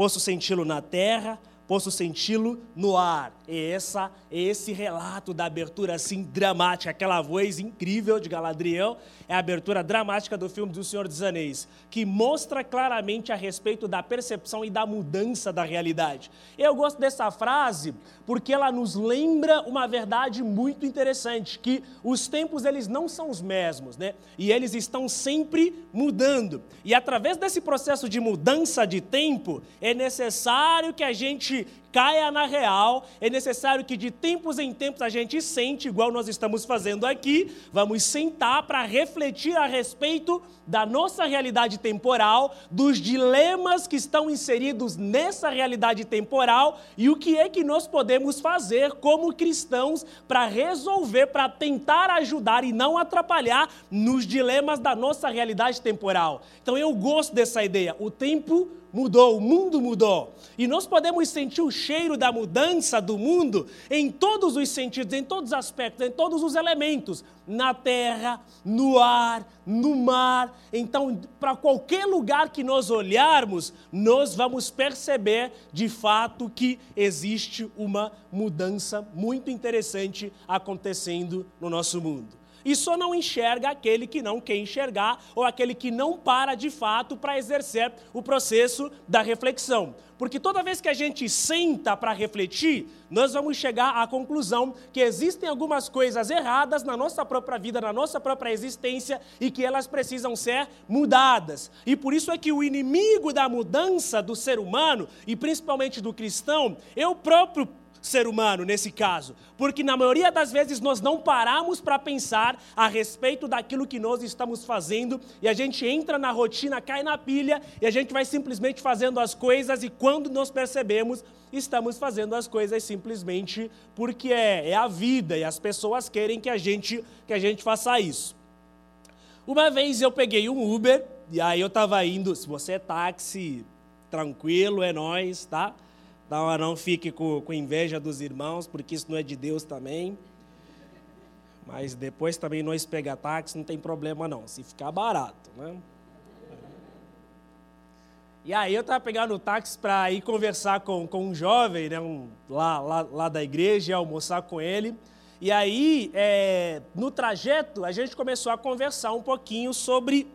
posso senti-lo na terra, posso senti-lo no ar. E essa, esse relato da abertura assim dramática, aquela voz incrível de Galadriel, é a abertura dramática do filme do Senhor dos Anéis, que mostra claramente a respeito da percepção e da mudança da realidade. Eu gosto dessa frase porque ela nos lembra uma verdade muito interessante, que os tempos eles não são os mesmos, né? E eles estão sempre mudando. E através desse processo de mudança de tempo, é necessário que a gente caia na real, é necessário que de tempos em tempos a gente sente, igual nós estamos fazendo aqui, vamos sentar para refletir a respeito da nossa realidade temporal, dos dilemas que estão inseridos nessa realidade temporal e o que é que nós podemos fazer como cristãos para resolver, para tentar ajudar e não atrapalhar nos dilemas da nossa realidade temporal. Então eu gosto dessa ideia. O tempo mudou, o mundo mudou. E nós podemos sentir o cheiro da mudança do mundo em todos os sentidos, em todos os aspectos, em todos os elementos na terra, no ar, no mar. Então, para qualquer lugar que nós olharmos, nós vamos perceber de fato que existe uma mudança muito interessante acontecendo no nosso mundo e só não enxerga aquele que não quer enxergar ou aquele que não para de fato para exercer o processo da reflexão. Porque toda vez que a gente senta para refletir, nós vamos chegar à conclusão que existem algumas coisas erradas na nossa própria vida, na nossa própria existência e que elas precisam ser mudadas. E por isso é que o inimigo da mudança do ser humano e principalmente do cristão é o próprio ser humano nesse caso, porque na maioria das vezes nós não paramos para pensar a respeito daquilo que nós estamos fazendo e a gente entra na rotina, cai na pilha e a gente vai simplesmente fazendo as coisas e quando nós percebemos, estamos fazendo as coisas simplesmente porque é, é a vida e as pessoas querem que a gente que a gente faça isso. Uma vez eu peguei um Uber e aí eu estava indo, se você é táxi, tranquilo, é nós, tá? Não, não fique com, com inveja dos irmãos, porque isso não é de Deus também. Mas depois também nós pegar táxi, não tem problema não, se ficar barato, né? E aí eu estava pegando o táxi para ir conversar com, com um jovem, né, um, lá, lá, lá da igreja, almoçar com ele. E aí, é, no trajeto, a gente começou a conversar um pouquinho sobre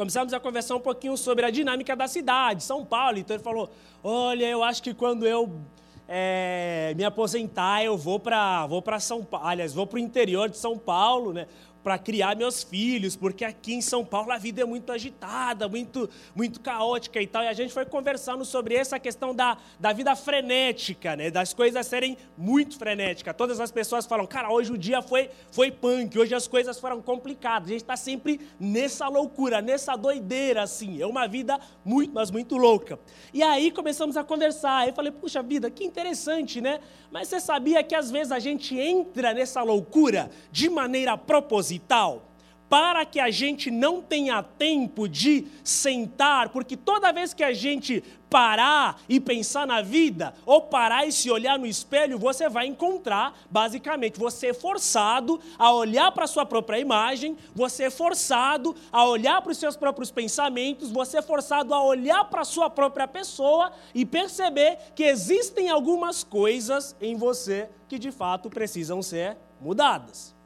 começamos a conversar um pouquinho sobre a dinâmica da cidade, São Paulo. Então ele falou: Olha, eu acho que quando eu é, me aposentar, eu vou para vou São Paulo, aliás, vou para o interior de São Paulo, né? Para criar meus filhos, porque aqui em São Paulo a vida é muito agitada, muito, muito caótica e tal. E a gente foi conversando sobre essa questão da, da vida frenética, né? das coisas serem muito frenéticas. Todas as pessoas falam, cara, hoje o dia foi, foi punk, hoje as coisas foram complicadas. A gente está sempre nessa loucura, nessa doideira, assim. É uma vida muito, mas muito louca. E aí começamos a conversar. Eu falei, puxa vida, que interessante, né? Mas você sabia que às vezes a gente entra nessa loucura de maneira proposital? Proposital para que a gente não tenha tempo de sentar, porque toda vez que a gente parar e pensar na vida, ou parar e se olhar no espelho, você vai encontrar, basicamente, você é forçado a olhar para a sua própria imagem, você é forçado a olhar para os seus próprios pensamentos, você é forçado a olhar para a sua própria pessoa e perceber que existem algumas coisas em você que de fato precisam ser mudadas.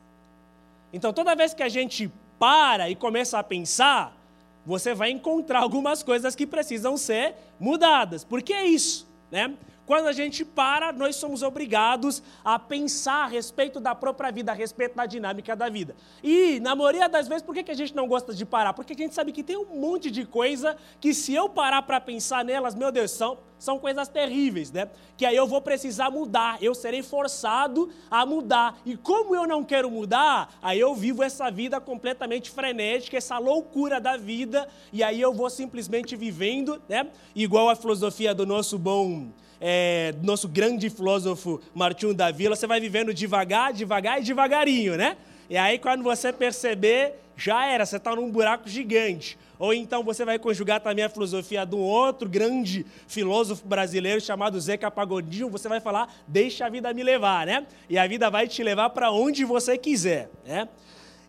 Então, toda vez que a gente para e começa a pensar, você vai encontrar algumas coisas que precisam ser mudadas. Por que isso? Né? Quando a gente para, nós somos obrigados a pensar a respeito da própria vida, a respeito da dinâmica da vida. E, na maioria das vezes, por que a gente não gosta de parar? Porque a gente sabe que tem um monte de coisa que, se eu parar para pensar nelas, meu Deus, são, são coisas terríveis, né? Que aí eu vou precisar mudar, eu serei forçado a mudar. E como eu não quero mudar, aí eu vivo essa vida completamente frenética, essa loucura da vida, e aí eu vou simplesmente vivendo, né? Igual a filosofia do nosso bom é, nosso grande filósofo Martinho da Vila, você vai vivendo devagar, devagar e devagarinho, né? E aí, quando você perceber, já era, você está num buraco gigante. Ou então você vai conjugar também a filosofia de um outro grande filósofo brasileiro chamado Zeca Pagodinho, você vai falar, deixa a vida me levar, né? E a vida vai te levar para onde você quiser, né?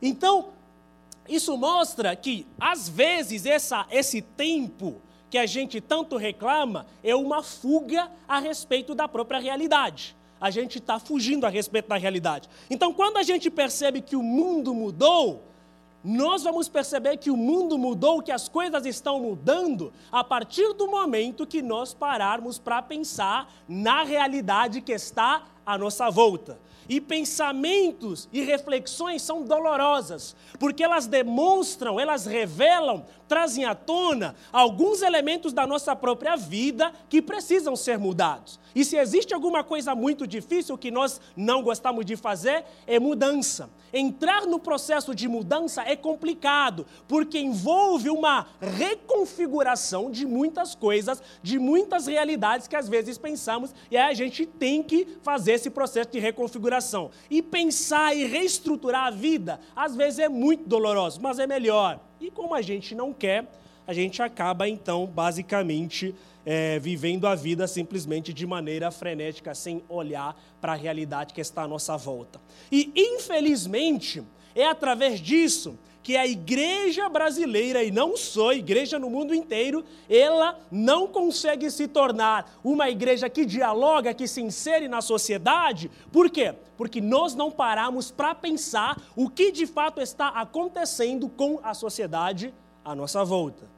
Então, isso mostra que, às vezes, essa, esse tempo que a gente tanto reclama é uma fuga a respeito da própria realidade. A gente está fugindo a respeito da realidade. Então, quando a gente percebe que o mundo mudou, nós vamos perceber que o mundo mudou, que as coisas estão mudando, a partir do momento que nós pararmos para pensar na realidade que está à nossa volta. E pensamentos e reflexões são dolorosas, porque elas demonstram, elas revelam, trazem à tona alguns elementos da nossa própria vida que precisam ser mudados. E se existe alguma coisa muito difícil que nós não gostamos de fazer, é mudança. Entrar no processo de mudança é complicado, porque envolve uma reconfiguração de muitas coisas, de muitas realidades que às vezes pensamos, e aí a gente tem que fazer esse processo de reconfiguração. E pensar e reestruturar a vida, às vezes é muito doloroso, mas é melhor. E como a gente não quer, a gente acaba então, basicamente, é, vivendo a vida simplesmente de maneira frenética, sem olhar para a realidade que está à nossa volta. E, infelizmente, é através disso que a igreja brasileira, e não só a igreja no mundo inteiro, ela não consegue se tornar uma igreja que dialoga, que se insere na sociedade. Por quê? Porque nós não paramos para pensar o que de fato está acontecendo com a sociedade à nossa volta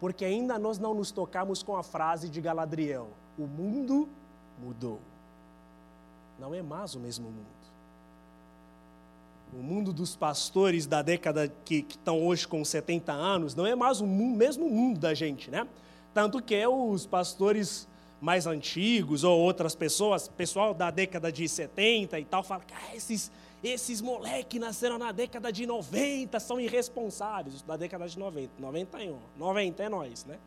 porque ainda nós não nos tocamos com a frase de Galadriel: o mundo mudou. Não é mais o mesmo mundo. O mundo dos pastores da década que, que estão hoje com 70 anos não é mais o mesmo mundo da gente, né? Tanto que os pastores mais antigos ou outras pessoas, pessoal da década de 70 e tal, falam que ah, esses, esses moleques nasceram na década de 90, são irresponsáveis. Da década de 90, 91, 90 é nós, né?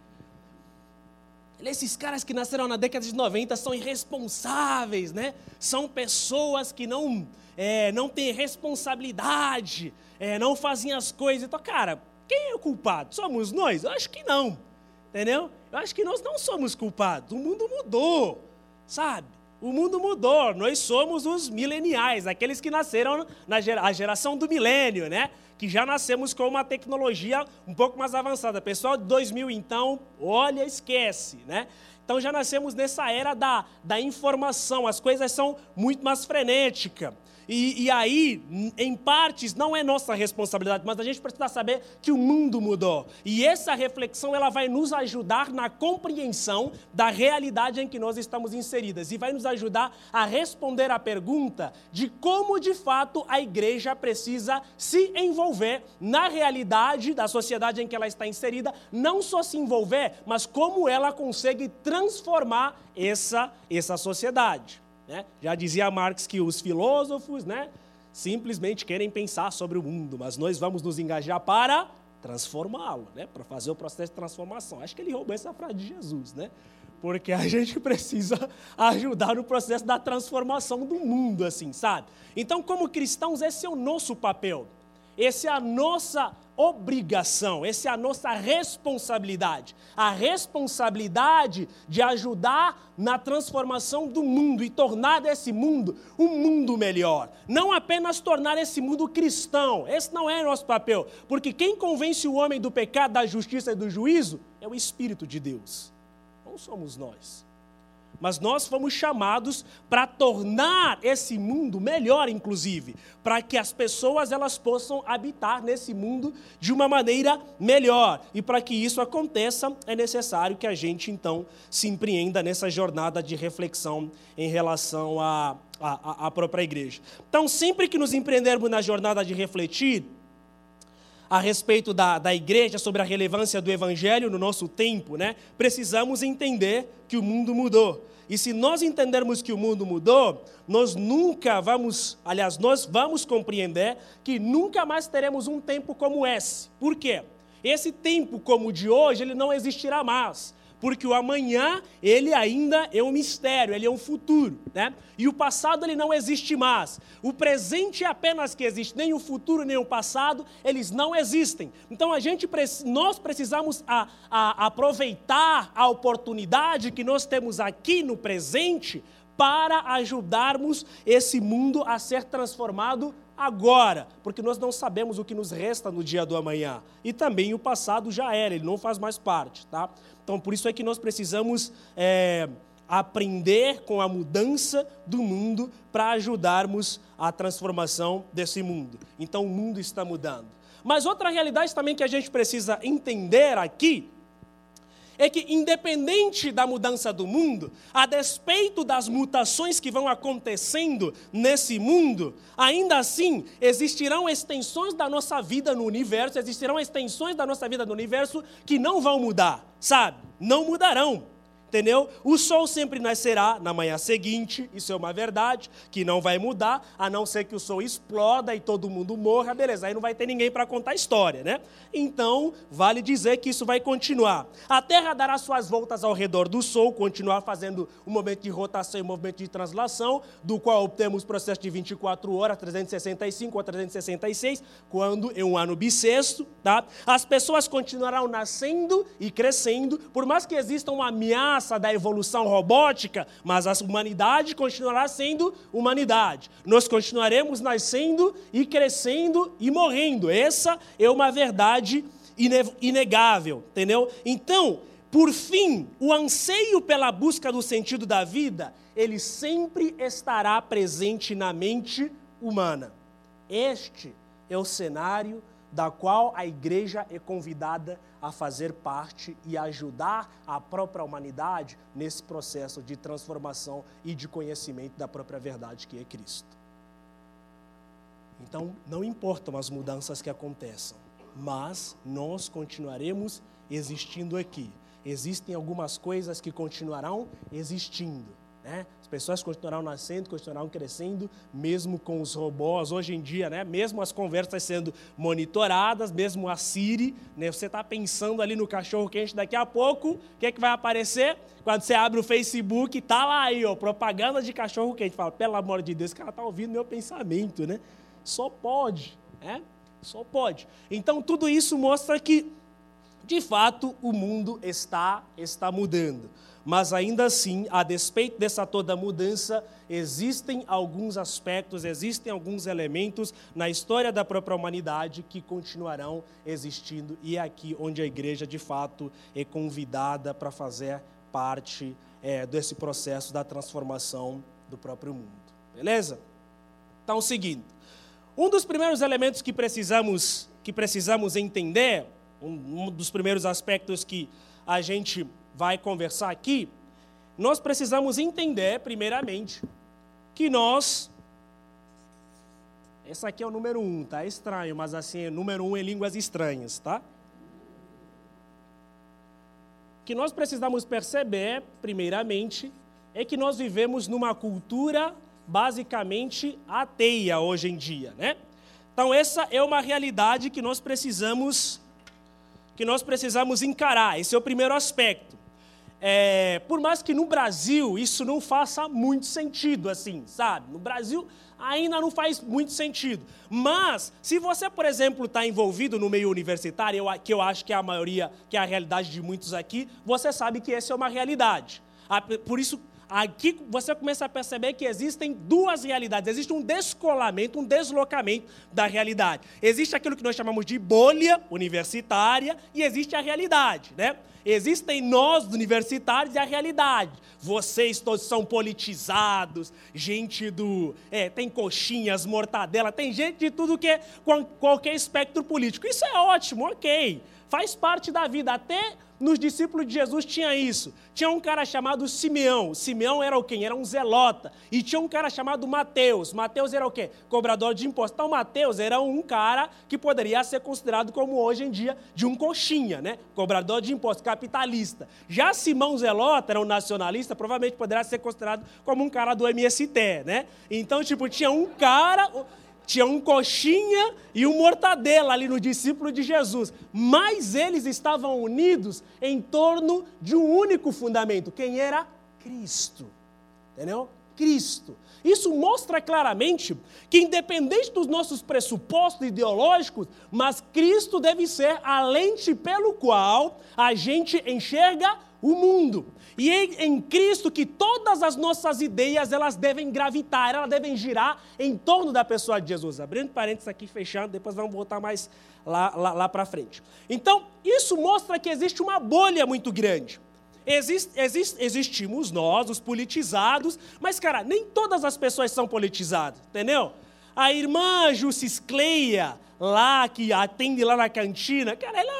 Esses caras que nasceram na década de 90 são irresponsáveis, né? São pessoas que não, é, não têm responsabilidade, é, não fazem as coisas. Então, cara, quem é o culpado? Somos nós? Eu acho que não. Entendeu? Eu acho que nós não somos culpados. O mundo mudou, sabe? O mundo mudou, nós somos os mileniais, aqueles que nasceram na gera, geração do milênio, né? Que já nascemos com uma tecnologia um pouco mais avançada. Pessoal de 2000, então, olha, esquece, né? Então já nascemos nessa era da, da informação, as coisas são muito mais frenéticas. E, e, aí, em partes, não é nossa responsabilidade, mas a gente precisa saber que o mundo mudou. E essa reflexão ela vai nos ajudar na compreensão da realidade em que nós estamos inseridas e vai nos ajudar a responder à pergunta de como de fato a igreja precisa se envolver na realidade da sociedade em que ela está inserida, não só se envolver, mas como ela consegue transformar essa, essa sociedade. Né? Já dizia Marx que os filósofos né, simplesmente querem pensar sobre o mundo, mas nós vamos nos engajar para transformá-lo, né? para fazer o processo de transformação. Acho que ele roubou essa frase de Jesus, né? porque a gente precisa ajudar no processo da transformação do mundo, assim, sabe? Então, como cristãos, esse é o nosso papel. Essa é a nossa obrigação, essa é a nossa responsabilidade. A responsabilidade de ajudar na transformação do mundo e tornar desse mundo um mundo melhor. Não apenas tornar esse mundo cristão, esse não é nosso papel, porque quem convence o homem do pecado, da justiça e do juízo é o Espírito de Deus, não somos nós mas nós fomos chamados para tornar esse mundo melhor, inclusive, para que as pessoas elas possam habitar nesse mundo de uma maneira melhor. E para que isso aconteça, é necessário que a gente então se empreenda nessa jornada de reflexão em relação à, à, à própria igreja. Então, sempre que nos empreendermos na jornada de refletir, a respeito da, da igreja, sobre a relevância do evangelho no nosso tempo, né? precisamos entender que o mundo mudou. E se nós entendermos que o mundo mudou, nós nunca vamos, aliás, nós vamos compreender que nunca mais teremos um tempo como esse. Por quê? Esse tempo como o de hoje, ele não existirá mais porque o amanhã, ele ainda é um mistério, ele é um futuro, né? E o passado, ele não existe mais. O presente é apenas que existe, nem o futuro, nem o passado, eles não existem. Então, a gente, nós precisamos a, a, aproveitar a oportunidade que nós temos aqui no presente para ajudarmos esse mundo a ser transformado agora, porque nós não sabemos o que nos resta no dia do amanhã. E também o passado já era, ele não faz mais parte, tá? Então, por isso é que nós precisamos é, aprender com a mudança do mundo para ajudarmos a transformação desse mundo. Então, o mundo está mudando. Mas outra realidade também que a gente precisa entender aqui é que, independente da mudança do mundo, a despeito das mutações que vão acontecendo nesse mundo, ainda assim existirão extensões da nossa vida no universo, existirão extensões da nossa vida no universo que não vão mudar, sabe? Não mudarão entendeu? O sol sempre nascerá na manhã seguinte, isso é uma verdade, que não vai mudar, a não ser que o sol exploda e todo mundo morra, beleza, aí não vai ter ninguém para contar a história, né? Então, vale dizer que isso vai continuar. A Terra dará suas voltas ao redor do sol, continuar fazendo um movimento de rotação e um movimento de translação, do qual temos processo de 24 horas, 365 a 366, quando é um ano bissexto, tá? As pessoas continuarão nascendo e crescendo, por mais que exista uma da evolução robótica, mas a humanidade continuará sendo humanidade. Nós continuaremos nascendo e crescendo e morrendo. Essa é uma verdade inegável, entendeu? Então, por fim, o anseio pela busca do sentido da vida, ele sempre estará presente na mente humana. Este é o cenário da qual a igreja é convidada a fazer parte e ajudar a própria humanidade nesse processo de transformação e de conhecimento da própria verdade que é Cristo. Então, não importam as mudanças que aconteçam, mas nós continuaremos existindo aqui. Existem algumas coisas que continuarão existindo. Né? Pessoas continuarão nascendo, continuarão crescendo, mesmo com os robôs. Hoje em dia, né, mesmo as conversas sendo monitoradas, mesmo a Siri, né, você está pensando ali no cachorro quente daqui a pouco, o que, é que vai aparecer? Quando você abre o Facebook, tá lá aí, ó, propaganda de cachorro quente. Fala, pelo amor de Deus, o cara está ouvindo meu pensamento, né? Só pode, né? Só pode. Então, tudo isso mostra que, de fato, o mundo está, está mudando mas ainda assim, a despeito dessa toda mudança, existem alguns aspectos, existem alguns elementos na história da própria humanidade que continuarão existindo, e é aqui onde a igreja, de fato, é convidada para fazer parte é, desse processo da transformação do próprio mundo. Beleza? Então, seguindo. Um dos primeiros elementos que precisamos, que precisamos entender, um, um dos primeiros aspectos que a gente vai conversar aqui, nós precisamos entender, primeiramente, que nós. Esse aqui é o número um, tá? É estranho, mas assim, é número um em línguas estranhas, tá? Que nós precisamos perceber, primeiramente, é que nós vivemos numa cultura basicamente ateia hoje em dia, né? Então essa é uma realidade que nós precisamos que nós precisamos encarar. Esse é o primeiro aspecto é, por mais que no Brasil isso não faça muito sentido, assim, sabe? No Brasil ainda não faz muito sentido. Mas, se você, por exemplo, está envolvido no meio universitário, que eu acho que é a maioria, que é a realidade de muitos aqui, você sabe que essa é uma realidade. Por isso, aqui você começa a perceber que existem duas realidades. Existe um descolamento, um deslocamento da realidade. Existe aquilo que nós chamamos de bolha universitária e existe a realidade, né? Existem nós universitários e a realidade. Vocês todos são politizados, gente do. É, tem coxinhas, mortadela, tem gente de tudo que é qualquer espectro político. Isso é ótimo, ok. Faz parte da vida. Até nos discípulos de Jesus tinha isso. Tinha um cara chamado Simeão. Simeão era o quem? Era um zelota. E tinha um cara chamado Mateus. Mateus era o quê? Cobrador de impostos. Então Mateus era um cara que poderia ser considerado como hoje em dia de um coxinha, né? Cobrador de impostos, capitalista. Já Simão Zelota era um nacionalista, provavelmente poderia ser considerado como um cara do MST, né? Então, tipo, tinha um cara tinha um coxinha e um mortadela ali no discípulo de Jesus, mas eles estavam unidos em torno de um único fundamento, quem era Cristo. Entendeu? Cristo. Isso mostra claramente que, independente dos nossos pressupostos ideológicos, mas Cristo deve ser a lente pelo qual a gente enxerga o mundo. E é em Cristo que todas as nossas ideias elas devem gravitar, elas devem girar em torno da pessoa de Jesus. Abrindo parênteses aqui, fechando, depois vamos voltar mais lá, lá, lá para frente. Então, isso mostra que existe uma bolha muito grande. Exist, exist, existimos nós, os politizados, mas, cara, nem todas as pessoas são politizadas, entendeu? A irmã Juciscleia, lá, que atende lá na cantina, cara, ela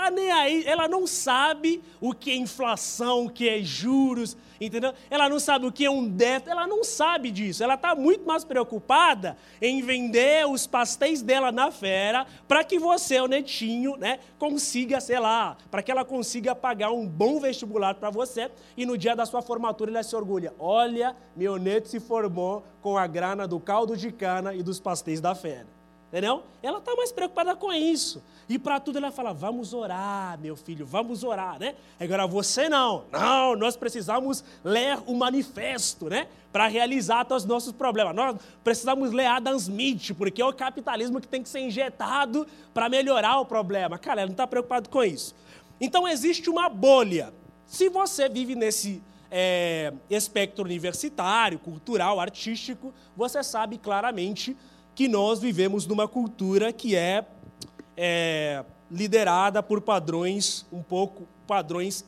tá nem aí, ela não sabe o que é inflação, o que é juros, entendeu? Ela não sabe o que é um déficit, ela não sabe disso. Ela está muito mais preocupada em vender os pastéis dela na feira para que você, o netinho, né, consiga, sei lá, para que ela consiga pagar um bom vestibular para você e no dia da sua formatura ela se orgulha. Olha, meu neto se formou com a grana do caldo de cana e dos pastéis da feira. Entendeu? Ela está mais preocupada com isso. E para tudo ela fala: vamos orar, meu filho, vamos orar, né? Agora você não. Não, nós precisamos ler o manifesto, né? Para realizar os nossos problemas. Nós precisamos ler Adam Smith, porque é o capitalismo que tem que ser injetado para melhorar o problema. Cara, ela não está preocupado com isso. Então existe uma bolha. Se você vive nesse é, espectro universitário, cultural, artístico, você sabe claramente que nós vivemos numa cultura que é, é liderada por padrões um pouco padrões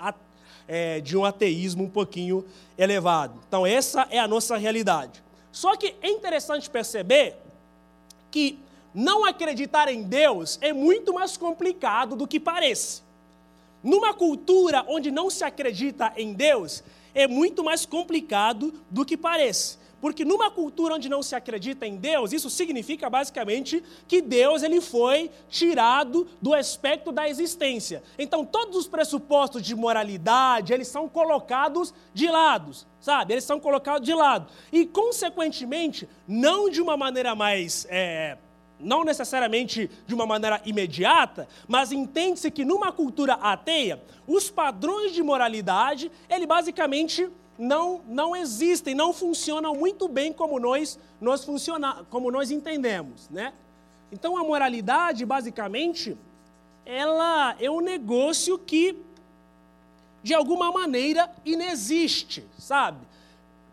é, de um ateísmo um pouquinho elevado. Então essa é a nossa realidade. Só que é interessante perceber que não acreditar em Deus é muito mais complicado do que parece. Numa cultura onde não se acredita em Deus, é muito mais complicado do que parece. Porque numa cultura onde não se acredita em Deus, isso significa basicamente que Deus ele foi tirado do aspecto da existência. Então todos os pressupostos de moralidade, eles são colocados de lado, sabe? Eles são colocados de lado. E consequentemente, não de uma maneira mais é, não necessariamente de uma maneira imediata, mas entende-se que numa cultura ateia, os padrões de moralidade, ele basicamente não, não existem, não funcionam muito bem como nós, nós, funciona, como nós entendemos. Né? Então, a moralidade, basicamente, ela é um negócio que, de alguma maneira, inexiste, sabe?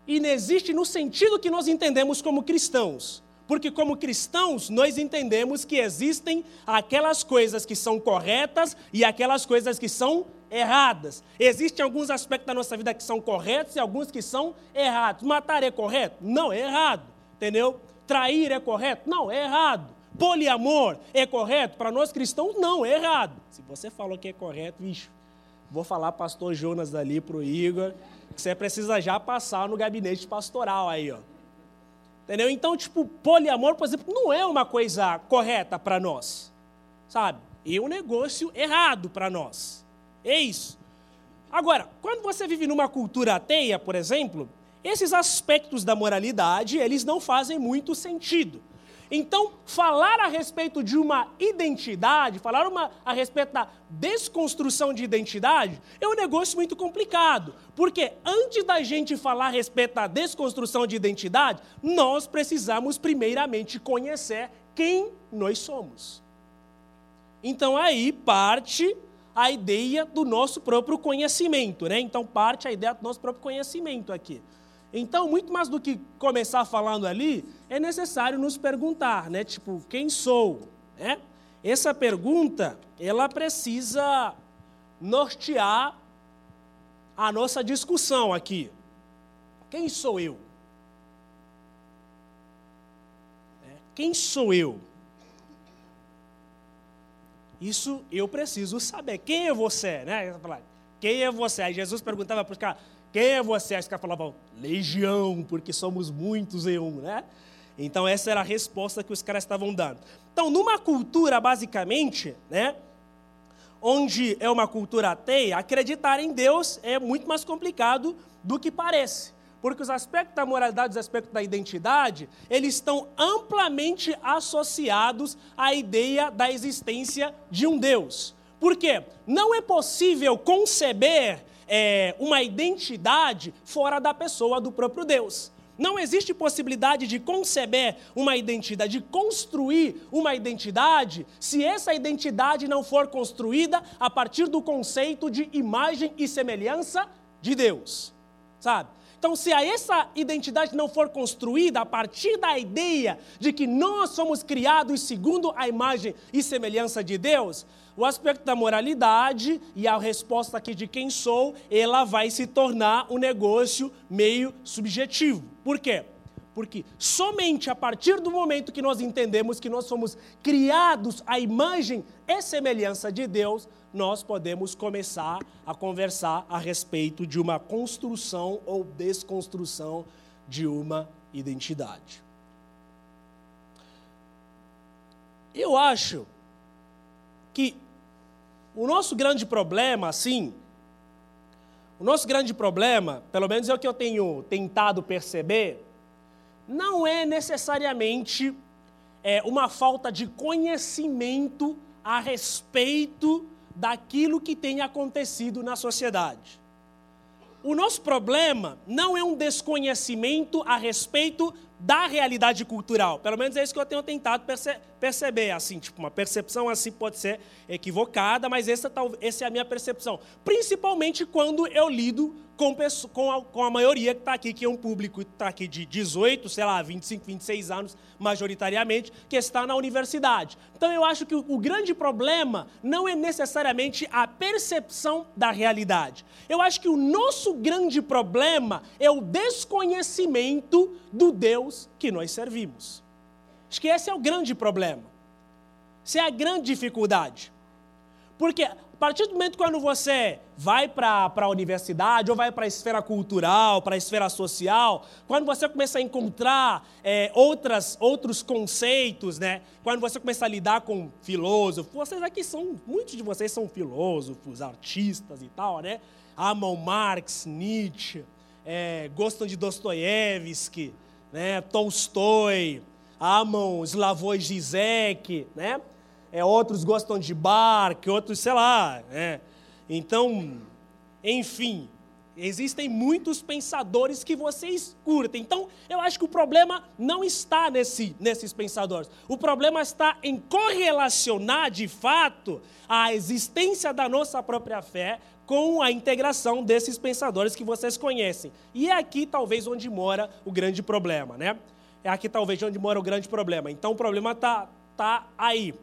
Inexiste no sentido que nós entendemos como cristãos. Porque, como cristãos, nós entendemos que existem aquelas coisas que são corretas e aquelas coisas que são erradas. Existem alguns aspectos da nossa vida que são corretos e alguns que são errados. Matar é correto? Não, é errado. Entendeu? Trair é correto? Não, é errado. Poliamor é correto? Para nós cristãos, não, é errado. Se você falou que é correto, bicho, vou falar pastor Jonas dali para o Igor, que você precisa já passar no gabinete pastoral aí, ó. Entendeu? Então, tipo, poliamor, por exemplo, não é uma coisa correta para nós, sabe? É um negócio errado para nós. É isso. Agora, quando você vive numa cultura ateia, por exemplo, esses aspectos da moralidade, eles não fazem muito sentido. Então, falar a respeito de uma identidade, falar uma, a respeito da desconstrução de identidade, é um negócio muito complicado. Porque antes da gente falar a respeito da desconstrução de identidade, nós precisamos primeiramente conhecer quem nós somos. Então, aí parte a ideia do nosso próprio conhecimento, né? Então, parte a ideia do nosso próprio conhecimento aqui. Então, muito mais do que começar falando ali, é necessário nos perguntar, né? Tipo, quem sou? Né? Essa pergunta, ela precisa nortear a nossa discussão aqui. Quem sou eu? É, quem sou eu? Isso eu preciso saber. Quem é você? Né? Quem é você? Aí Jesus perguntava para os caras, quem é você? Aí os caras falavam, legião, porque somos muitos em um, né? Então essa era a resposta que os caras estavam dando. Então, numa cultura, basicamente, né? Onde é uma cultura ateia, acreditar em Deus é muito mais complicado do que parece. Porque os aspectos da moralidade, os aspectos da identidade, eles estão amplamente associados à ideia da existência de um Deus. Por quê? Não é possível conceber é, uma identidade fora da pessoa do próprio Deus. não existe possibilidade de conceber uma identidade, de construir uma identidade, se essa identidade não for construída a partir do conceito de imagem e semelhança de Deus. Sabe? Então, se essa identidade não for construída a partir da ideia de que nós somos criados segundo a imagem e semelhança de Deus, o aspecto da moralidade e a resposta aqui de quem sou, ela vai se tornar um negócio meio subjetivo. Por quê? Porque somente a partir do momento que nós entendemos que nós somos criados à imagem e semelhança de Deus, nós podemos começar a conversar a respeito de uma construção ou desconstrução de uma identidade. Eu acho que o nosso grande problema, assim, o nosso grande problema, pelo menos é o que eu tenho tentado perceber, não é necessariamente é, uma falta de conhecimento a respeito daquilo que tem acontecido na sociedade. O nosso problema não é um desconhecimento a respeito da realidade cultural. Pelo menos é isso que eu tenho tentado perce perceber. Assim, tipo, uma percepção assim pode ser equivocada, mas essa, essa é a minha percepção. Principalmente quando eu lido com, com, a, com a maioria que está aqui, que é um público que está aqui de 18, sei lá, 25, 26 anos, majoritariamente, que está na universidade. Então eu acho que o, o grande problema não é necessariamente a percepção da realidade. Eu acho que o nosso grande problema é o desconhecimento do Deus que nós servimos. Acho que esse é o grande problema. Essa é a grande dificuldade. Porque partir do momento quando você vai para a universidade ou vai para a esfera cultural, para a esfera social, quando você começa a encontrar é, outras, outros conceitos, né? quando você começa a lidar com filósofos, vocês aqui são, muitos de vocês são filósofos, artistas e tal, né? Amam Marx, Nietzsche, é, gostam de Dostoiévski, né? Tolstói, amam Slavoj Zizek, né? é, outros gostam de bar, que outros, sei lá. Né? Então, enfim, existem muitos pensadores que vocês curtem. Então, eu acho que o problema não está nesse, nesses pensadores. O problema está em correlacionar, de fato, a existência da nossa própria fé com a integração desses pensadores que vocês conhecem. E é aqui, talvez, onde mora o grande problema, né? É aqui, talvez, onde mora o grande problema. Então, o problema está tá aí.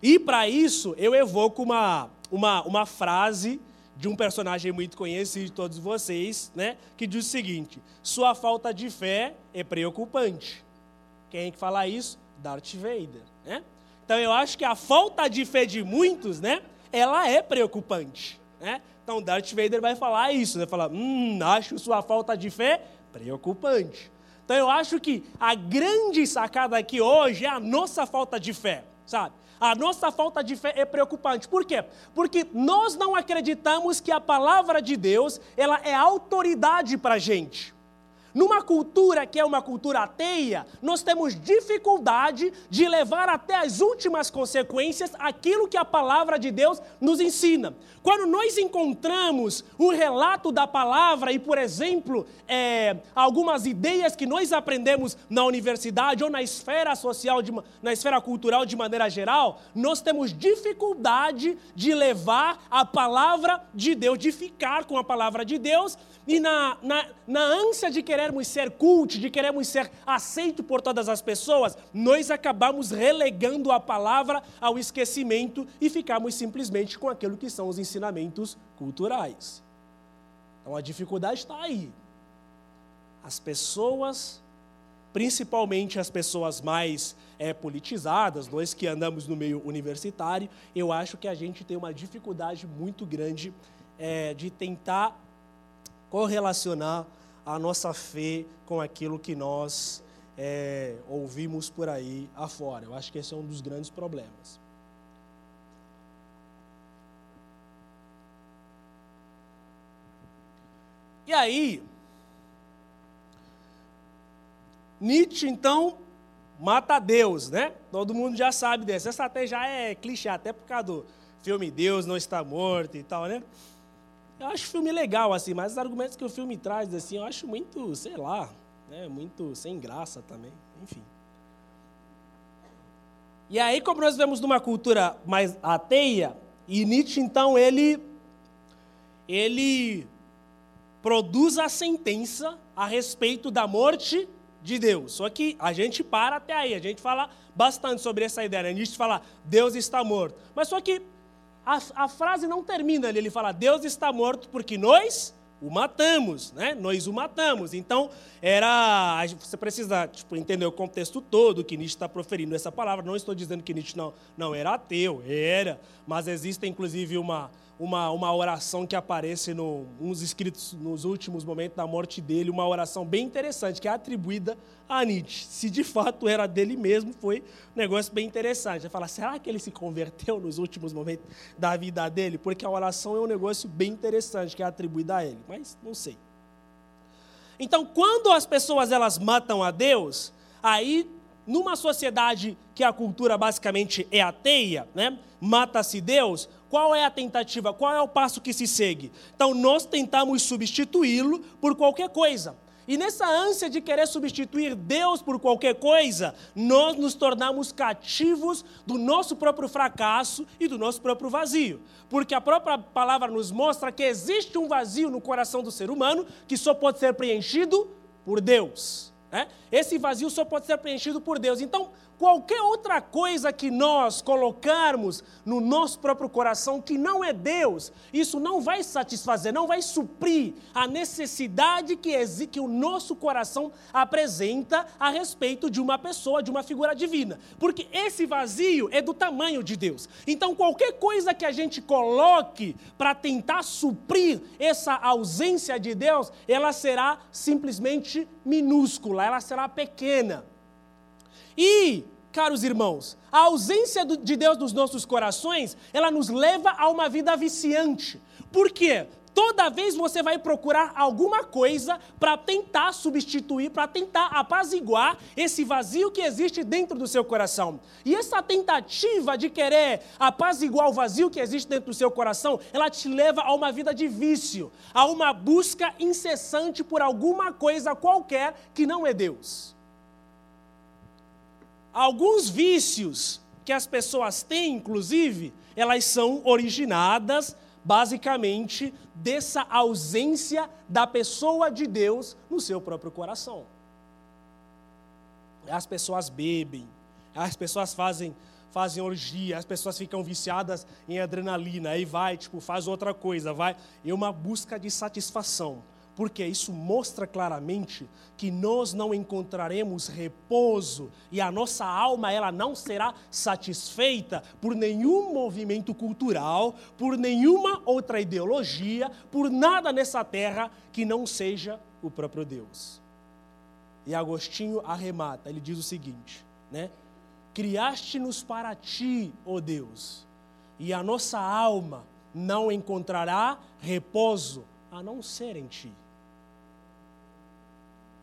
E para isso, eu evoco uma, uma, uma frase de um personagem muito conhecido de todos vocês, né, que diz o seguinte: sua falta de fé é preocupante. Quem é que fala isso? Darth Vader, né? Então eu acho que a falta de fé de muitos, né, ela é preocupante, né? Então Darth Vader vai falar isso, né? Falar, hum, acho sua falta de fé preocupante. Então eu acho que a grande sacada aqui hoje é a nossa falta de fé, sabe? A nossa falta de fé é preocupante. Por quê? Porque nós não acreditamos que a palavra de Deus ela é autoridade para a gente. Numa cultura que é uma cultura ateia, nós temos dificuldade de levar até as últimas consequências aquilo que a palavra de Deus nos ensina. Quando nós encontramos um relato da palavra e, por exemplo, é, algumas ideias que nós aprendemos na universidade ou na esfera social, de, na esfera cultural de maneira geral, nós temos dificuldade de levar a palavra de Deus, de ficar com a palavra de Deus e na, na, na ânsia de querermos ser cult, de querermos ser aceito por todas as pessoas, nós acabamos relegando a palavra ao esquecimento e ficamos simplesmente com aquilo que são os ensinamentos culturais. Então a dificuldade está aí. As pessoas, principalmente as pessoas mais é, politizadas, nós que andamos no meio universitário, eu acho que a gente tem uma dificuldade muito grande é, de tentar correlacionar a nossa fé com aquilo que nós é, ouvimos por aí afora. Eu acho que esse é um dos grandes problemas. E aí, Nietzsche, então, mata Deus, né? Todo mundo já sabe dessa. Essa até já é clichê, até por causa do filme Deus não está morto e tal, né? Eu acho o filme legal, assim, mas os argumentos que o filme traz, assim, eu acho muito, sei lá, né? muito sem graça também, enfim. E aí, como nós vemos numa cultura mais ateia, e Nietzsche, então, ele, ele produz a sentença a respeito da morte de Deus. Só que a gente para até aí, a gente fala bastante sobre essa ideia. Né? Nietzsche fala, Deus está morto. Mas só que a, a frase não termina ali, ele fala, Deus está morto porque nós o matamos, né? Nós o matamos. Então, era. Você precisa tipo, entender o contexto todo que Nietzsche está proferindo essa palavra. Não estou dizendo que Nietzsche não, não era ateu, era. Mas existe, inclusive, uma, uma, uma oração que aparece no, uns escritos nos últimos momentos da morte dele, uma oração bem interessante, que é atribuída a Nietzsche. Se de fato era dele mesmo, foi um negócio bem interessante. Você fala, será que ele se converteu nos últimos momentos da vida dele? Porque a oração é um negócio bem interessante, que é atribuída a ele, mas não sei. Então, quando as pessoas elas matam a Deus, aí numa sociedade que a cultura basicamente é ateia, né? Mata-se Deus, qual é a tentativa? Qual é o passo que se segue? Então, nós tentamos substituí-lo por qualquer coisa. E nessa ânsia de querer substituir Deus por qualquer coisa, nós nos tornamos cativos do nosso próprio fracasso e do nosso próprio vazio. Porque a própria palavra nos mostra que existe um vazio no coração do ser humano que só pode ser preenchido por Deus. Né? Esse vazio só pode ser preenchido por Deus. Então, qualquer outra coisa que nós colocarmos no nosso próprio coração que não é Deus, isso não vai satisfazer, não vai suprir a necessidade que, que o nosso coração apresenta a respeito de uma pessoa, de uma figura divina. Porque esse vazio é do tamanho de Deus. Então, qualquer coisa que a gente coloque para tentar suprir essa ausência de Deus, ela será simplesmente minúscula, ela será pequena. E, caros irmãos, a ausência de Deus nos nossos corações, ela nos leva a uma vida viciante. Por quê? Toda vez você vai procurar alguma coisa para tentar substituir, para tentar apaziguar esse vazio que existe dentro do seu coração. E essa tentativa de querer apaziguar o vazio que existe dentro do seu coração, ela te leva a uma vida de vício, a uma busca incessante por alguma coisa qualquer que não é Deus. Alguns vícios que as pessoas têm, inclusive, elas são originadas basicamente dessa ausência da pessoa de Deus no seu próprio coração. As pessoas bebem, as pessoas fazem fazem orgia, as pessoas ficam viciadas em adrenalina, aí vai, tipo, faz outra coisa, vai, é uma busca de satisfação porque isso mostra claramente que nós não encontraremos repouso e a nossa alma ela não será satisfeita por nenhum movimento cultural, por nenhuma outra ideologia, por nada nessa terra que não seja o próprio Deus. E Agostinho arremata, ele diz o seguinte, né? Criaste-nos para ti, ó oh Deus, e a nossa alma não encontrará repouso a não ser em ti.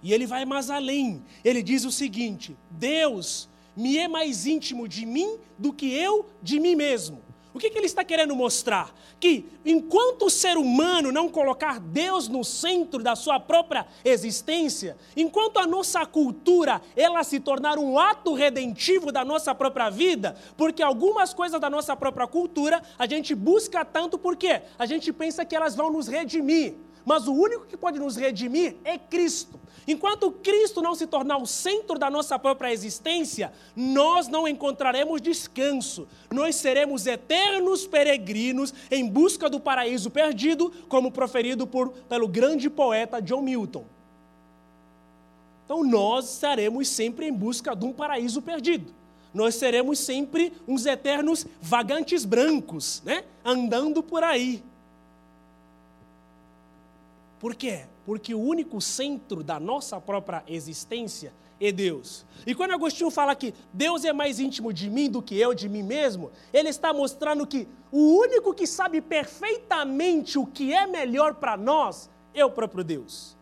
E ele vai mais além. Ele diz o seguinte: Deus me é mais íntimo de mim do que eu de mim mesmo. O que, que, ele está querendo mostrar? Que enquanto o ser humano não colocar Deus no centro da sua própria existência, enquanto a nossa cultura ela se tornar um ato redentivo da nossa própria vida, porque algumas coisas da nossa própria cultura a gente busca tanto porque a gente pensa que elas vão nos redimir. Mas o único que pode nos redimir é Cristo. Enquanto Cristo não se tornar o centro da nossa própria existência, nós não encontraremos descanso. Nós seremos eternos peregrinos em busca do paraíso perdido, como proferido por, pelo grande poeta John Milton. Então nós estaremos sempre em busca de um paraíso perdido. Nós seremos sempre uns eternos vagantes brancos, né? andando por aí. Por quê? Porque o único centro da nossa própria existência é Deus. E quando Agostinho fala que Deus é mais íntimo de mim do que eu de mim mesmo, ele está mostrando que o único que sabe perfeitamente o que é melhor para nós é o próprio Deus.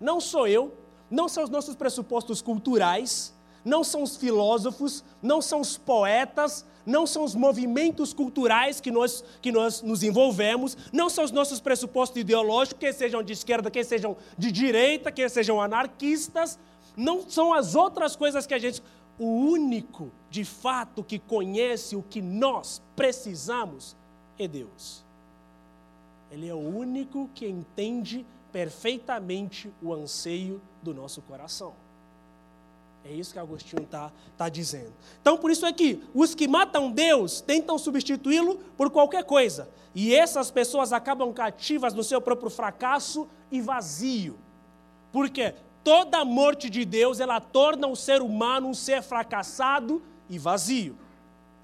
Não sou eu, não são os nossos pressupostos culturais, não são os filósofos, não são os poetas, não são os movimentos culturais que nós, que nós nos envolvemos, não são os nossos pressupostos ideológicos, que sejam de esquerda, que sejam de direita, que sejam anarquistas, não são as outras coisas que a gente. O único, de fato, que conhece o que nós precisamos é Deus. Ele é o único que entende perfeitamente o anseio do nosso coração. É isso que Agostinho está tá dizendo. Então, por isso é que os que matam Deus tentam substituí-lo por qualquer coisa. E essas pessoas acabam cativas no seu próprio fracasso e vazio. Por quê? Toda morte de Deus, ela torna o ser humano um ser fracassado e vazio.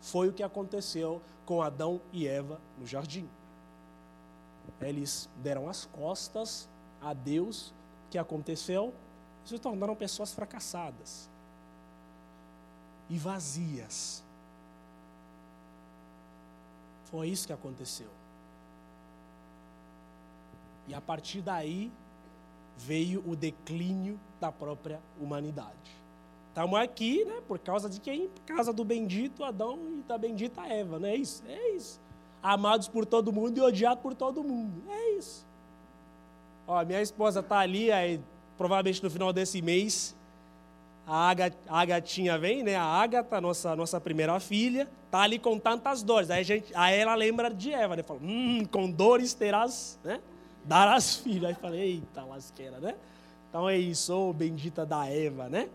Foi o que aconteceu com Adão e Eva no jardim. Eles deram as costas a Deus. O que aconteceu? Se tornaram pessoas fracassadas e vazias. Foi isso que aconteceu. E a partir daí veio o declínio da própria humanidade. Estamos aqui, né, por causa de quem? Por causa do bendito Adão e da bendita Eva, não é isso? É isso. Amados por todo mundo e odiados por todo mundo. É isso. Ó, minha esposa está ali, aí provavelmente no final desse mês, a, a gatinha vem, né? A Agatha, nossa, nossa primeira filha, tá ali com tantas dores. Aí, a gente, aí ela lembra de Eva, né? Fala, hum, com dores terás, né? Darás filho. Aí falei, eita lasqueira, né? Então é isso, oh, bendita da Eva, né?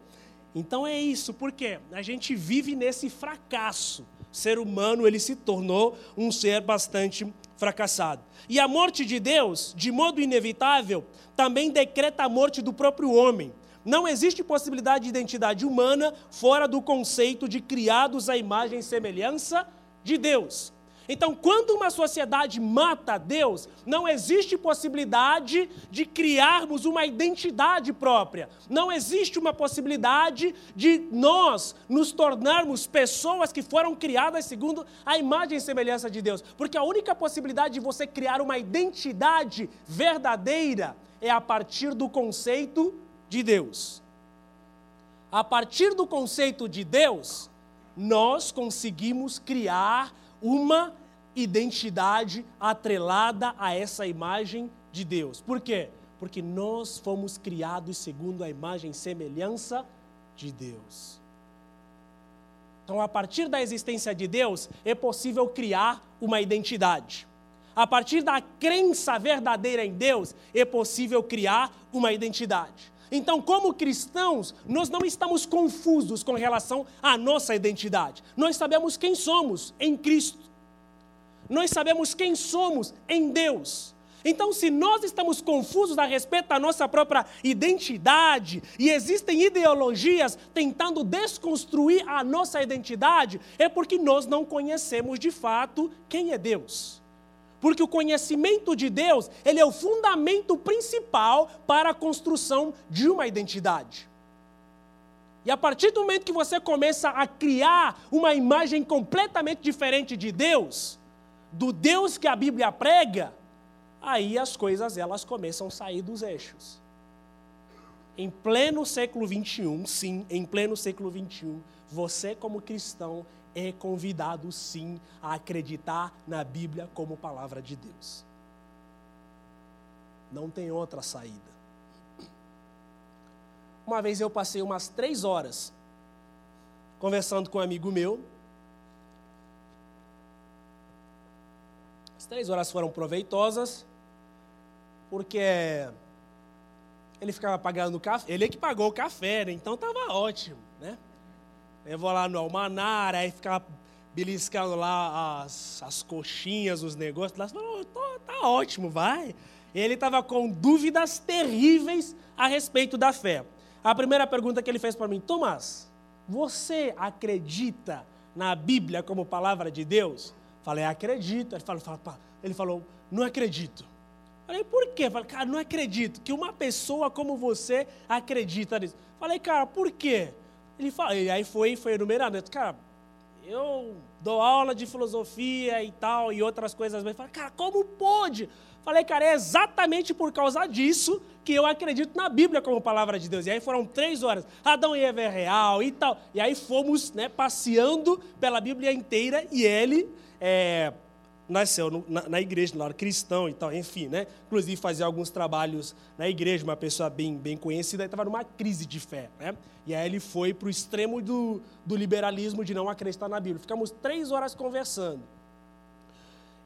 Então é isso, porque a gente vive nesse fracasso. O ser humano, ele se tornou um ser bastante fracassado. E a morte de Deus, de modo inevitável, também decreta a morte do próprio homem. Não existe possibilidade de identidade humana fora do conceito de criados à imagem e semelhança de Deus. Então, quando uma sociedade mata Deus, não existe possibilidade de criarmos uma identidade própria. Não existe uma possibilidade de nós nos tornarmos pessoas que foram criadas segundo a imagem e semelhança de Deus. Porque a única possibilidade de você criar uma identidade verdadeira é a partir do conceito de Deus. A partir do conceito de Deus, nós conseguimos criar uma identidade atrelada a essa imagem de Deus. Por quê? Porque nós fomos criados segundo a imagem e semelhança de Deus. Então, a partir da existência de Deus, é possível criar uma identidade. A partir da crença verdadeira em Deus, é possível criar uma identidade. Então, como cristãos, nós não estamos confusos com relação à nossa identidade. Nós sabemos quem somos em Cristo. Nós sabemos quem somos em Deus. Então, se nós estamos confusos a respeito da nossa própria identidade e existem ideologias tentando desconstruir a nossa identidade, é porque nós não conhecemos de fato quem é Deus. Porque o conhecimento de Deus, ele é o fundamento principal para a construção de uma identidade. E a partir do momento que você começa a criar uma imagem completamente diferente de Deus, do Deus que a Bíblia prega, aí as coisas elas começam a sair dos eixos. Em pleno século 21, sim, em pleno século 21, você como cristão é convidado sim a acreditar na Bíblia como palavra de Deus. Não tem outra saída. Uma vez eu passei umas três horas conversando com um amigo meu. As três horas foram proveitosas, porque ele ficava pagando café, ele é que pagou o café, né? então estava ótimo? Eu vou lá no Almanar, aí ficava beliscando lá as, as coxinhas, os negócios, lá, falou, tá ótimo, vai. Ele estava com dúvidas terríveis a respeito da fé. A primeira pergunta que ele fez para mim, Tomás, você acredita na Bíblia como palavra de Deus? Falei, acredito. Ele falou, ele falou não acredito. Falei, por quê? Falei, cara, não acredito que uma pessoa como você acredita nisso. Falei, cara, por quê? Ele falou, e aí foi, foi enumerando. Cara, eu dou aula de filosofia e tal, e outras coisas. Mas fala, cara, como pode? Falei, cara, é exatamente por causa disso que eu acredito na Bíblia como palavra de Deus. E aí foram três horas, Adão e Eva é real e tal. E aí fomos né, passeando pela Bíblia inteira e ele é, nasceu no, na, na, igreja, lá, cristão e tal, enfim, né? Inclusive fazia alguns trabalhos na igreja, uma pessoa bem, bem conhecida, estava numa crise de fé, né? E aí ele foi para o extremo do, do liberalismo de não acreditar na Bíblia. Ficamos três horas conversando.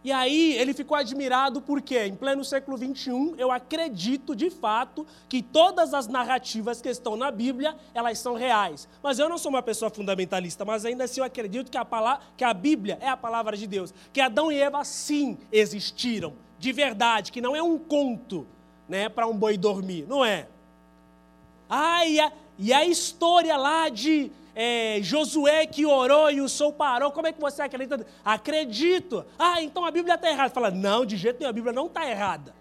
E aí ele ficou admirado porque, em pleno século XXI, eu acredito de fato que todas as narrativas que estão na Bíblia, elas são reais. Mas eu não sou uma pessoa fundamentalista, mas ainda assim eu acredito que a, palavra, que a Bíblia é a palavra de Deus. Que Adão e Eva sim existiram, de verdade, que não é um conto né, para um boi dormir, não é. Ah, e a, e a história lá de é, Josué que orou e o sol parou, como é que você acredita? Acredito. Ah, então a Bíblia está errada. Fala, não, de jeito nenhum, a Bíblia não está errada.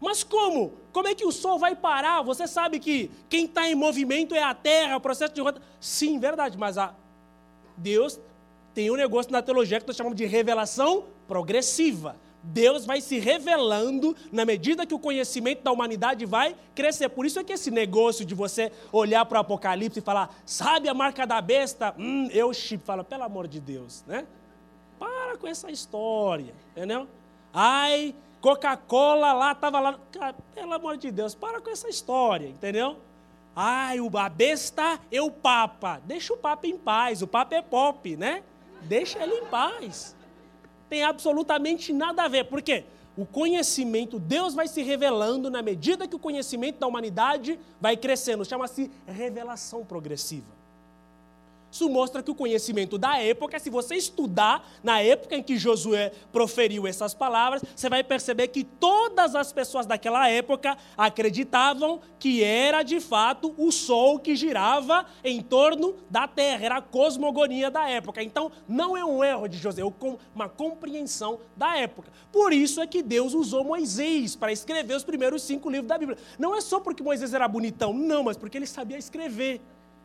Mas como? Como é que o sol vai parar? Você sabe que quem está em movimento é a terra, o processo de rota. Sim, verdade, mas a Deus tem um negócio na teologia que nós chamamos de revelação progressiva. Deus vai se revelando na medida que o conhecimento da humanidade vai crescer. Por isso é que esse negócio de você olhar para o Apocalipse e falar, sabe a marca da besta? Hum, eu chip. Fala, pelo amor de Deus, né? Para com essa história, entendeu? Ai, Coca-Cola lá, estava lá. Cara, pelo amor de Deus, para com essa história, entendeu? Ai, a besta é o Papa. Deixa o Papa em paz, o Papa é pop, né? Deixa ele em paz tem absolutamente nada a ver. Por quê? O conhecimento, Deus vai se revelando na medida que o conhecimento da humanidade vai crescendo. Chama-se revelação progressiva. Isso mostra que o conhecimento da época, se você estudar na época em que Josué proferiu essas palavras, você vai perceber que todas as pessoas daquela época acreditavam que era de fato o sol que girava em torno da terra, era a cosmogonia da época. Então, não é um erro de Josué, é uma compreensão da época. Por isso é que Deus usou Moisés para escrever os primeiros cinco livros da Bíblia. Não é só porque Moisés era bonitão, não, mas porque ele sabia escrever.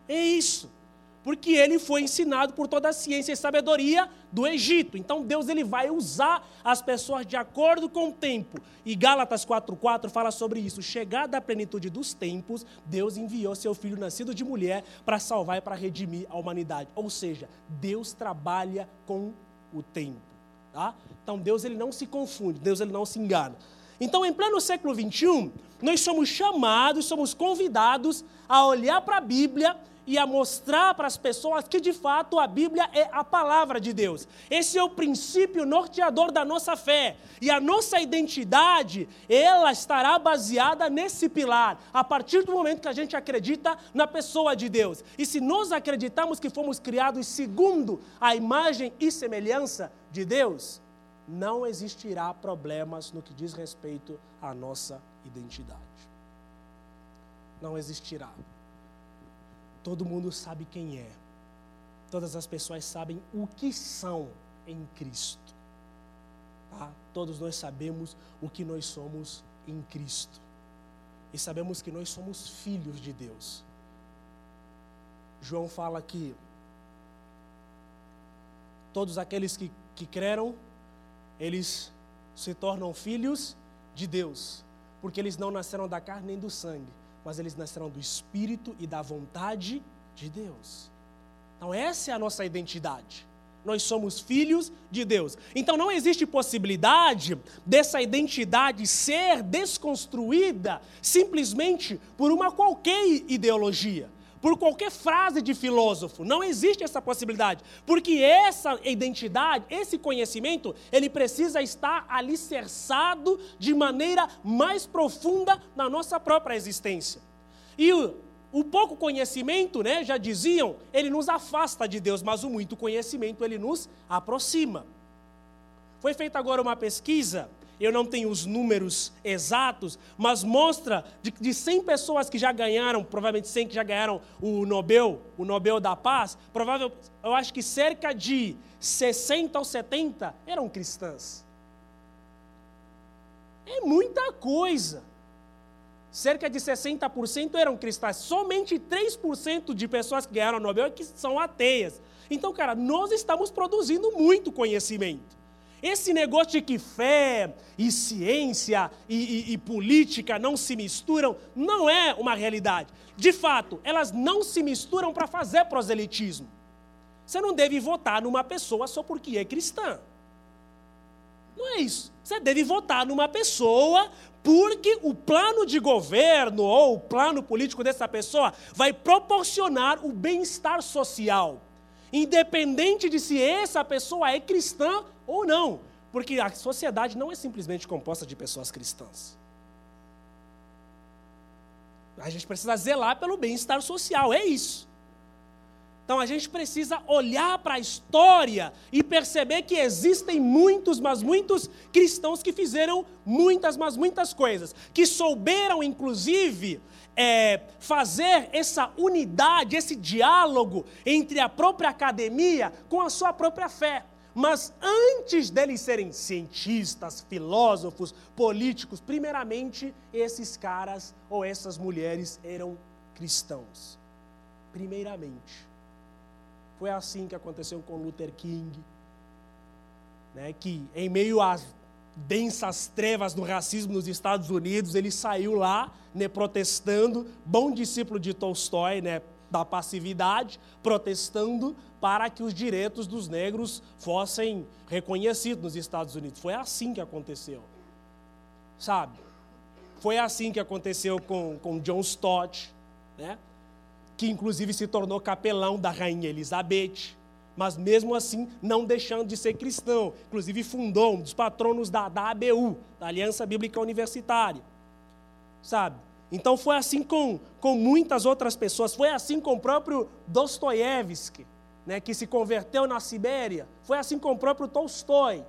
É isso porque ele foi ensinado por toda a ciência e sabedoria do Egito. Então Deus ele vai usar as pessoas de acordo com o tempo. E Gálatas 4:4 fala sobre isso. Chegada a plenitude dos tempos, Deus enviou seu filho nascido de mulher para salvar e para redimir a humanidade. Ou seja, Deus trabalha com o tempo, tá? Então Deus ele não se confunde, Deus ele não se engana. Então, em pleno século 21, nós somos chamados, somos convidados a olhar para a Bíblia e a mostrar para as pessoas que de fato a Bíblia é a palavra de Deus. Esse é o princípio norteador da nossa fé. E a nossa identidade, ela estará baseada nesse pilar, a partir do momento que a gente acredita na pessoa de Deus. E se nós acreditamos que fomos criados segundo a imagem e semelhança de Deus, não existirá problemas no que diz respeito à nossa identidade. Não existirá todo mundo sabe quem é. Todas as pessoas sabem o que são em Cristo. Tá? Todos nós sabemos o que nós somos em Cristo. E sabemos que nós somos filhos de Deus. João fala que todos aqueles que, que creram, eles se tornam filhos de Deus, porque eles não nasceram da carne nem do sangue, mas eles nascerão do Espírito e da vontade de Deus. Então, essa é a nossa identidade. Nós somos filhos de Deus. Então, não existe possibilidade dessa identidade ser desconstruída simplesmente por uma qualquer ideologia por qualquer frase de filósofo. Não existe essa possibilidade, porque essa identidade, esse conhecimento, ele precisa estar alicerçado de maneira mais profunda na nossa própria existência. E o, o pouco conhecimento, né, já diziam, ele nos afasta de Deus, mas o muito conhecimento ele nos aproxima. Foi feita agora uma pesquisa eu não tenho os números exatos, mas mostra de, de 100 pessoas que já ganharam, provavelmente 100 que já ganharam o Nobel, o Nobel da Paz, provavelmente, eu acho que cerca de 60 ou 70 eram cristãs. É muita coisa. cerca de 60% eram cristãs. Somente 3% de pessoas que ganharam o Nobel é que são ateias. Então, cara, nós estamos produzindo muito conhecimento. Esse negócio de que fé e ciência e, e, e, política não se misturam não é uma realidade. De fato, elas não se misturam para fazer proselitismo. Você não deve votar numa pessoa só porque é cristã. Não é isso. Você deve votar numa pessoa porque o plano de governo ou o plano político dessa pessoa vai proporcionar o bem-estar social, independente de se essa pessoa é cristã ou não, porque a sociedade não é simplesmente composta de pessoas cristãs. A gente precisa zelar pelo bem-estar social, é isso. Então a gente precisa olhar para a história e perceber que existem muitos, mas muitos cristãos que fizeram muitas, mas muitas coisas, que souberam, inclusive, é, fazer essa unidade, esse diálogo entre a própria academia com a sua própria fé. Mas antes deles serem cientistas, filósofos, políticos, primeiramente esses caras ou essas mulheres eram cristãos. Primeiramente. Foi assim que aconteceu com Luther King, né, que em meio às densas trevas do racismo nos Estados Unidos, ele saiu lá né, protestando, bom discípulo de Tolstói, né, da passividade, protestando para que os direitos dos negros fossem reconhecidos nos Estados Unidos. Foi assim que aconteceu. Sabe? Foi assim que aconteceu com, com John Stott, né? que inclusive se tornou capelão da rainha Elizabeth, mas mesmo assim não deixando de ser cristão. Inclusive fundou um dos patronos da, da ABU, da Aliança Bíblica Universitária. Sabe? Então foi assim com, com muitas outras pessoas, foi assim com o próprio Dostoiévski, né, que se converteu na Sibéria, foi assim com o próprio Tolstói,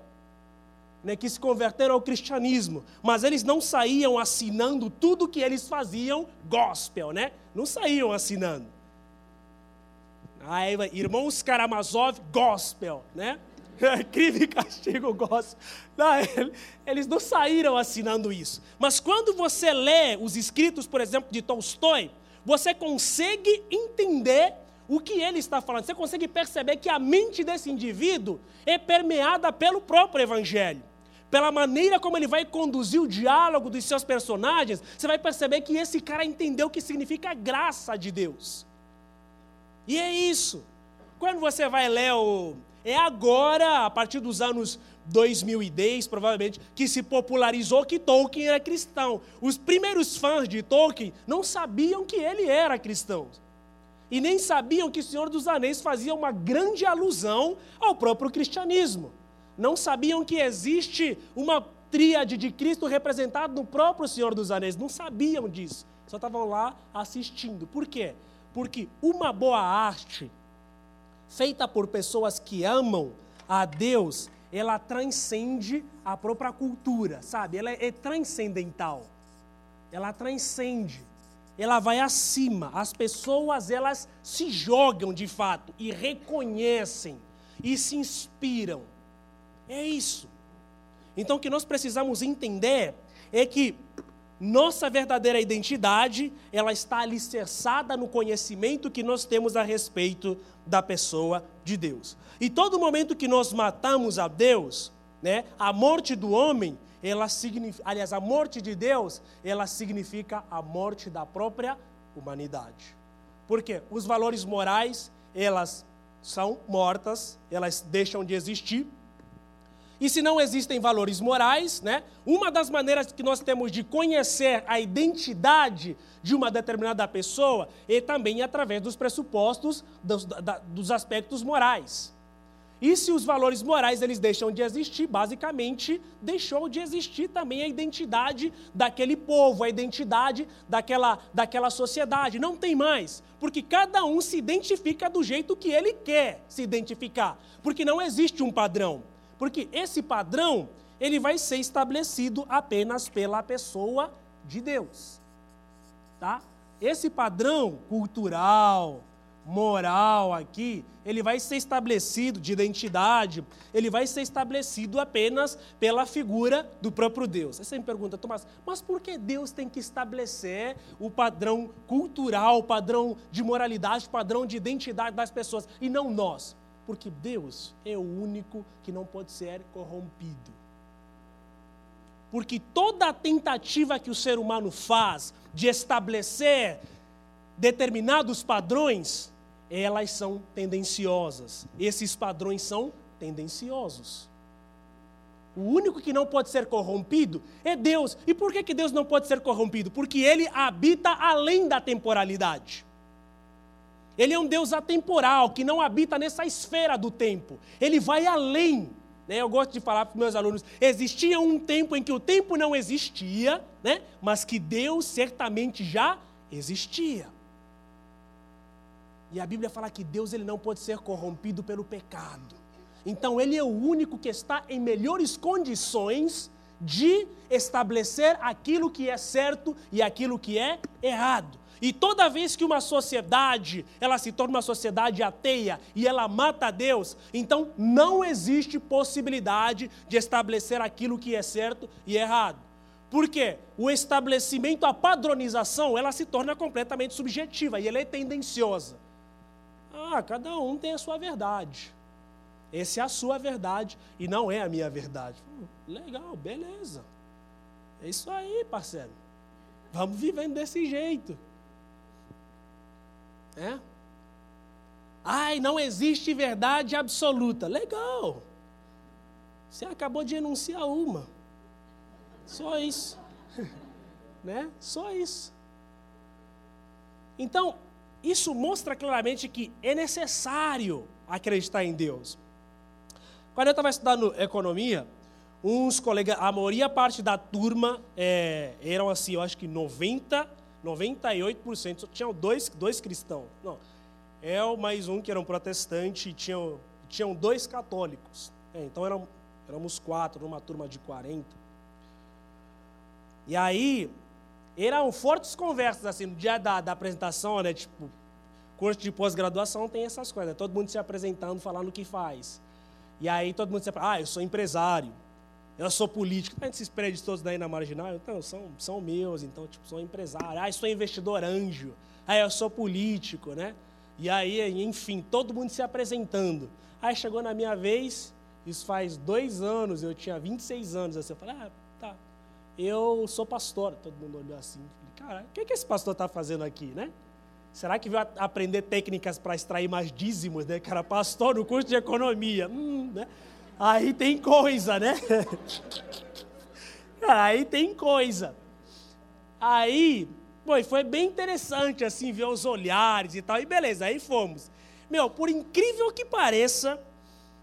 né, que se converteram ao cristianismo, mas eles não saíam assinando tudo que eles faziam gospel, né? Não saíam assinando. Aí, irmãos Karamazov, gospel, né? Crime e castigo gospel. Não, eles não saíram assinando isso. Mas quando você lê os escritos, por exemplo, de Tolstói, você consegue entender o que ele está falando. Você consegue perceber que a mente desse indivíduo é permeada pelo próprio evangelho pela maneira como ele vai conduzir o diálogo dos seus personagens, você vai perceber que esse cara entendeu o que significa a graça de Deus. E é isso. Quando você vai ler o. É agora, a partir dos anos 2010, provavelmente, que se popularizou que Tolkien era cristão. Os primeiros fãs de Tolkien não sabiam que ele era cristão. E nem sabiam que o Senhor dos Anéis fazia uma grande alusão ao próprio cristianismo não sabiam que existe uma tríade de Cristo representado no próprio Senhor dos Anéis. Não sabiam disso. Só estavam lá assistindo. Por quê? Porque uma boa arte, feita por pessoas que amam a Deus, ela transcende a própria cultura, sabe? Ela é transcendental. Ela transcende. Ela vai acima. As pessoas, elas se jogam de fato e reconhecem e se inspiram é isso. Então, o que nós precisamos entender é que nossa verdadeira identidade, ela está alicerçada no conhecimento que nós temos a respeito da pessoa de Deus. E todo momento que nós matamos a Deus, né, a morte do homem, ela significa, aliás, a morte de Deus, ela significa a morte da própria humanidade. Porque os valores morais, elas são mortas, elas deixam de existir e se não existem valores morais, né, uma das maneiras que nós temos de conhecer a identidade de uma determinada pessoa é também através dos pressupostos dos, da, dos aspectos morais. E se os valores morais eles deixam de existir, basicamente deixou de existir também a identidade daquele povo, a identidade daquela, daquela sociedade. Não tem mais, porque cada um se identifica do jeito que ele quer se identificar, porque não existe um padrão. Porque esse padrão, ele vai ser estabelecido apenas pela pessoa de Deus. Tá? Esse padrão cultural, moral aqui, ele vai ser estabelecido de identidade, ele vai ser estabelecido apenas pela figura do próprio Deus. Aí você me pergunta, Tomás, mas por que Deus tem que estabelecer o padrão cultural, o padrão de moralidade, o padrão de identidade das pessoas e não nós? Porque Deus é o único que não pode ser corrompido. Porque toda tentativa que o ser humano faz de estabelecer determinados padrões, elas são tendenciosas. Esses padrões são tendenciosos. O único que não pode ser corrompido é Deus. E por que, que Deus não pode ser corrompido? Porque ele habita além da temporalidade. Ele é um Deus atemporal, que não habita nessa esfera do tempo. Ele vai além. Né? Eu gosto de falar para os meus alunos: existia um tempo em que o tempo não existia, né? mas que Deus certamente já existia. E a Bíblia fala que Deus ele não pode ser corrompido pelo pecado. Então ele é o único que está em melhores condições de estabelecer aquilo que é certo e aquilo que é errado. E toda vez que uma sociedade, ela se torna uma sociedade ateia e ela mata Deus, então não existe possibilidade de estabelecer aquilo que é certo e errado. Por quê? O estabelecimento, a padronização, ela se torna completamente subjetiva e ela é tendenciosa. Ah, cada um tem a sua verdade. Essa é a sua verdade e não é a minha verdade. Hum, legal, beleza. É isso aí, parceiro. Vamos vivendo desse jeito. É? Ai, não existe verdade absoluta. Legal. Você acabou de enunciar uma. Só isso. né? Só isso. Então, isso mostra claramente que é necessário acreditar em Deus. Quando eu estava estudando economia, uns colegas, a maioria parte da turma é, eram assim, eu acho que 90, 98%, tinham dois, dois cristãos. Não, eu mais um que era um protestante, tinham, tinham dois católicos. É, então eram, éramos quatro numa turma de 40. E aí, eram fortes conversas, assim, no dia da, da apresentação, né? Tipo, curso de pós-graduação tem essas coisas, todo mundo se apresentando, falando o que faz. E aí todo mundo se apresenta, ah, eu sou empresário, eu sou político. Tá esses prédios todos daí na marginal? Então, são, são meus, então, tipo, sou empresário. Ah, sou investidor anjo. Ah, eu sou político, né? E aí, enfim, todo mundo se apresentando. Aí chegou na minha vez, isso faz dois anos, eu tinha 26 anos, assim, eu falei, ah, eu sou pastor. Todo mundo olhou assim, falei, cara, o que, que esse pastor está fazendo aqui, né? Será que veio aprender técnicas para extrair mais dízimos, né? Cara, pastor no curso de economia. Hum, né? Aí tem coisa, né? aí tem coisa. Aí, foi, foi bem interessante, assim, ver os olhares e tal. E beleza, aí fomos. Meu, por incrível que pareça,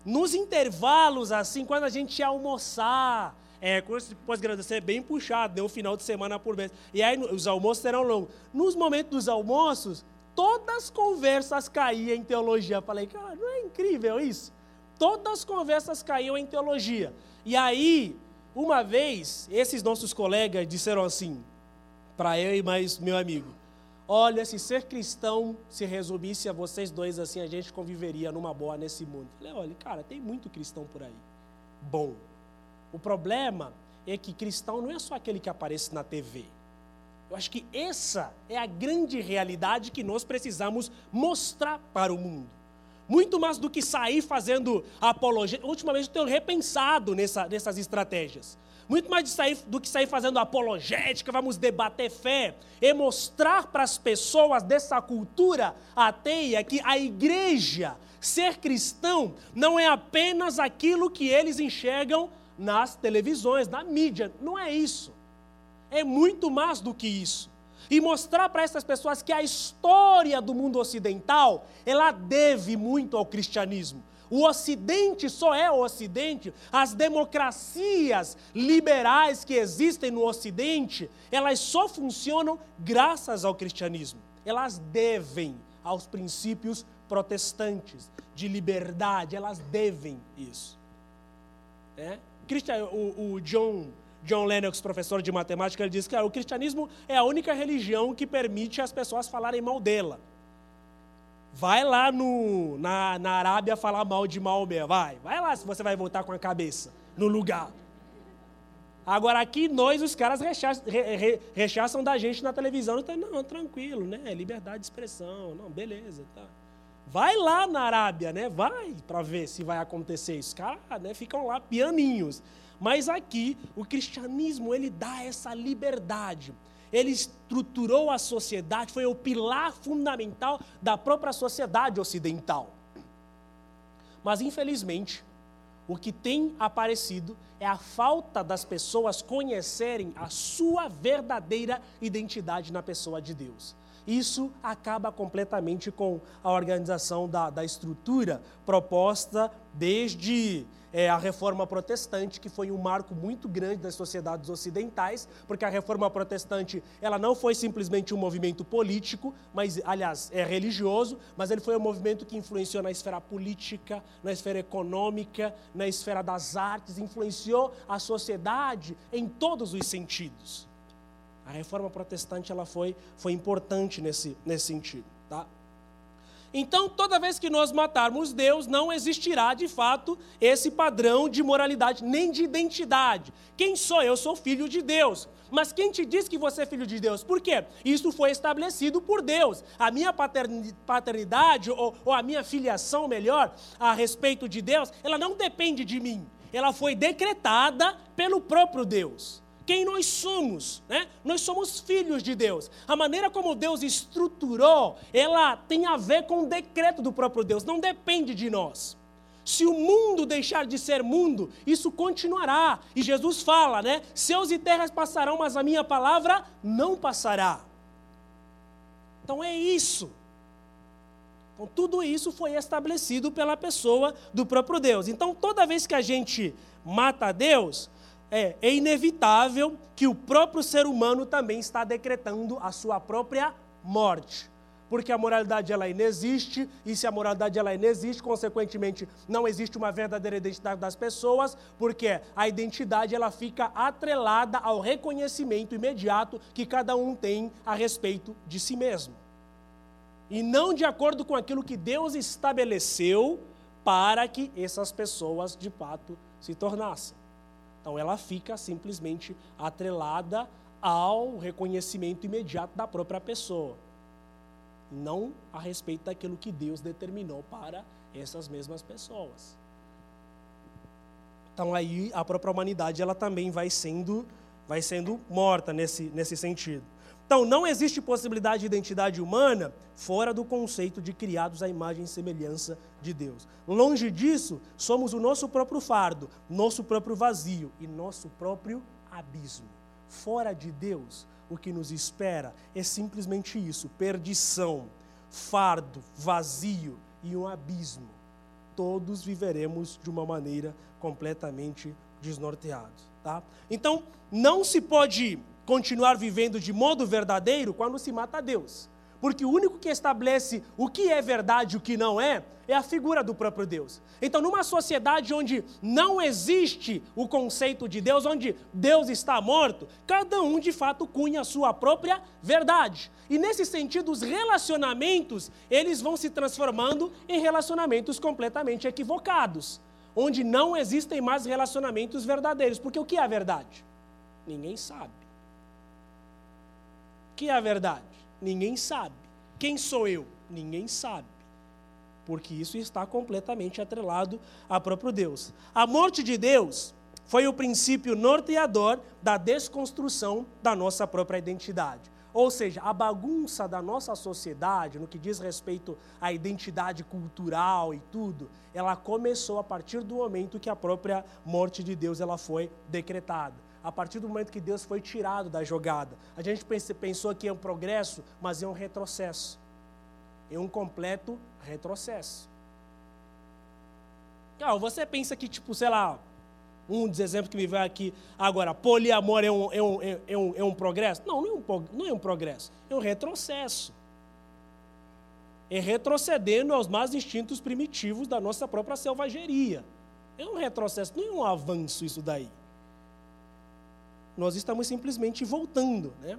nos intervalos, assim, quando a gente ia almoçar, é, curso de pós-graduação é bem puxado, deu um final de semana por mês. E aí os almoços serão longos. Nos momentos dos almoços, todas as conversas caíam em teologia. Falei, cara, não é incrível isso? Todas as conversas caíam em teologia. E aí, uma vez, esses nossos colegas disseram assim, para eu e mais meu amigo, olha, se ser cristão se resumisse a vocês dois assim, a gente conviveria numa boa nesse mundo. Eu falei, olha, cara, tem muito cristão por aí. Bom. O problema é que cristão não é só aquele que aparece na TV. Eu acho que essa é a grande realidade que nós precisamos mostrar para o mundo. Muito mais do que sair fazendo apologia. Ultimamente eu tenho repensado nessa, nessas estratégias. Muito mais sair, do que sair fazendo apologética, vamos debater fé, é mostrar para as pessoas dessa cultura ateia que a igreja, ser cristão, não é apenas aquilo que eles enxergam nas televisões, na mídia. Não é isso. É muito mais do que isso. E mostrar para essas pessoas que a história do mundo ocidental, ela deve muito ao cristianismo. O Ocidente só é o Ocidente, as democracias liberais que existem no Ocidente, elas só funcionam graças ao cristianismo. Elas devem aos princípios protestantes de liberdade, elas devem isso. É? o, o John, John Lennox, professor de matemática, ele diz que ah, o cristianismo é a única religião que permite as pessoas falarem mal dela. Vai lá no, na, na Arábia falar mal de Maomé, vai. Vai lá se você vai voltar com a cabeça no lugar. Agora aqui nós, os caras rechaçam, re, rechaçam da gente na televisão. Então, não, tranquilo, né? Liberdade de expressão. Não, beleza, tá. Vai lá na Arábia, né? Vai para ver se vai acontecer isso. Os caras né, ficam lá pianinhos. Mas aqui o cristianismo ele dá essa liberdade. Ele estruturou a sociedade, foi o pilar fundamental da própria sociedade ocidental. Mas infelizmente, o que tem aparecido é a falta das pessoas conhecerem a sua verdadeira identidade na pessoa de Deus. Isso acaba completamente com a organização da, da estrutura proposta desde é, a reforma protestante, que foi um marco muito grande das sociedades ocidentais, porque a reforma protestante ela não foi simplesmente um movimento político, mas, aliás, é religioso, mas ele foi um movimento que influenciou na esfera política, na esfera econômica, na esfera das artes, influenciou a sociedade em todos os sentidos. A reforma protestante ela foi, foi importante nesse, nesse sentido. Tá? Então, toda vez que nós matarmos Deus, não existirá de fato esse padrão de moralidade, nem de identidade. Quem sou eu? Sou filho de Deus. Mas quem te diz que você é filho de Deus? Por quê? Isso foi estabelecido por Deus. A minha paternidade, ou, ou a minha filiação, melhor, a respeito de Deus, ela não depende de mim. Ela foi decretada pelo próprio Deus quem nós somos, né? Nós somos filhos de Deus. A maneira como Deus estruturou, ela tem a ver com o decreto do próprio Deus, não depende de nós. Se o mundo deixar de ser mundo, isso continuará. E Jesus fala, né? Seus e terras passarão, mas a minha palavra não passará. Então é isso. Então, tudo isso foi estabelecido pela pessoa do próprio Deus. Então, toda vez que a gente mata Deus, é, é inevitável que o próprio ser humano também está decretando a sua própria morte porque a moralidade ela inexiste, e se a moralidade ela inexiste, consequentemente não existe uma verdadeira identidade das pessoas, porque a identidade ela fica atrelada ao reconhecimento imediato que cada um tem a respeito de si mesmo. E não de acordo com aquilo que Deus estabeleceu para que essas pessoas de fato se tornassem. Então ela fica simplesmente atrelada ao reconhecimento imediato da própria pessoa, não a respeito daquilo que Deus determinou para essas mesmas pessoas. Então aí a própria humanidade ela também vai sendo vai sendo morta nesse, nesse sentido. Então, não existe possibilidade de identidade humana fora do conceito de criados à imagem e semelhança de Deus. Longe disso, somos o nosso próprio fardo, nosso próprio vazio e nosso próprio abismo. Fora de Deus, o que nos espera é simplesmente isso: perdição, fardo, vazio e um abismo. Todos viveremos de uma maneira completamente desnorteados. Tá? Então, não se pode continuar vivendo de modo verdadeiro quando se mata Deus. Porque o único que estabelece o que é verdade e o que não é, é a figura do próprio Deus. Então, numa sociedade onde não existe o conceito de Deus, onde Deus está morto, cada um de fato cunha a sua própria verdade. E nesse sentido, os relacionamentos, eles vão se transformando em relacionamentos completamente equivocados, onde não existem mais relacionamentos verdadeiros. Porque o que é a verdade? Ninguém sabe que é a verdade? Ninguém sabe. Quem sou eu? Ninguém sabe. Porque isso está completamente atrelado a próprio Deus. A morte de Deus foi o princípio norteador da desconstrução da nossa própria identidade. Ou seja, a bagunça da nossa sociedade, no que diz respeito à identidade cultural e tudo, ela começou a partir do momento que a própria morte de Deus ela foi decretada a partir do momento que Deus foi tirado da jogada. A gente pensou que é um progresso, mas é um retrocesso. É um completo retrocesso. Ah, você pensa que, tipo, sei lá, um dos exemplos que me veio aqui agora, poliamor é um, é um, é um, é um progresso? Não, não é um, não é um progresso, é um retrocesso. É retrocedendo aos mais instintos primitivos da nossa própria selvageria. É um retrocesso, não é um avanço isso daí nós estamos simplesmente voltando. Né?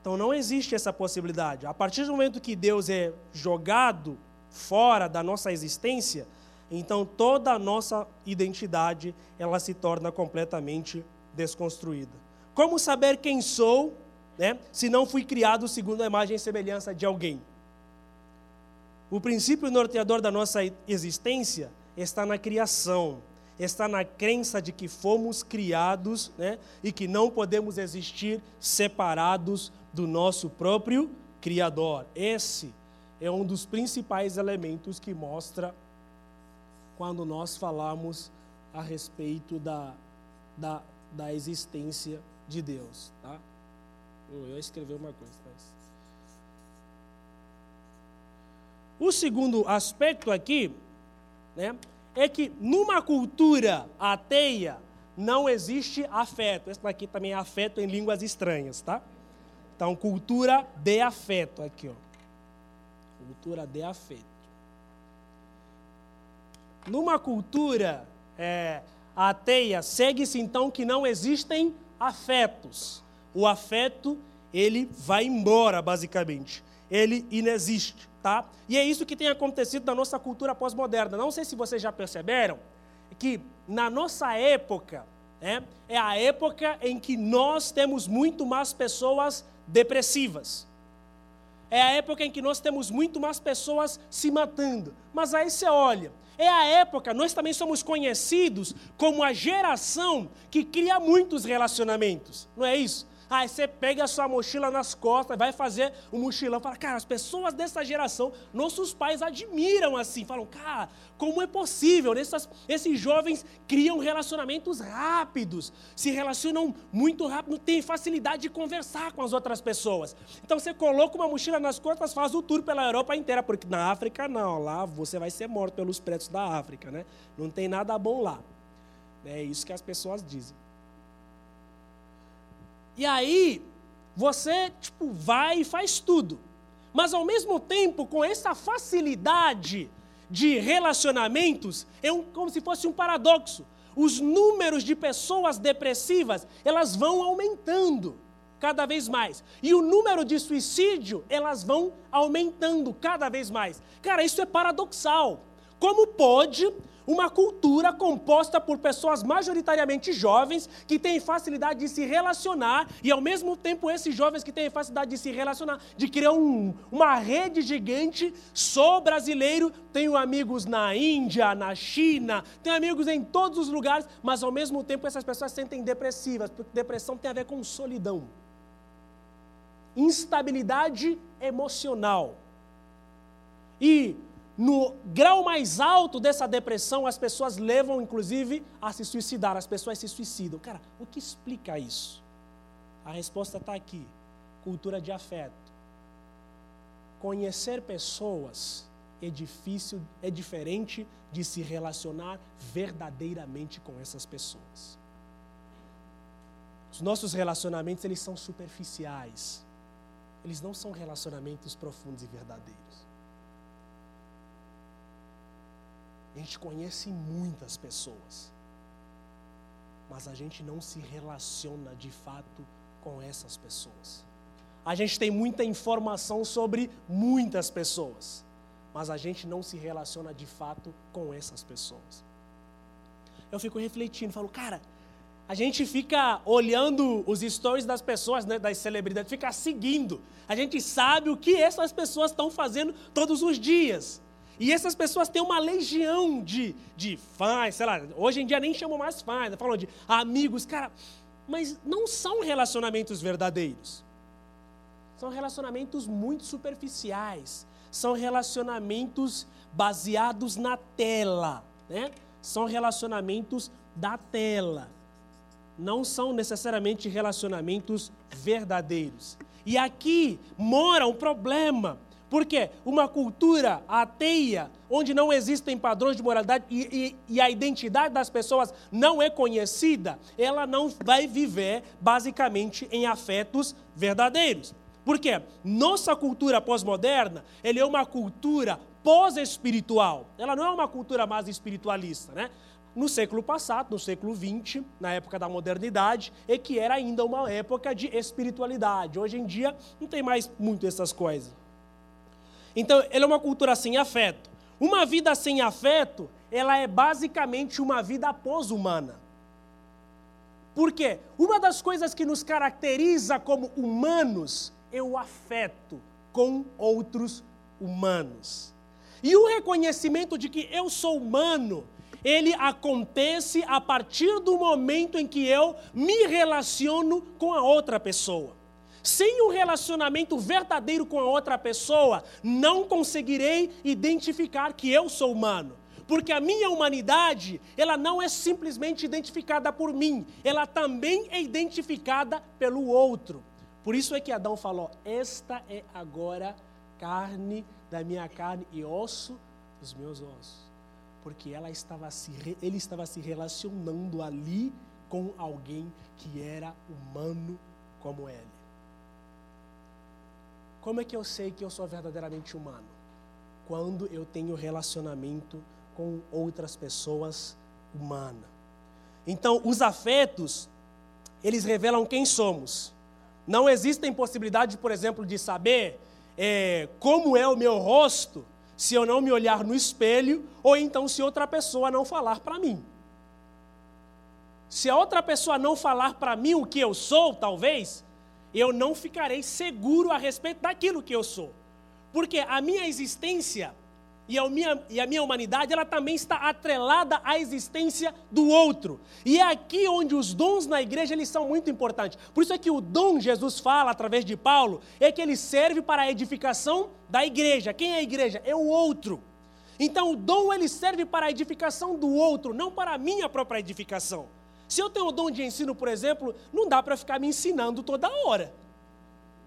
Então não existe essa possibilidade. A partir do momento que Deus é jogado fora da nossa existência, então toda a nossa identidade ela se torna completamente desconstruída. Como saber quem sou, né, se não fui criado segundo a imagem e semelhança de alguém? O princípio norteador da nossa existência está na criação, está na crença de que fomos criados né, e que não podemos existir separados do nosso próprio Criador. Esse é um dos principais elementos que mostra quando nós falamos a respeito da, da, da existência de Deus. Tá? Eu ia escrever uma coisa. Mas... O segundo aspecto aqui né, é que numa cultura ateia não existe afeto. Esse aqui também é afeto em línguas estranhas, tá? Então, cultura de afeto aqui, ó. Cultura de afeto. Numa cultura é, ateia, segue-se então que não existem afetos. O afeto, ele vai embora, basicamente. Ele inexiste, tá? E é isso que tem acontecido na nossa cultura pós-moderna. Não sei se vocês já perceberam que na nossa época, é, é a época em que nós temos muito mais pessoas depressivas. É a época em que nós temos muito mais pessoas se matando. Mas aí você olha, é a época, nós também somos conhecidos como a geração que cria muitos relacionamentos, não é isso? Aí você pega a sua mochila nas costas, vai fazer um mochilão, fala, cara, as pessoas dessa geração, nossos pais admiram assim, falam, cara, como é possível? Essas, esses jovens criam relacionamentos rápidos, se relacionam muito rápido, têm facilidade de conversar com as outras pessoas. Então você coloca uma mochila nas costas, faz o tour pela Europa inteira, porque na África não, lá você vai ser morto pelos pretos da África, né? Não tem nada bom lá. É isso que as pessoas dizem. E aí, você, tipo, vai e faz tudo. Mas ao mesmo tempo, com essa facilidade de relacionamentos, é um, como se fosse um paradoxo. Os números de pessoas depressivas, elas vão aumentando cada vez mais. E o número de suicídio, elas vão aumentando cada vez mais. Cara, isso é paradoxal. Como pode uma cultura composta por pessoas majoritariamente jovens que têm facilidade de se relacionar e ao mesmo tempo esses jovens que têm facilidade de se relacionar, de criar um, uma rede gigante. Sou brasileiro, tenho amigos na Índia, na China, tenho amigos em todos os lugares, mas ao mesmo tempo essas pessoas se sentem depressivas, porque depressão tem a ver com solidão, instabilidade emocional. E no grau mais alto dessa depressão, as pessoas levam, inclusive, a se suicidar. As pessoas se suicidam. Cara, o que explica isso? A resposta está aqui: cultura de afeto. Conhecer pessoas é difícil, é diferente de se relacionar verdadeiramente com essas pessoas. Os nossos relacionamentos, eles são superficiais. Eles não são relacionamentos profundos e verdadeiros. A gente conhece muitas pessoas, mas a gente não se relaciona de fato com essas pessoas. A gente tem muita informação sobre muitas pessoas, mas a gente não se relaciona de fato com essas pessoas. Eu fico refletindo, falo, cara, a gente fica olhando os stories das pessoas, né, das celebridades, fica seguindo. A gente sabe o que essas pessoas estão fazendo todos os dias. E essas pessoas têm uma legião de, de fãs, sei lá, hoje em dia nem chamam mais fãs, falam de amigos, cara, mas não são relacionamentos verdadeiros. São relacionamentos muito superficiais. São relacionamentos baseados na tela, né? São relacionamentos da tela. Não são necessariamente relacionamentos verdadeiros. E aqui mora um problema por quê? Uma cultura ateia, onde não existem padrões de moralidade e, e, e, a identidade das pessoas não é conhecida, ela não vai viver basicamente em afetos verdadeiros. Por quê? Nossa cultura pós-moderna, é uma cultura pós-espiritual. Ela não é uma cultura mais espiritualista, né? no século passado, no século XX, na época da modernidade, e que era ainda uma época de espiritualidade. Hoje em dia não tem mais muito essas coisas. Então, ele é uma cultura sem afeto. Uma vida sem afeto, ela é basicamente uma vida pós-humana. Por quê? Uma das coisas que nos caracteriza como humanos é o afeto com outros humanos. E o reconhecimento de que eu sou humano, ele acontece a partir do momento em que eu me relaciono com a outra pessoa. Sem um relacionamento verdadeiro com a outra pessoa, não conseguirei identificar que eu sou humano. Porque a minha humanidade, ela não é simplesmente identificada por mim, ela também é identificada pelo outro. Por isso é que Adão falou: Esta é agora carne da minha carne e osso dos meus ossos. Porque ela estava se, ele estava se relacionando ali com alguém que era humano como ele. Como é que eu sei que eu sou verdadeiramente humano? Quando eu tenho relacionamento com outras pessoas humanas. Então, os afetos, eles revelam quem somos. Não existem possibilidade, por exemplo, de saber é, como é o meu rosto se eu não me olhar no espelho ou então se outra pessoa não falar para mim. Se a outra pessoa não falar para mim o que eu sou, talvez, eu não ficarei seguro a respeito daquilo que eu sou. Porque a minha existência e a minha, e a minha humanidade, ela também está atrelada à existência do outro. E é aqui onde os dons na igreja, eles são muito importantes. Por isso é que o dom, Jesus fala através de Paulo, é que ele serve para a edificação da igreja. Quem é a igreja? É o outro. Então o dom, ele serve para a edificação do outro, não para a minha própria edificação. Se eu tenho o dom de ensino, por exemplo, não dá para ficar me ensinando toda hora.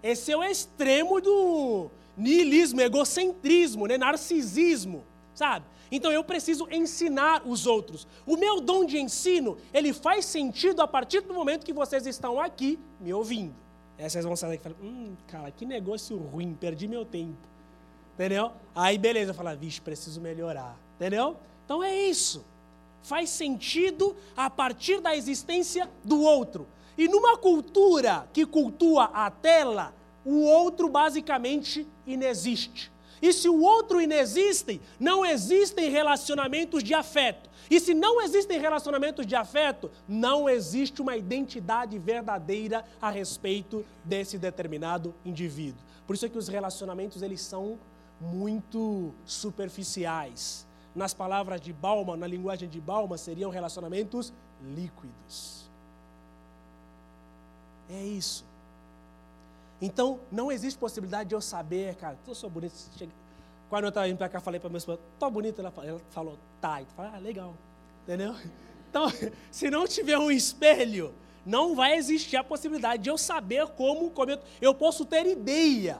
Esse é o extremo do niilismo, egocentrismo, né? narcisismo, sabe? Então eu preciso ensinar os outros. O meu dom de ensino, ele faz sentido a partir do momento que vocês estão aqui me ouvindo. Aí vocês vão sair daqui e falar, hum, cara, que negócio ruim, perdi meu tempo. Entendeu? Aí beleza, falar, vixe, preciso melhorar. Entendeu? Então é isso faz sentido a partir da existência do outro. E numa cultura que cultua a tela, o outro basicamente inexiste. E se o outro inexiste, não existem relacionamentos de afeto. E se não existem relacionamentos de afeto, não existe uma identidade verdadeira a respeito desse determinado indivíduo. Por isso é que os relacionamentos eles são muito superficiais nas palavras de Balma, na linguagem de Balma, seriam relacionamentos líquidos. É isso. Então, não existe possibilidade de eu saber, cara, eu sou bonito. Quando eu estava indo para cá, falei para minha esposa, tô bonito. Ela falou, tá. Eu falei, ah, legal. Entendeu? Então, se não tiver um espelho, não vai existir a possibilidade de eu saber como, como eu, eu posso ter ideia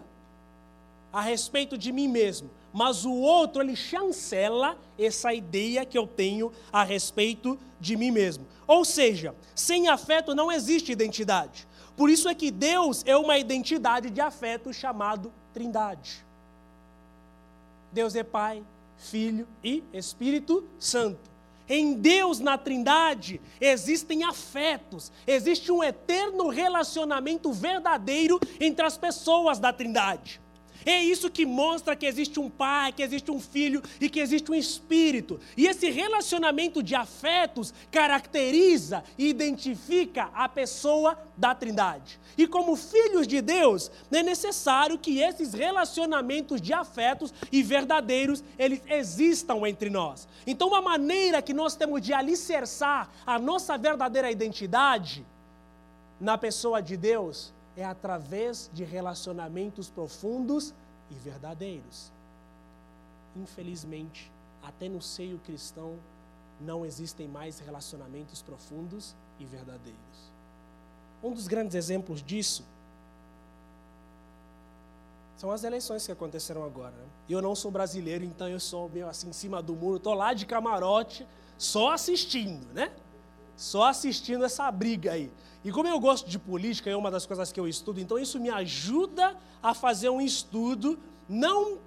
a respeito de mim mesmo, mas o outro ele chancela essa ideia que eu tenho a respeito de mim mesmo. Ou seja, sem afeto não existe identidade. Por isso é que Deus é uma identidade de afeto chamado Trindade. Deus é Pai, Filho e Espírito Santo. Em Deus, na Trindade, existem afetos, existe um eterno relacionamento verdadeiro entre as pessoas da Trindade. É isso que mostra que existe um pai, que existe um filho e que existe um espírito. E esse relacionamento de afetos caracteriza e identifica a pessoa da Trindade. E como filhos de Deus, é necessário que esses relacionamentos de afetos e verdadeiros eles existam entre nós. Então, uma maneira que nós temos de alicerçar a nossa verdadeira identidade na pessoa de Deus é através de relacionamentos profundos e verdadeiros. Infelizmente, até no seio cristão, não existem mais relacionamentos profundos e verdadeiros. Um dos grandes exemplos disso são as eleições que aconteceram agora. Né? Eu não sou brasileiro, então eu sou meio assim em cima do muro, estou lá de camarote, só assistindo, né? Só assistindo essa briga aí. E como eu gosto de política, é uma das coisas que eu estudo, então isso me ajuda a fazer um estudo não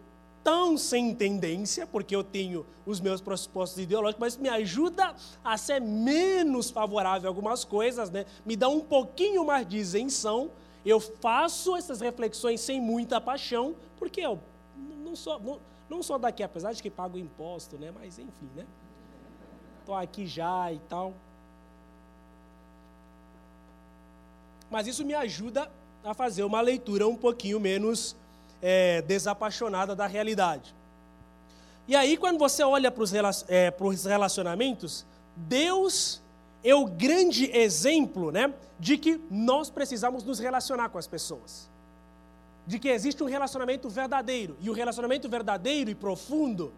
tão sem tendência, porque eu tenho os meus pressupostos ideológicos, mas me ajuda a ser menos favorável a algumas coisas, né? me dá um pouquinho mais de isenção. Eu faço essas reflexões sem muita paixão, porque eu não sou, não, não sou daqui, apesar de que pago imposto, né? mas enfim, né? Estou aqui já e tal. Mas isso me ajuda a fazer uma leitura um pouquinho menos é, desapaixonada da realidade. E aí, quando você olha para os é, relacionamentos, Deus é o grande exemplo né, de que nós precisamos nos relacionar com as pessoas. De que existe um relacionamento verdadeiro. E o relacionamento verdadeiro e profundo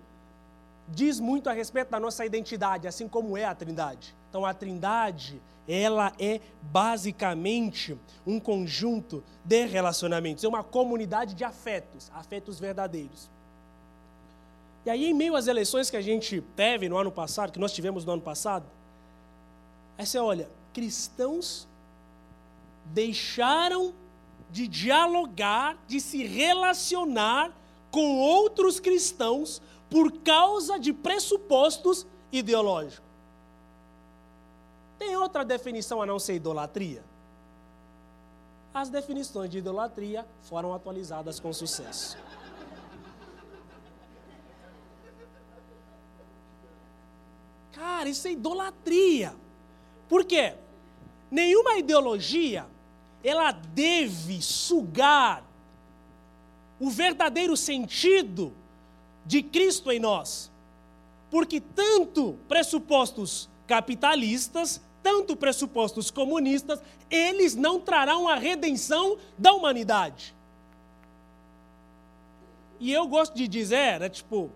diz muito a respeito da nossa identidade, assim como é a Trindade. Então, a Trindade ela é basicamente um conjunto de relacionamentos, é uma comunidade de afetos, afetos verdadeiros. E aí, em meio às eleições que a gente teve no ano passado, que nós tivemos no ano passado, aí você olha, cristãos deixaram de dialogar, de se relacionar com outros cristãos por causa de pressupostos ideológicos. Tem outra definição a não ser idolatria? As definições de idolatria foram atualizadas com sucesso. Cara, isso é idolatria. Por quê? Nenhuma ideologia ela deve sugar o verdadeiro sentido de Cristo em nós. Porque tanto pressupostos capitalistas tanto pressupostos comunistas, eles não trarão a redenção da humanidade. E eu gosto de dizer, né, tipo,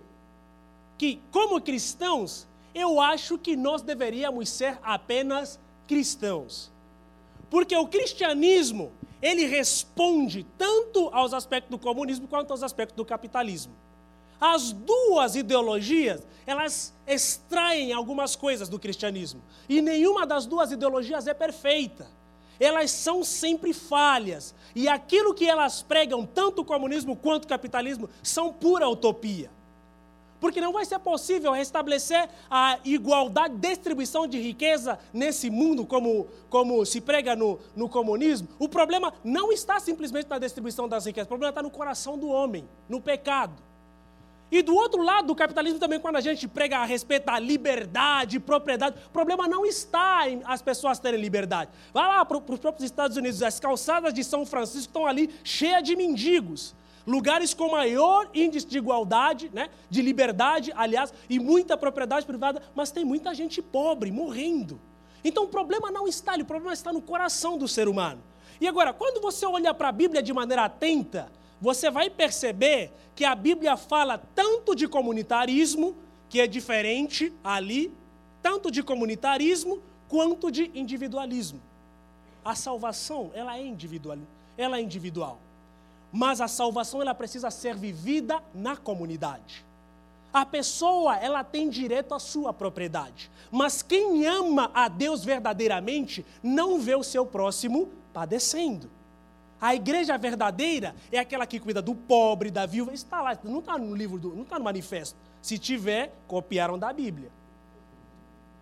que como cristãos, eu acho que nós deveríamos ser apenas cristãos. Porque o cristianismo, ele responde tanto aos aspectos do comunismo quanto aos aspectos do capitalismo. As duas ideologias, elas extraem algumas coisas do cristianismo. E nenhuma das duas ideologias é perfeita. Elas são sempre falhas. E aquilo que elas pregam, tanto o comunismo quanto o capitalismo, são pura utopia. Porque não vai ser possível restabelecer a igualdade, distribuição de riqueza nesse mundo, como, como se prega no, no comunismo. O problema não está simplesmente na distribuição das riquezas, o problema está no coração do homem, no pecado. E do outro lado do capitalismo também, quando a gente prega a respeito da liberdade, propriedade, o problema não está em as pessoas terem liberdade. Vai lá para os próprios Estados Unidos, as calçadas de São Francisco estão ali cheias de mendigos. Lugares com maior índice de igualdade, né, de liberdade, aliás, e muita propriedade privada, mas tem muita gente pobre, morrendo. Então o problema não está ali, o problema está no coração do ser humano. E agora, quando você olha para a Bíblia de maneira atenta, você vai perceber que a Bíblia fala tanto de comunitarismo, que é diferente ali, tanto de comunitarismo quanto de individualismo. A salvação, ela é individual, ela é individual. Mas a salvação ela precisa ser vivida na comunidade. A pessoa, ela tem direito à sua propriedade. Mas quem ama a Deus verdadeiramente não vê o seu próximo padecendo. A igreja verdadeira é aquela que cuida do pobre, da viúva. Está lá, não está no livro, do, não está no manifesto. Se tiver, copiaram da Bíblia.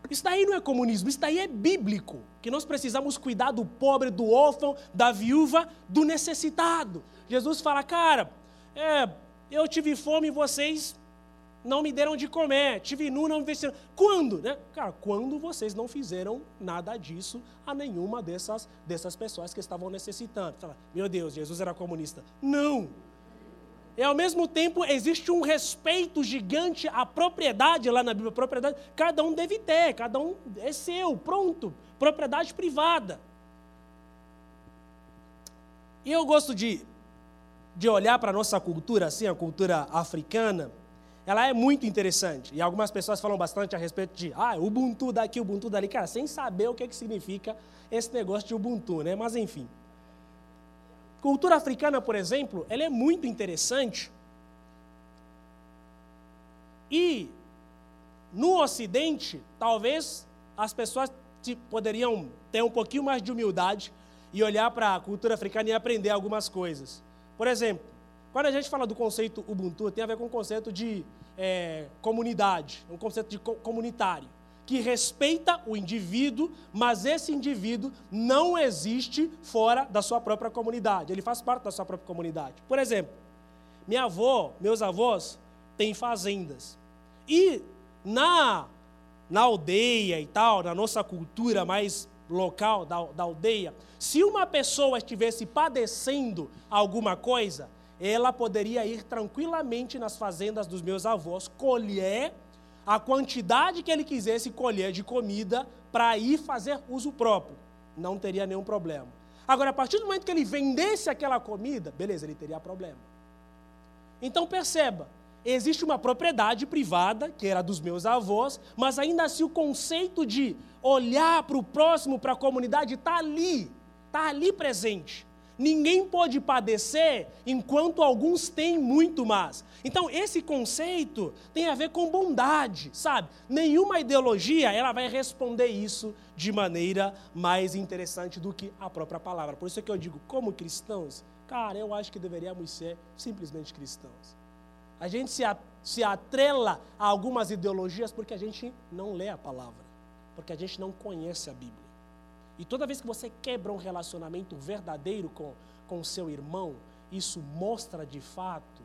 Isso daí não é comunismo, isso daí é bíblico. Que nós precisamos cuidar do pobre, do órfão, da viúva, do necessitado. Jesus fala, cara, é, eu tive fome e vocês não me deram de comer, tive nu, não me vestiram. Quando? Né? Cara, quando vocês não fizeram nada disso a nenhuma dessas, dessas pessoas que estavam necessitando. Fala, meu Deus, Jesus era comunista. Não! E ao mesmo tempo existe um respeito gigante à propriedade lá na Bíblia. Propriedade, cada um deve ter, cada um é seu, pronto. Propriedade privada. E eu gosto de, de olhar para a nossa cultura, assim, a cultura africana, ela é muito interessante. E algumas pessoas falam bastante a respeito de, ah, Ubuntu daqui, Ubuntu dali, cara, sem saber o que, que significa esse negócio de Ubuntu, né? Mas enfim. Cultura africana, por exemplo, ela é muito interessante. E no Ocidente, talvez as pessoas poderiam ter um pouquinho mais de humildade e olhar para a cultura africana e aprender algumas coisas. Por exemplo, Quando a gente fala do conceito Ubuntu, tem a ver com o conceito de é, comunidade, um conceito de co comunitário, que respeita o indivíduo, mas esse indivíduo não existe fora da sua própria comunidade, ele faz parte da sua própria comunidade. Por exemplo, minha avó, meus avós têm fazendas. E na, na aldeia e tal, na nossa cultura mais local da, da aldeia, se uma pessoa estivesse padecendo alguma coisa, ela poderia ir tranquilamente nas fazendas dos meus avós, colher a quantidade que ele quisesse colher de comida para ir fazer uso próprio. Não teria nenhum problema. Agora, a partir do momento que ele vendesse aquela comida, beleza, ele teria problema. Então perceba, existe uma propriedade privada, que era dos meus avós, mas ainda assim o conceito de olhar para o próximo, para a comunidade, está ali, está ali presente. Ninguém pode padecer enquanto alguns têm muito mais. Então, esse conceito tem a ver com bondade, sabe? Nenhuma ideologia ela vai responder isso de maneira mais interessante do que a própria palavra. Por isso é que eu digo, como cristãos, cara, eu acho que deveríamos ser simplesmente cristãos. A gente se, a, se atrela a algumas ideologias porque a gente não lê a palavra, porque a gente não conhece a Bíblia. E toda vez que você quebra um relacionamento verdadeiro com com seu irmão, isso mostra de fato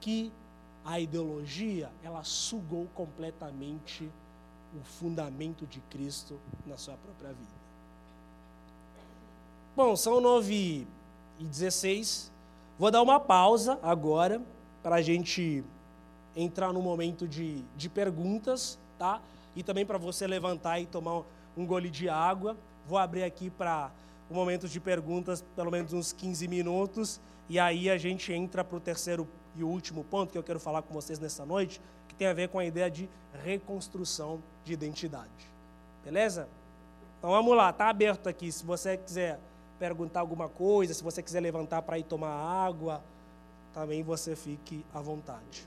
que a ideologia ela sugou completamente o fundamento de Cristo na sua própria vida. Bom, são 9 e 16. Vou dar uma pausa agora para a gente entrar no momento de, de perguntas, tá? E também para você levantar e tomar um gole de água. Vou abrir aqui para o momento de perguntas, pelo menos uns 15 minutos, e aí a gente entra para o terceiro e último ponto que eu quero falar com vocês nessa noite, que tem a ver com a ideia de reconstrução de identidade. Beleza? Então vamos lá, está aberto aqui. Se você quiser perguntar alguma coisa, se você quiser levantar para ir tomar água, também você fique à vontade.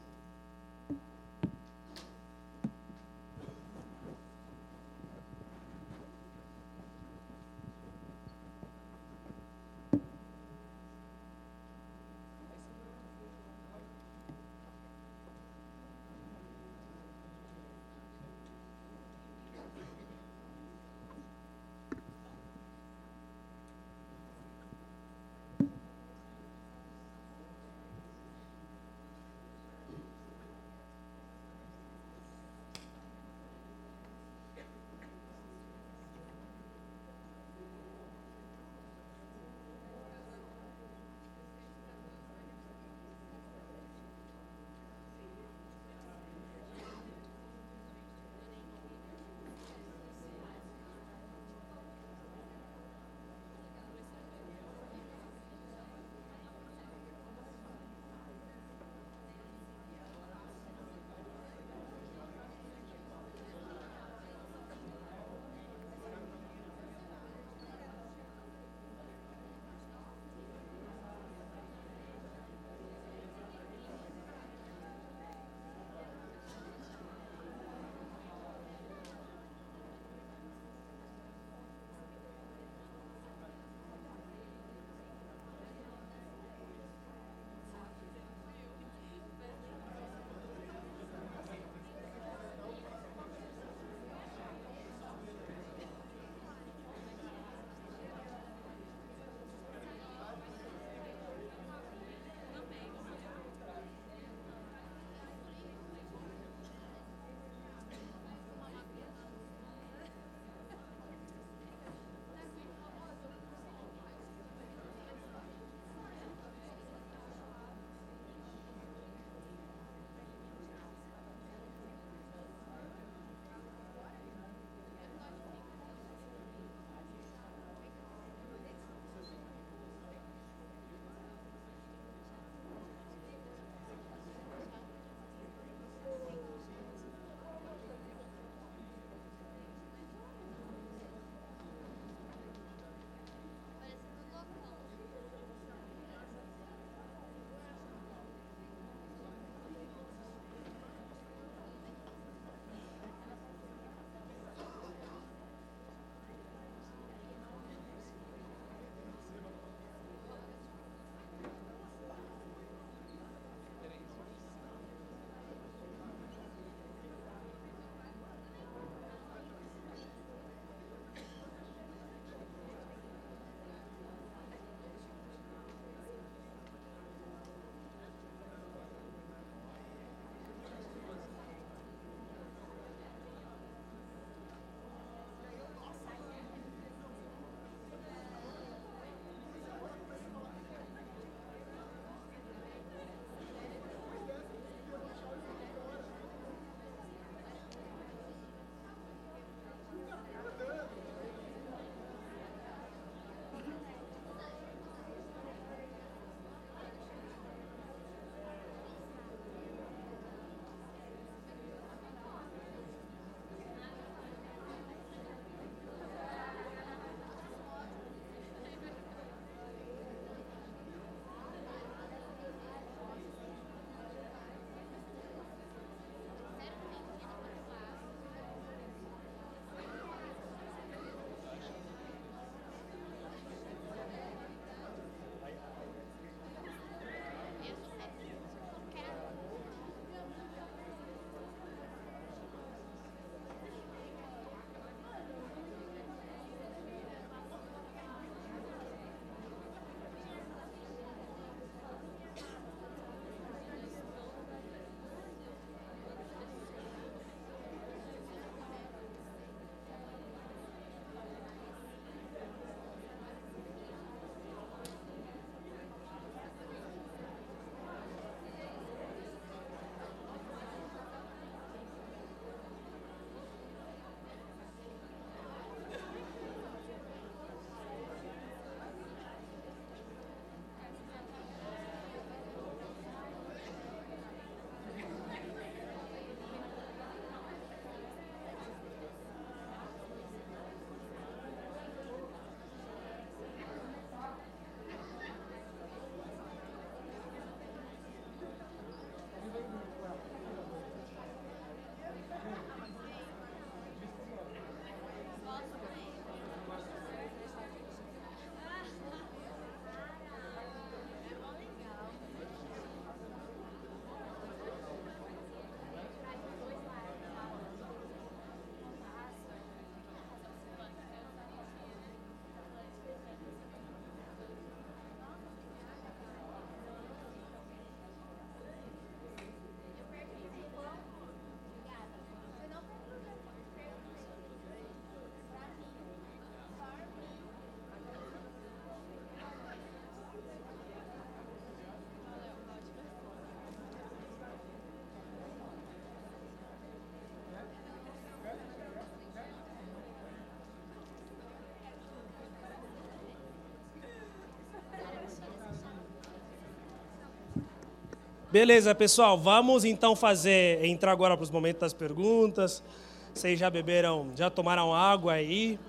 Beleza, pessoal, vamos então fazer, entrar agora para os momentos das perguntas. Vocês já beberam, já tomaram água aí?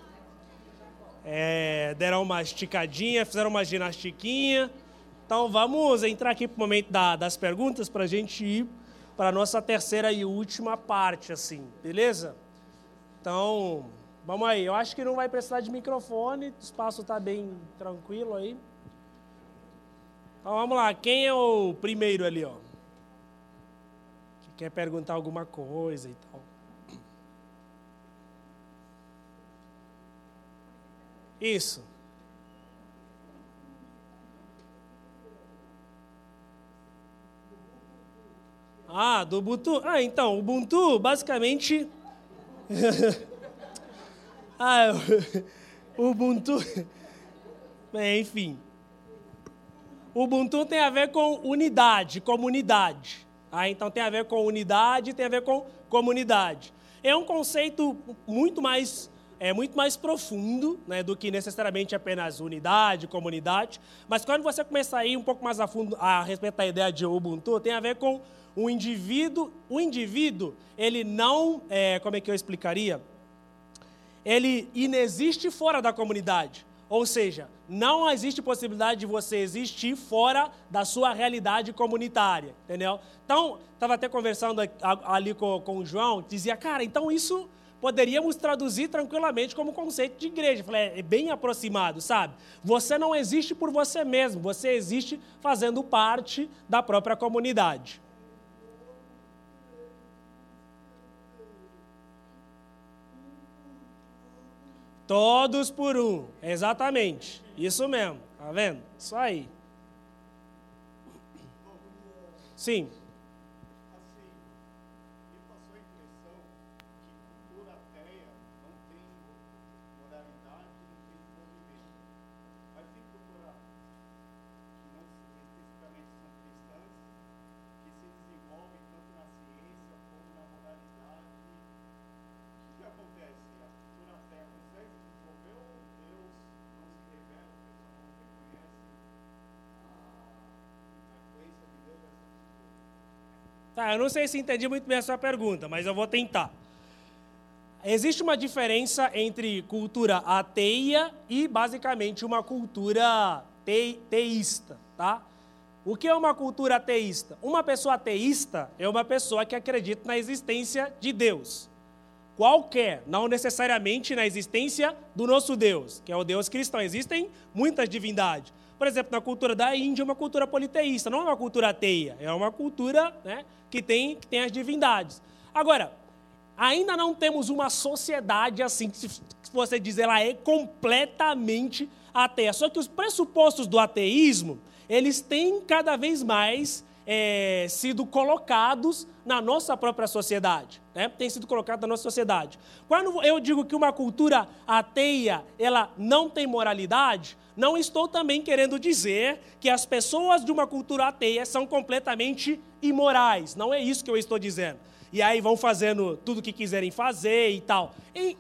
É, deram uma esticadinha, fizeram uma ginastiquinha. Então vamos entrar aqui para o momento da, das perguntas para a gente ir para a nossa terceira e última parte, assim, beleza? Então, vamos aí. Eu acho que não vai precisar de microfone, o espaço está bem tranquilo aí. Então vamos lá, quem é o primeiro ali, ó? Que quer perguntar alguma coisa e tal. Isso. Ah, do Ubuntu? Ah, então, o Ubuntu basicamente. ah, o Ubuntu. Bem, enfim. Ubuntu tem a ver com unidade, comunidade. Ah, então tem a ver com unidade, tem a ver com comunidade. É um conceito muito mais é muito mais profundo né, do que necessariamente apenas unidade, comunidade. Mas quando você começa a ir um pouco mais a fundo a respeito da ideia de Ubuntu, tem a ver com o indivíduo. O indivíduo, ele não, é, como é que eu explicaria? Ele inexiste fora da comunidade. Ou seja, não existe possibilidade de você existir fora da sua realidade comunitária, entendeu? Então, estava até conversando ali com, com o João, dizia, cara, então isso poderíamos traduzir tranquilamente como conceito de igreja. falei, é bem aproximado, sabe? Você não existe por você mesmo, você existe fazendo parte da própria comunidade. Todos por um, exatamente. Isso mesmo, tá vendo? Isso aí. Sim. Tá, eu não sei se entendi muito bem a sua pergunta, mas eu vou tentar. Existe uma diferença entre cultura ateia e basicamente uma cultura te, teísta, tá? O que é uma cultura ateísta? Uma pessoa ateísta é uma pessoa que acredita na existência de Deus. Qualquer, não necessariamente na existência do nosso Deus, que é o Deus cristão. Existem muitas divindades. Por exemplo, na cultura da Índia é uma cultura politeísta, não é uma cultura ateia, é uma cultura né, que, tem, que tem as divindades. Agora, ainda não temos uma sociedade assim, que se você diz, ela é completamente ateia. Só que os pressupostos do ateísmo, eles têm cada vez mais é, sido colocados na nossa própria sociedade. Né? Tem sido colocado na nossa sociedade. Quando eu digo que uma cultura ateia, ela não tem moralidade, não estou também querendo dizer que as pessoas de uma cultura ateia são completamente imorais. Não é isso que eu estou dizendo. E aí vão fazendo tudo o que quiserem fazer e tal. E,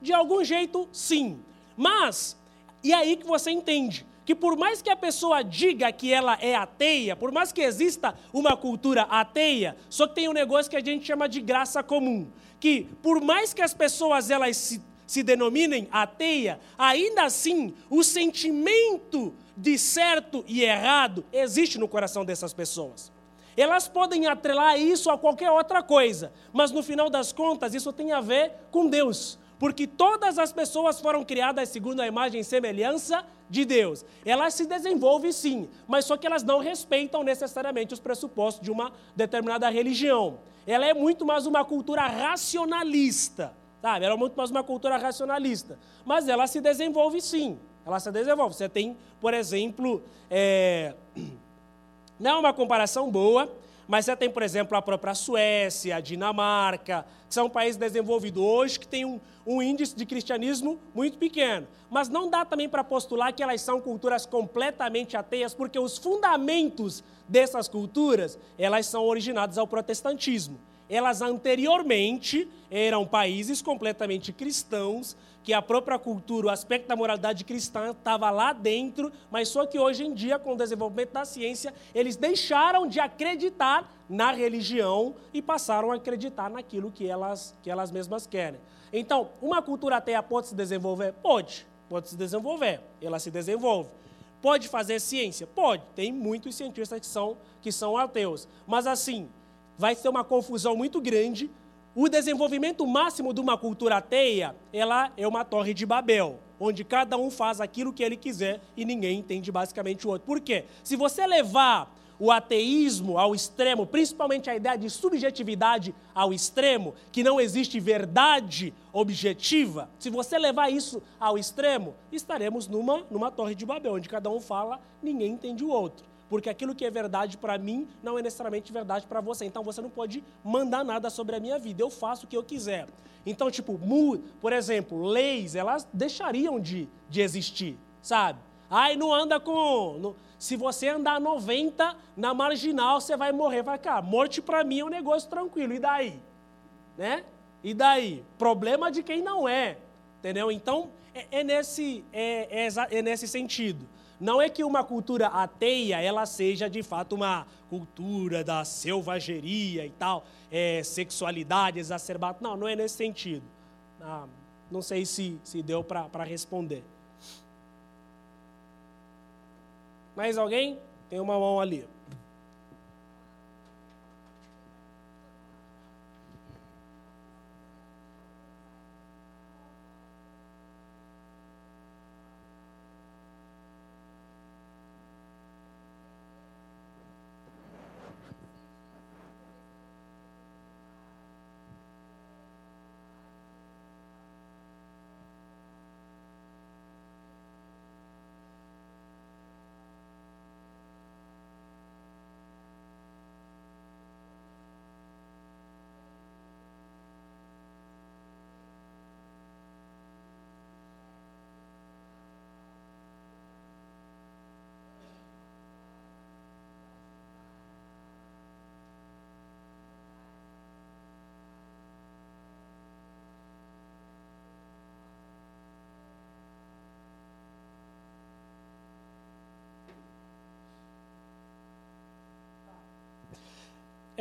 de algum jeito, sim. Mas, e aí que você entende que por mais que a pessoa diga que ela é ateia, por mais que exista uma cultura ateia, só que tem um negócio que a gente chama de graça comum, que por mais que as pessoas elas se, se denominem ateia, ainda assim o sentimento de certo e errado existe no coração dessas pessoas. Elas podem atrelar isso a qualquer outra coisa, mas no final das contas isso tem a ver com Deus porque todas as pessoas foram criadas segundo a imagem e semelhança de Deus. Elas se desenvolvem sim, mas só que elas não respeitam necessariamente os pressupostos de uma determinada religião. Ela é muito mais uma cultura racionalista, sabe? Ela é muito mais uma cultura racionalista, mas ela se desenvolve sim. Ela se desenvolve. Você tem, por exemplo, é... não é uma comparação boa, mas você tem, por exemplo, a própria Suécia, a Dinamarca, que são países desenvolvidos hoje que têm um, um índice de cristianismo muito pequeno. Mas não dá também para postular que elas são culturas completamente ateias, porque os fundamentos dessas culturas, elas são originadas ao protestantismo. Elas anteriormente eram países completamente cristãos, que a própria cultura, o aspecto da moralidade cristã estava lá dentro, mas só que hoje em dia, com o desenvolvimento da ciência, eles deixaram de acreditar na religião e passaram a acreditar naquilo que elas, que elas mesmas querem. Então, uma cultura ateia pode se desenvolver? Pode, pode se desenvolver, ela se desenvolve. Pode fazer ciência? Pode. Tem muitos cientistas que são, que são ateus. Mas assim, vai ser uma confusão muito grande o desenvolvimento máximo de uma cultura ateia, ela é uma torre de Babel, onde cada um faz aquilo que ele quiser e ninguém entende basicamente o outro. Por quê? Se você levar o ateísmo ao extremo, principalmente a ideia de subjetividade ao extremo, que não existe verdade objetiva, se você levar isso ao extremo, estaremos numa, numa torre de Babel, onde cada um fala, ninguém entende o outro porque aquilo que é verdade para mim não é necessariamente verdade para você. Então você não pode mandar nada sobre a minha vida. Eu faço o que eu quiser. Então, tipo, por exemplo, leis, elas deixariam de, de existir, sabe? Ai, não anda com. Se você andar 90 na marginal, você vai morrer. Vai, cá, morte para mim é um negócio tranquilo. E daí? Né? E daí? Problema de quem não é. Entendeu? Então, é, é nesse, é, é, é nesse sentido. Não é que uma cultura ateia ela seja de fato uma cultura da selvageria e tal, é, sexualidade exacerbada. Não, não é nesse sentido. Ah, não sei se, se deu para responder. Mais alguém? Tem uma mão ali.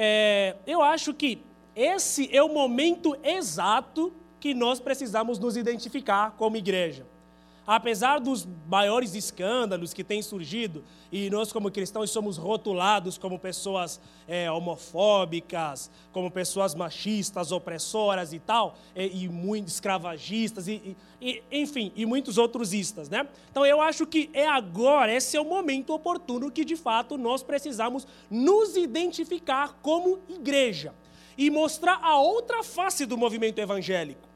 é, eu acho que esse é o momento exato que nós precisamos nos identificar como igreja. Apesar dos maiores escândalos que têm surgido, e nós, como cristãos, somos rotulados como pessoas é, homofóbicas, como pessoas machistas, opressoras e tal, e, e muito escravagistas, e, e, enfim, e muitos outros istas, né? Então eu acho que é agora, esse é o momento oportuno que de fato nós precisamos nos identificar como igreja e mostrar a outra face do movimento evangélico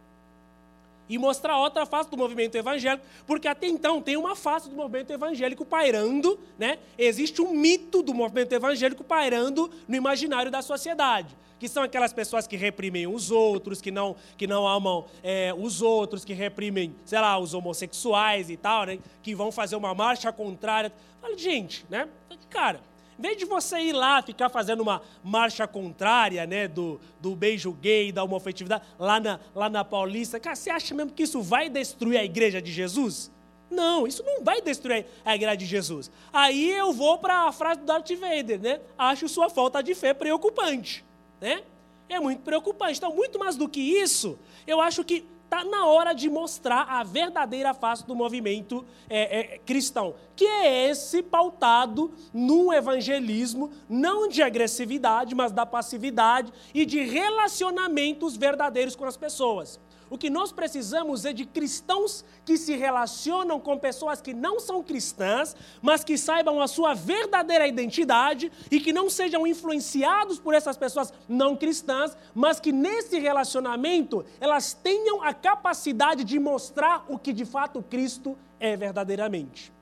e mostrar outra face do movimento evangélico, porque até então tem uma face do movimento evangélico pairando, né? Existe um mito do movimento evangélico pairando no imaginário da sociedade, que são aquelas pessoas que reprimem os outros, que não, que não amam é, os outros, que reprimem, sei lá, os homossexuais e tal, né? Que vão fazer uma marcha contrária. Fala, gente, né? Cara, em vez de você ir lá ficar fazendo uma marcha contrária, né, do, do beijo gay, da homofetividade, lá na, lá na Paulista, cara, você acha mesmo que isso vai destruir a igreja de Jesus? Não, isso não vai destruir a igreja de Jesus. Aí eu vou para a frase do Darth Vader, né? Acho sua falta de fé preocupante, né? É muito preocupante. Então, muito mais do que isso, eu acho que está na hora de mostrar a verdadeira face do movimento é, é, cristão, que é esse pautado no evangelismo, não de agressividade, mas da passividade e de relacionamentos verdadeiros com as pessoas. O que nós precisamos é de cristãos que se relacionam com pessoas que não são cristãs, mas que saibam a sua verdadeira identidade e que não sejam influenciados por essas pessoas não cristãs, mas que nesse relacionamento elas tenham a capacidade de mostrar o que de fato Cristo é verdadeiramente.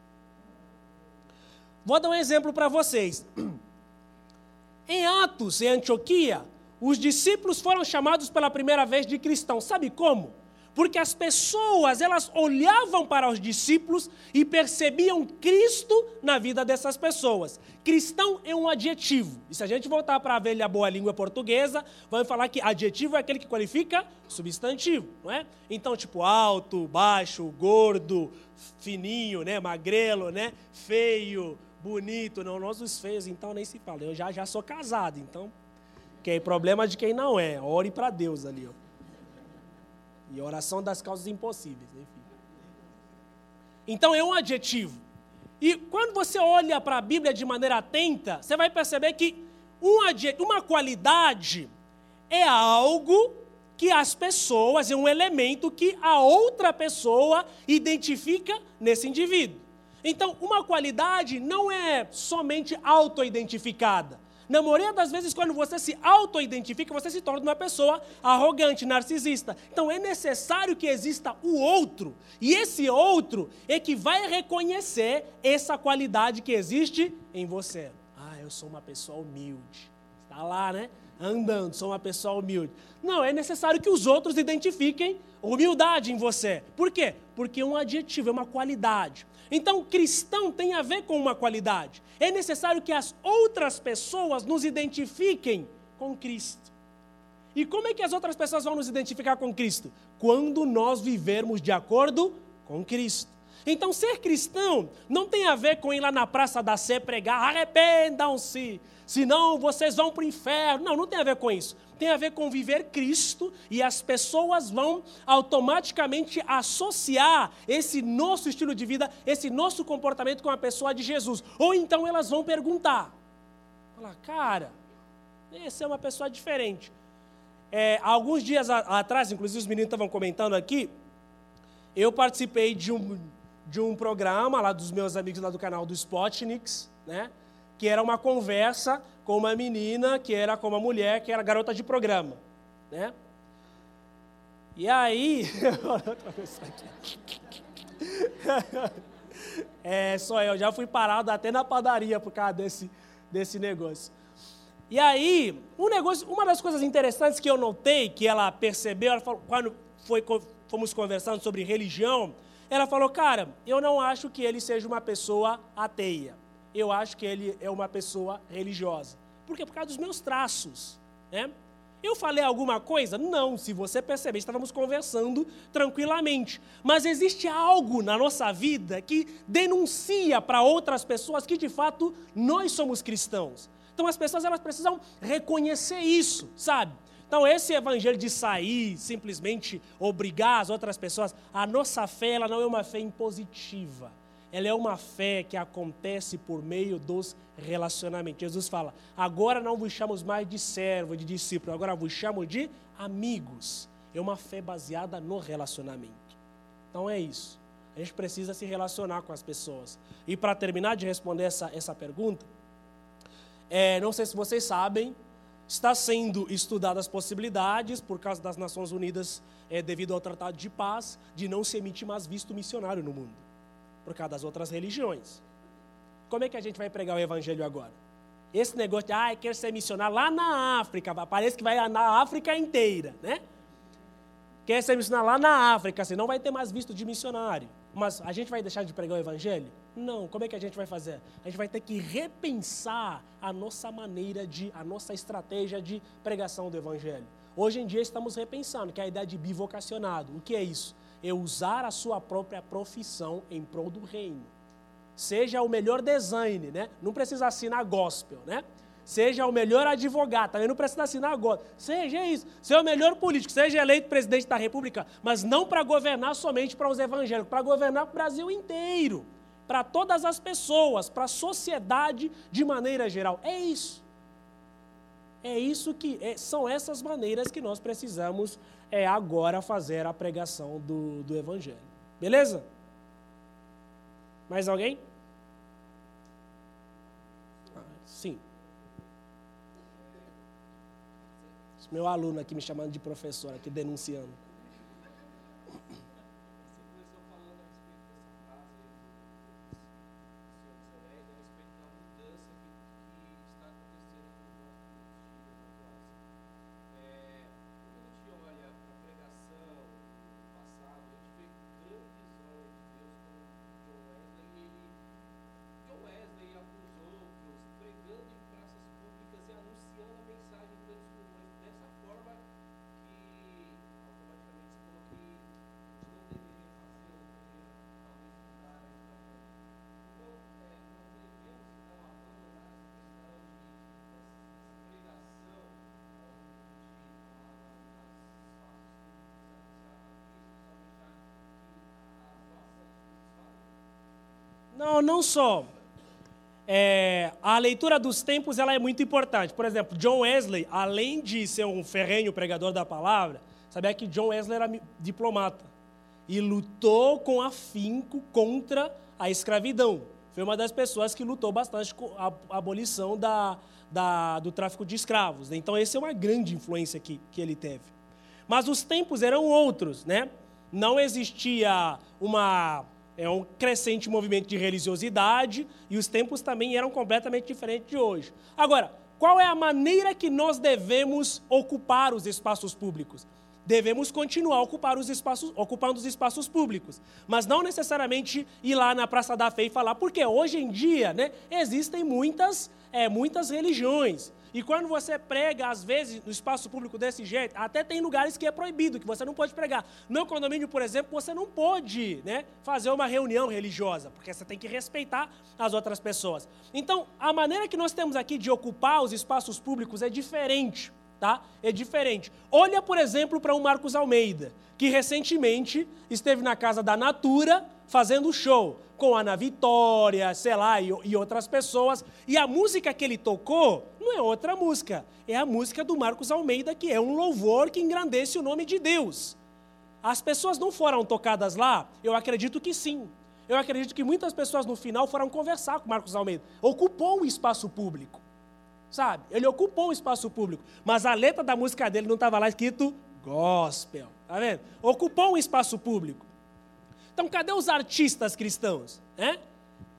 Vou dar um exemplo para vocês. Em Atos, em Antioquia, os discípulos foram chamados pela primeira vez de cristãos. Sabe como? Porque as pessoas, elas olhavam para os discípulos e percebiam Cristo na vida dessas pessoas. Cristão é um adjetivo. E se a gente voltar para a velha boa língua portuguesa, vamos falar que adjetivo é aquele que qualifica substantivo, não é? Então, tipo alto, baixo, gordo, fininho, né, magrelo, né, feio, bonito. Não, nós os feios, então nem se fala. Eu já já sou casado, então que é problema de quem não é. Ore para Deus ali, ó. E oração das causas impossíveis, enfim. Então é um adjetivo. E quando você olha para a Bíblia de maneira atenta, você vai perceber que um uma qualidade é algo que as pessoas, é um elemento que a outra pessoa identifica nesse indivíduo. Então, uma qualidade não é somente auto-identificada. Na maioria das vezes, quando você se auto-identifica, você se torna uma pessoa arrogante, narcisista. Então é necessário que exista o outro. E esse outro é que vai reconhecer essa qualidade que existe em você. Ah, eu sou uma pessoa humilde. Está lá, né? Andando, sou uma pessoa humilde. Não, é necessário que os outros identifiquem humildade em você. Por quê? Porque é um adjetivo, é uma qualidade. Então, cristão tem a ver com uma qualidade. É necessário que as outras pessoas nos identifiquem com Cristo. E como é que as outras pessoas vão nos identificar com Cristo? Quando nós vivermos de acordo com Cristo. Então, ser cristão não tem a ver com ir lá na Praça da Sé pregar, arrependam-se, senão vocês vão para o inferno. Não, não tem a ver com isso tem a ver com viver Cristo e as pessoas vão automaticamente associar esse nosso estilo de vida, esse nosso comportamento com a pessoa de Jesus. Ou então elas vão perguntar: falar, cara, esse é uma pessoa diferente. É, alguns dias atrás, inclusive os meninos estavam comentando aqui, eu participei de um, de um programa lá dos meus amigos lá do canal do Spotniks, né? Que era uma conversa com uma menina que era com uma mulher que era garota de programa, né? E aí, é, só eu já fui parado até na padaria por causa desse, desse negócio. E aí, um negócio, uma das coisas interessantes que eu notei, que ela percebeu, ela falou, quando foi, fomos conversando sobre religião, ela falou, cara, eu não acho que ele seja uma pessoa ateia eu acho que ele é uma pessoa religiosa. Por quê? Por causa dos meus traços. Né? Eu falei alguma coisa? Não, se você perceber, estávamos conversando tranquilamente. Mas existe algo na nossa vida que denuncia para outras pessoas que de fato nós somos cristãos. Então as pessoas elas precisam reconhecer isso, sabe? Então esse evangelho de sair, simplesmente obrigar as outras pessoas, a nossa fé ela não é uma fé impositiva ela é uma fé que acontece por meio dos relacionamentos. Jesus fala: agora não vos chamamos mais de servo, de discípulo, agora vos chamo de amigos. É uma fé baseada no relacionamento. Então é isso. A gente precisa se relacionar com as pessoas. E para terminar de responder essa, essa pergunta, é, não sei se vocês sabem, está sendo estudadas as possibilidades, por causa das Nações Unidas, é, devido ao Tratado de Paz, de não se emitir mais visto missionário no mundo por causa das outras religiões. Como é que a gente vai pregar o evangelho agora? Esse negócio de, ah, quer ser missionário lá na África, parece que vai na África inteira, né? Quer ser missionário lá na África, assim, não vai ter mais visto de missionário. Mas a gente vai deixar de pregar o evangelho? Não. Como é que a gente vai fazer? A gente vai ter que repensar a nossa maneira de, a nossa estratégia de pregação do evangelho. Hoje em dia estamos repensando, que é a ideia de bivocacionado. O que é isso? É usar a sua própria profissão em prol do reino. Seja o melhor design, né? Não precisa assinar gospel, né? Seja o melhor advogado, também não precisa assinar gospel. Seja isso. Seja o melhor político, seja eleito presidente da República, mas não para governar somente para os evangélicos, para governar para o Brasil inteiro, para todas as pessoas, para a sociedade de maneira geral. É isso. É isso que é, são essas maneiras que nós precisamos é agora fazer a pregação do, do Evangelho. Beleza? Mais alguém? Ah, sim. Esse meu aluno aqui me chamando de professor, aqui denunciando. Não, só. É, a leitura dos tempos ela é muito importante. Por exemplo, John Wesley, além de ser um ferrenho pregador da palavra, sabia que John Wesley era diplomata e lutou com afinco contra a escravidão. Foi uma das pessoas que lutou bastante com a abolição da, da, do tráfico de escravos. Então, essa é uma grande influência que, que ele teve. Mas os tempos eram outros, né? Não existia uma é um crescente movimento de religiosidade e os tempos também eram completamente diferentes de hoje. Agora, qual é a maneira que nós devemos ocupar os espaços públicos? Devemos continuar ocupar os espaços, ocupando os espaços públicos, mas não necessariamente ir lá na Praça da Fé e falar, porque hoje em dia né, existem muitas, é, muitas religiões. E quando você prega, às vezes, no espaço público desse jeito, até tem lugares que é proibido, que você não pode pregar. No condomínio, por exemplo, você não pode né, fazer uma reunião religiosa, porque você tem que respeitar as outras pessoas. Então, a maneira que nós temos aqui de ocupar os espaços públicos é diferente. Tá? É diferente. Olha, por exemplo, para o Marcos Almeida, que recentemente esteve na casa da Natura fazendo show com a Ana Vitória, sei lá, e, e outras pessoas. E a música que ele tocou não é outra música, é a música do Marcos Almeida, que é um louvor que engrandece o nome de Deus. As pessoas não foram tocadas lá? Eu acredito que sim. Eu acredito que muitas pessoas no final foram conversar com Marcos Almeida. Ocupou um espaço público. Sabe? Ele ocupou um espaço público. Mas a letra da música dele não estava lá escrito gospel. Tá vendo? Ocupou um espaço público. Então, cadê os artistas cristãos?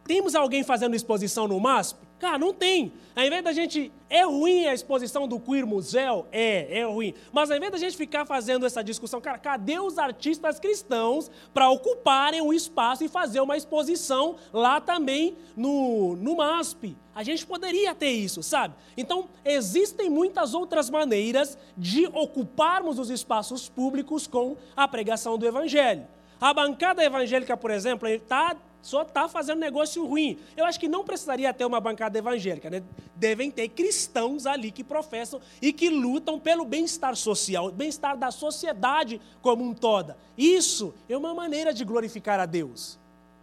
Temos alguém fazendo exposição no MASP? Cara, não tem. Ao invés da gente. É ruim a exposição do Queer Museu? É, é ruim. Mas ao invés da gente ficar fazendo essa discussão, cara, cadê os artistas cristãos para ocuparem o espaço e fazer uma exposição lá também no, no MASP? A gente poderia ter isso, sabe? Então, existem muitas outras maneiras de ocuparmos os espaços públicos com a pregação do Evangelho. A bancada evangélica, por exemplo, tá, só está fazendo negócio ruim. Eu acho que não precisaria ter uma bancada evangélica. Né? Devem ter cristãos ali que professam e que lutam pelo bem-estar social, bem-estar da sociedade como um toda. Isso é uma maneira de glorificar a Deus.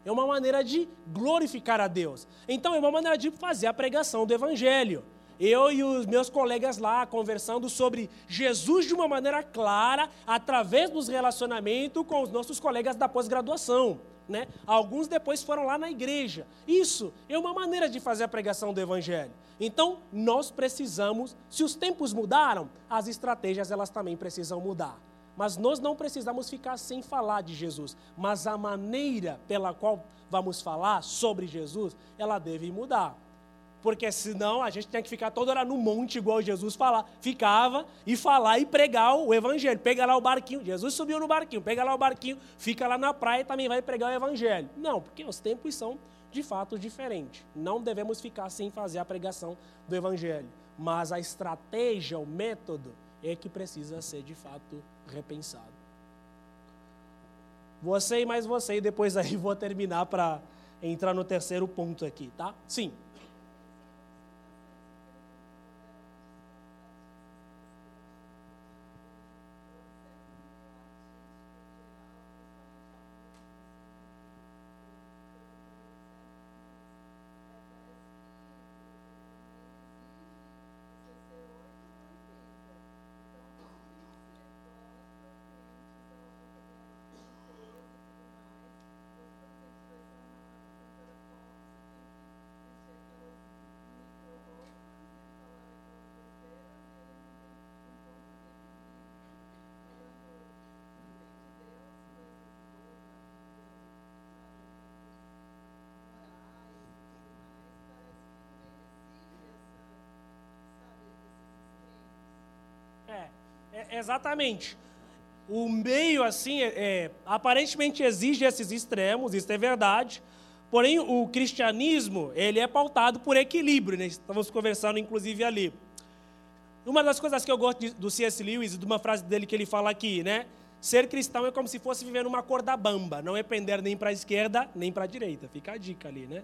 É uma maneira de glorificar a Deus. Então, é uma maneira de fazer a pregação do Evangelho eu e os meus colegas lá conversando sobre Jesus de uma maneira clara, através dos relacionamentos com os nossos colegas da pós-graduação. Né? Alguns depois foram lá na igreja. Isso é uma maneira de fazer a pregação do Evangelho. Então, nós precisamos, se os tempos mudaram, as estratégias elas também precisam mudar. Mas nós não precisamos ficar sem falar de Jesus. Mas a maneira pela qual vamos falar sobre Jesus, ela deve mudar porque senão a gente tem que ficar toda hora no monte, igual Jesus fala, ficava, e falar e pregar o evangelho. Pega lá o barquinho, Jesus subiu no barquinho, pega lá o barquinho, fica lá na praia e também vai pregar o evangelho. Não, porque os tempos são de fato diferentes. Não devemos ficar sem fazer a pregação do evangelho. Mas a estratégia, o método, é que precisa ser de fato repensado. Você e mais você, e depois aí vou terminar para entrar no terceiro ponto aqui, tá? Sim. É, exatamente. O meio, assim, é, é, aparentemente exige esses extremos, isso é verdade. Porém, o cristianismo, ele é pautado por equilíbrio, né? Estamos conversando, inclusive, ali. Uma das coisas que eu gosto de, do C.S. Lewis, de uma frase dele que ele fala aqui, né? Ser cristão é como se fosse viver numa corda bamba, não é pender nem para a esquerda, nem para a direita. Fica a dica ali, né?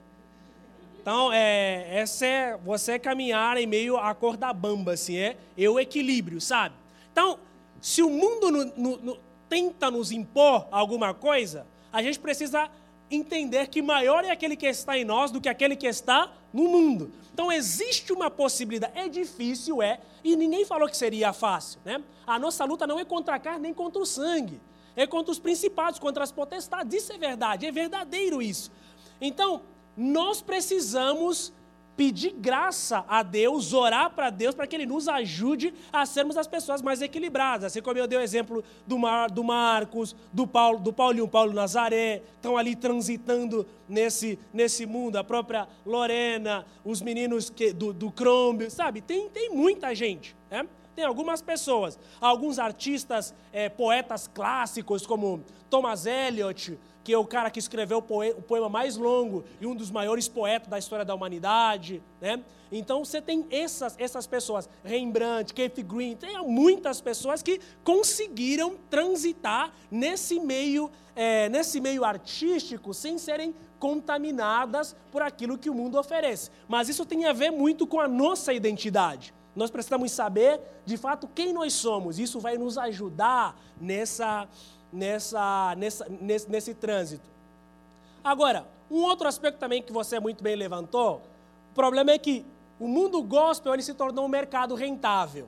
Então, é, essa é você caminhar em meio à corda bamba, assim, é, é o equilíbrio, sabe? Então, se o mundo no, no, no, tenta nos impor alguma coisa, a gente precisa entender que maior é aquele que está em nós do que aquele que está no mundo. Então existe uma possibilidade, é difícil, é, e ninguém falou que seria fácil, né? A nossa luta não é contra a carne nem contra o sangue, é contra os principados, contra as potestades. Isso é verdade, é verdadeiro isso. Então, nós precisamos pedir graça a Deus, orar para Deus para que Ele nos ajude a sermos as pessoas mais equilibradas. Assim como eu dei o exemplo do, Mar, do Marcos, do Paulo, do Paulinho, Paulo Nazaré, estão ali transitando nesse, nesse mundo, a própria Lorena, os meninos que, do, do Crombie, sabe? Tem, tem muita gente, né? Tem algumas pessoas, alguns artistas, é, poetas clássicos como Thomas Eliot, que é o cara que escreveu o poema mais longo e um dos maiores poetas da história da humanidade, né? Então você tem essas, essas pessoas, Rembrandt, Keith Green, tem muitas pessoas que conseguiram transitar nesse meio, é, nesse meio artístico sem serem contaminadas por aquilo que o mundo oferece. Mas isso tem a ver muito com a nossa identidade. Nós precisamos saber, de fato, quem nós somos. Isso vai nos ajudar nessa nessa, nessa, nesse, nesse trânsito. Agora, um outro aspecto também que você muito bem levantou, o problema é que o mundo gospel ele se tornou um mercado rentável.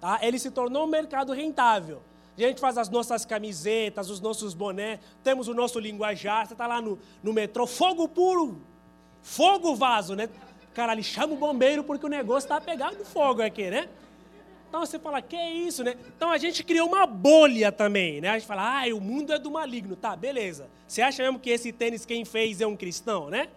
Tá? Ele se tornou um mercado rentável. A gente faz as nossas camisetas, os nossos bonés, temos o nosso linguajar. Você está lá no, no metrô, fogo puro, fogo vaso, né? Cara, ele chama o bombeiro porque o negócio está pegando fogo aqui, né? Então você fala, que é isso, né? Então a gente criou uma bolha também, né? A gente fala, ah, o mundo é do maligno. Tá, beleza. Você acha mesmo que esse tênis quem fez é um cristão, né?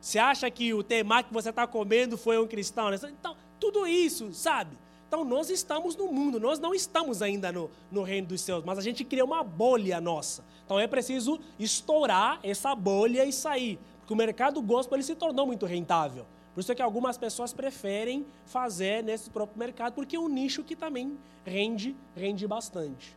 Você acha que o temaki que você está comendo foi um cristão? Né? Então, tudo isso, sabe? Então nós estamos no mundo, nós não estamos ainda no, no reino dos céus, mas a gente cria uma bolha nossa. Então é preciso estourar essa bolha e sair. Porque o mercado gospel ele se tornou muito rentável. Por isso é que algumas pessoas preferem fazer nesse próprio mercado, porque é um nicho que também rende, rende bastante.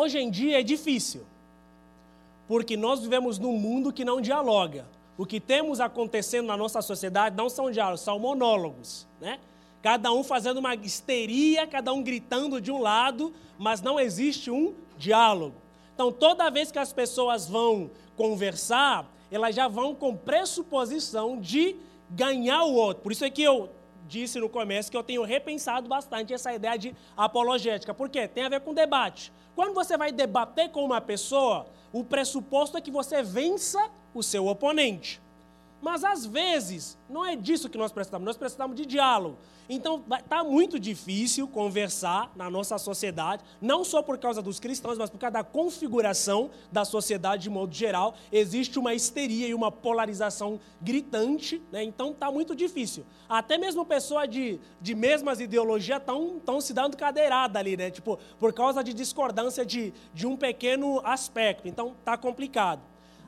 Hoje em dia é difícil, porque nós vivemos num mundo que não dialoga. O que temos acontecendo na nossa sociedade não são diálogos, são monólogos, né? Cada um fazendo uma histeria, cada um gritando de um lado, mas não existe um diálogo. Então, toda vez que as pessoas vão conversar, elas já vão com pressuposição de ganhar o outro. Por isso é que eu disse no começo que eu tenho repensado bastante essa ideia de apologética. Por quê? Tem a ver com debate. Quando você vai debater com uma pessoa, o pressuposto é que você vença o seu oponente. Mas às vezes, não é disso que nós precisamos, nós precisamos de diálogo. Então, está muito difícil conversar na nossa sociedade, não só por causa dos cristãos, mas por causa da configuração da sociedade de modo geral. Existe uma histeria e uma polarização gritante, né? então está muito difícil. Até mesmo pessoas de, de mesmas ideologias estão se dando cadeirada ali, né? tipo, por causa de discordância de, de um pequeno aspecto. Então, está complicado.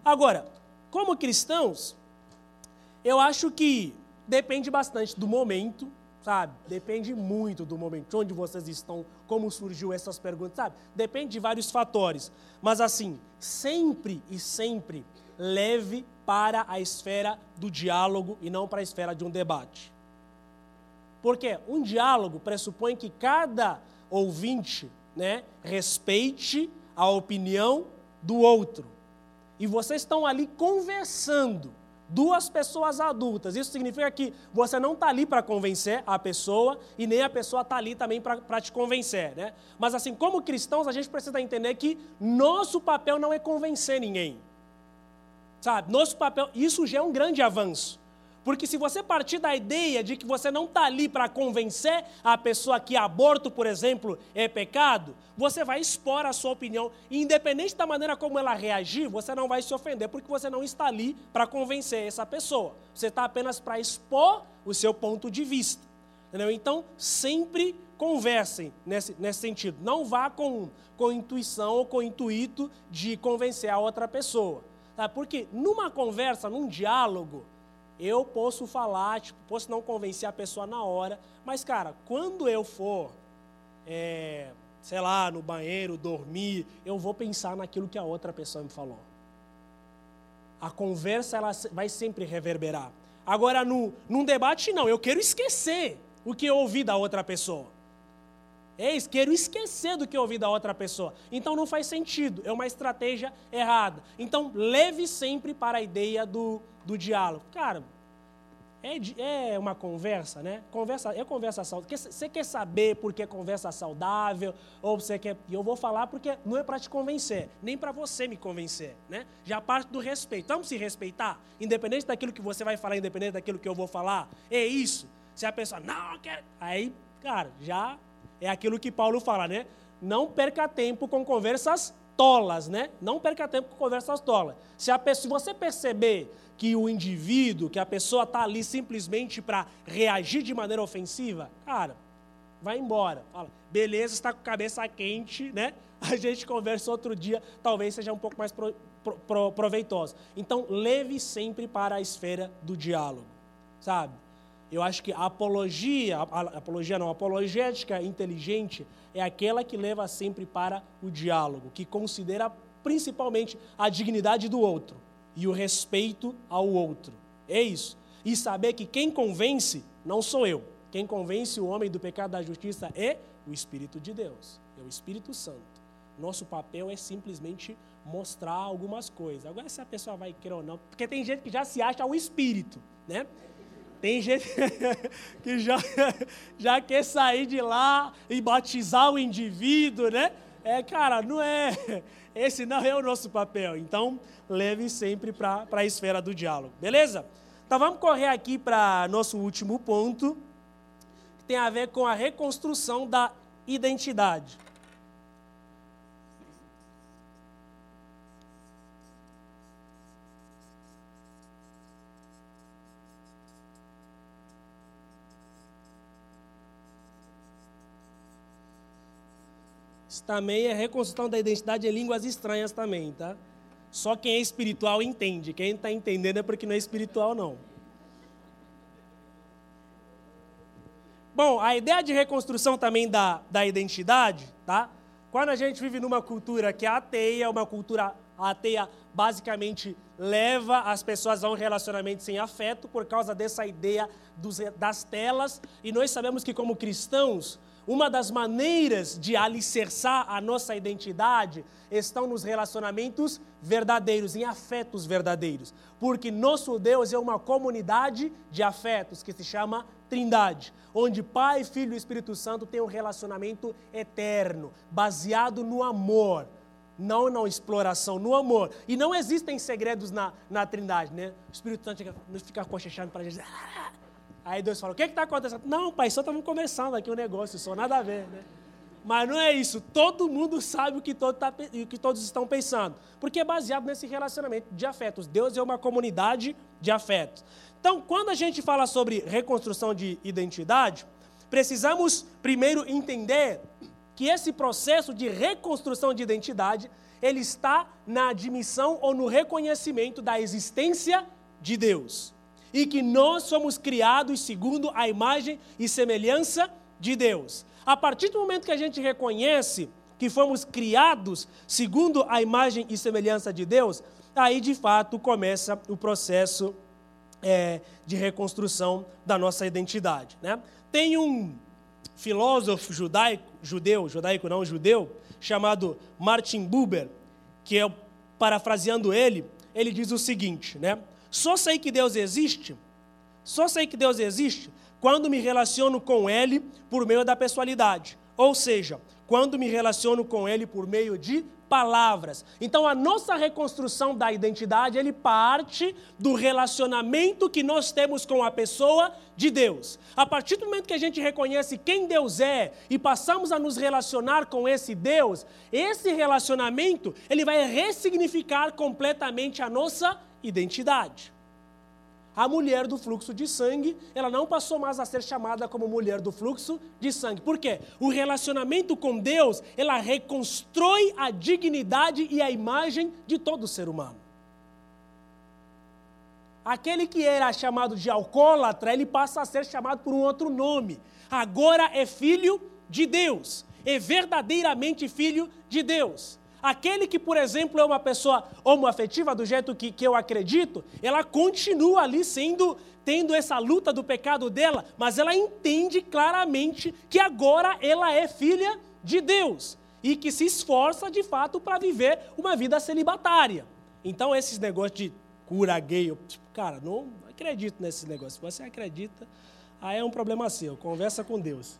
Agora, como cristãos, eu acho que depende bastante do momento, sabe? Depende muito do momento, onde vocês estão, como surgiu essas perguntas, sabe? Depende de vários fatores. Mas assim, sempre e sempre leve para a esfera do diálogo e não para a esfera de um debate. Porque um diálogo pressupõe que cada ouvinte, né, respeite a opinião do outro. E vocês estão ali conversando duas pessoas adultas. Isso significa que você não está ali para convencer a pessoa e nem a pessoa está ali também para te convencer. Né? Mas assim, como cristãos, a gente precisa entender que nosso papel não é convencer ninguém. Sabe? Nosso papel, isso já é um grande avanço. Porque se você partir da ideia de que você não está ali para convencer a pessoa que aborto, por exemplo, é pecado, você vai expor a sua opinião. E independente da maneira como ela reagir, você não vai se ofender, porque você não está ali para convencer essa pessoa. Você está apenas para expor o seu ponto de vista. Entendeu? Então, sempre conversem nesse, nesse sentido. Não vá com, com intuição ou com intuito de convencer a outra pessoa. Sabe? Porque numa conversa, num diálogo, eu posso falar, tipo, posso não convencer a pessoa na hora, mas, cara, quando eu for, é, sei lá, no banheiro, dormir, eu vou pensar naquilo que a outra pessoa me falou. A conversa ela vai sempre reverberar. Agora, no, num debate, não, eu quero esquecer o que eu ouvi da outra pessoa. É isso, quero esquecer do que ouvi da outra pessoa. Então não faz sentido, é uma estratégia errada. Então leve sempre para a ideia do, do diálogo. Cara, é, é uma conversa, né? Conversa, é conversa saudável. Você quer saber por que conversa saudável? Ou você quer. E eu vou falar porque não é para te convencer, nem para você me convencer, né? Já parte do respeito. Vamos se respeitar? Independente daquilo que você vai falar, independente daquilo que eu vou falar. É isso. Se a pessoa, não, eu quero. Aí, cara, já é aquilo que Paulo fala, né? Não perca tempo com conversas tolas, né? Não perca tempo com conversas tolas. Se, a se você perceber que o indivíduo, que a pessoa está ali simplesmente para reagir de maneira ofensiva, cara, vai embora. Fala, beleza, está com a cabeça quente, né? A gente conversa outro dia, talvez seja um pouco mais pro, pro, pro, proveitoso. Então, leve sempre para a esfera do diálogo, sabe? Eu acho que a apologia, a, apologia não, a apologética inteligente é aquela que leva sempre para o diálogo, que considera principalmente a dignidade do outro e o respeito ao outro. É isso. E saber que quem convence não sou eu. Quem convence o homem do pecado da justiça é o Espírito de Deus, é o Espírito Santo. Nosso papel é simplesmente mostrar algumas coisas. Agora, se a pessoa vai querer ou não, porque tem gente que já se acha o Espírito, né? Tem gente que já, já quer sair de lá e batizar o indivíduo, né? É, cara, não é. Esse não é o nosso papel. Então, leve sempre para a esfera do diálogo. Beleza? Então, vamos correr aqui para nosso último ponto, que tem a ver com a reconstrução da identidade. Também é reconstrução da identidade em línguas estranhas também, tá? Só quem é espiritual entende. Quem está entendendo é porque não é espiritual, não. Bom, a ideia de reconstrução também da, da identidade, tá? Quando a gente vive numa cultura que é ateia, uma cultura ateia basicamente leva as pessoas a um relacionamento sem afeto por causa dessa ideia dos, das telas, e nós sabemos que como cristãos, uma das maneiras de alicerçar a nossa identidade estão nos relacionamentos verdadeiros, em afetos verdadeiros. Porque nosso Deus é uma comunidade de afetos que se chama Trindade, onde Pai, Filho e Espírito Santo têm um relacionamento eterno, baseado no amor, não na exploração, no amor. E não existem segredos na, na Trindade, né? O Espírito Santo não fica cochechando para a gente. Aí Deus fala: O que está acontecendo? Não, pai, só estamos conversando aqui o um negócio, só nada a ver, né? Mas não é isso. Todo mundo sabe o que, todo tá, o que todos estão pensando. Porque é baseado nesse relacionamento de afetos. Deus é uma comunidade de afetos. Então, quando a gente fala sobre reconstrução de identidade, precisamos primeiro entender que esse processo de reconstrução de identidade, ele está na admissão ou no reconhecimento da existência de Deus e que nós somos criados segundo a imagem e semelhança de Deus. A partir do momento que a gente reconhece que fomos criados segundo a imagem e semelhança de Deus, aí de fato começa o processo é, de reconstrução da nossa identidade. Né? Tem um filósofo judaico, judeu, judaico não, judeu, chamado Martin Buber, que é, parafraseando ele, ele diz o seguinte, né? Só sei que Deus existe, só sei que Deus existe quando me relaciono com Ele por meio da pessoalidade. Ou seja, quando me relaciono com Ele por meio de palavras. Então a nossa reconstrução da identidade, ele parte do relacionamento que nós temos com a pessoa de Deus. A partir do momento que a gente reconhece quem Deus é e passamos a nos relacionar com esse Deus, esse relacionamento, ele vai ressignificar completamente a nossa identidade. A mulher do fluxo de sangue, ela não passou mais a ser chamada como mulher do fluxo de sangue. Por quê? O relacionamento com Deus, ela reconstrói a dignidade e a imagem de todo ser humano. aquele que era chamado de alcoólatra, ele passa a ser chamado por um outro nome. Agora é filho de Deus, é verdadeiramente filho de Deus. Aquele que, por exemplo, é uma pessoa homoafetiva, do jeito que, que eu acredito, ela continua ali sendo, tendo essa luta do pecado dela, mas ela entende claramente que agora ela é filha de Deus e que se esforça de fato para viver uma vida celibatária. Então, esses negócios de cura gay, eu, cara, não acredito nesses negócios. Se você acredita, aí é um problema seu, conversa com Deus.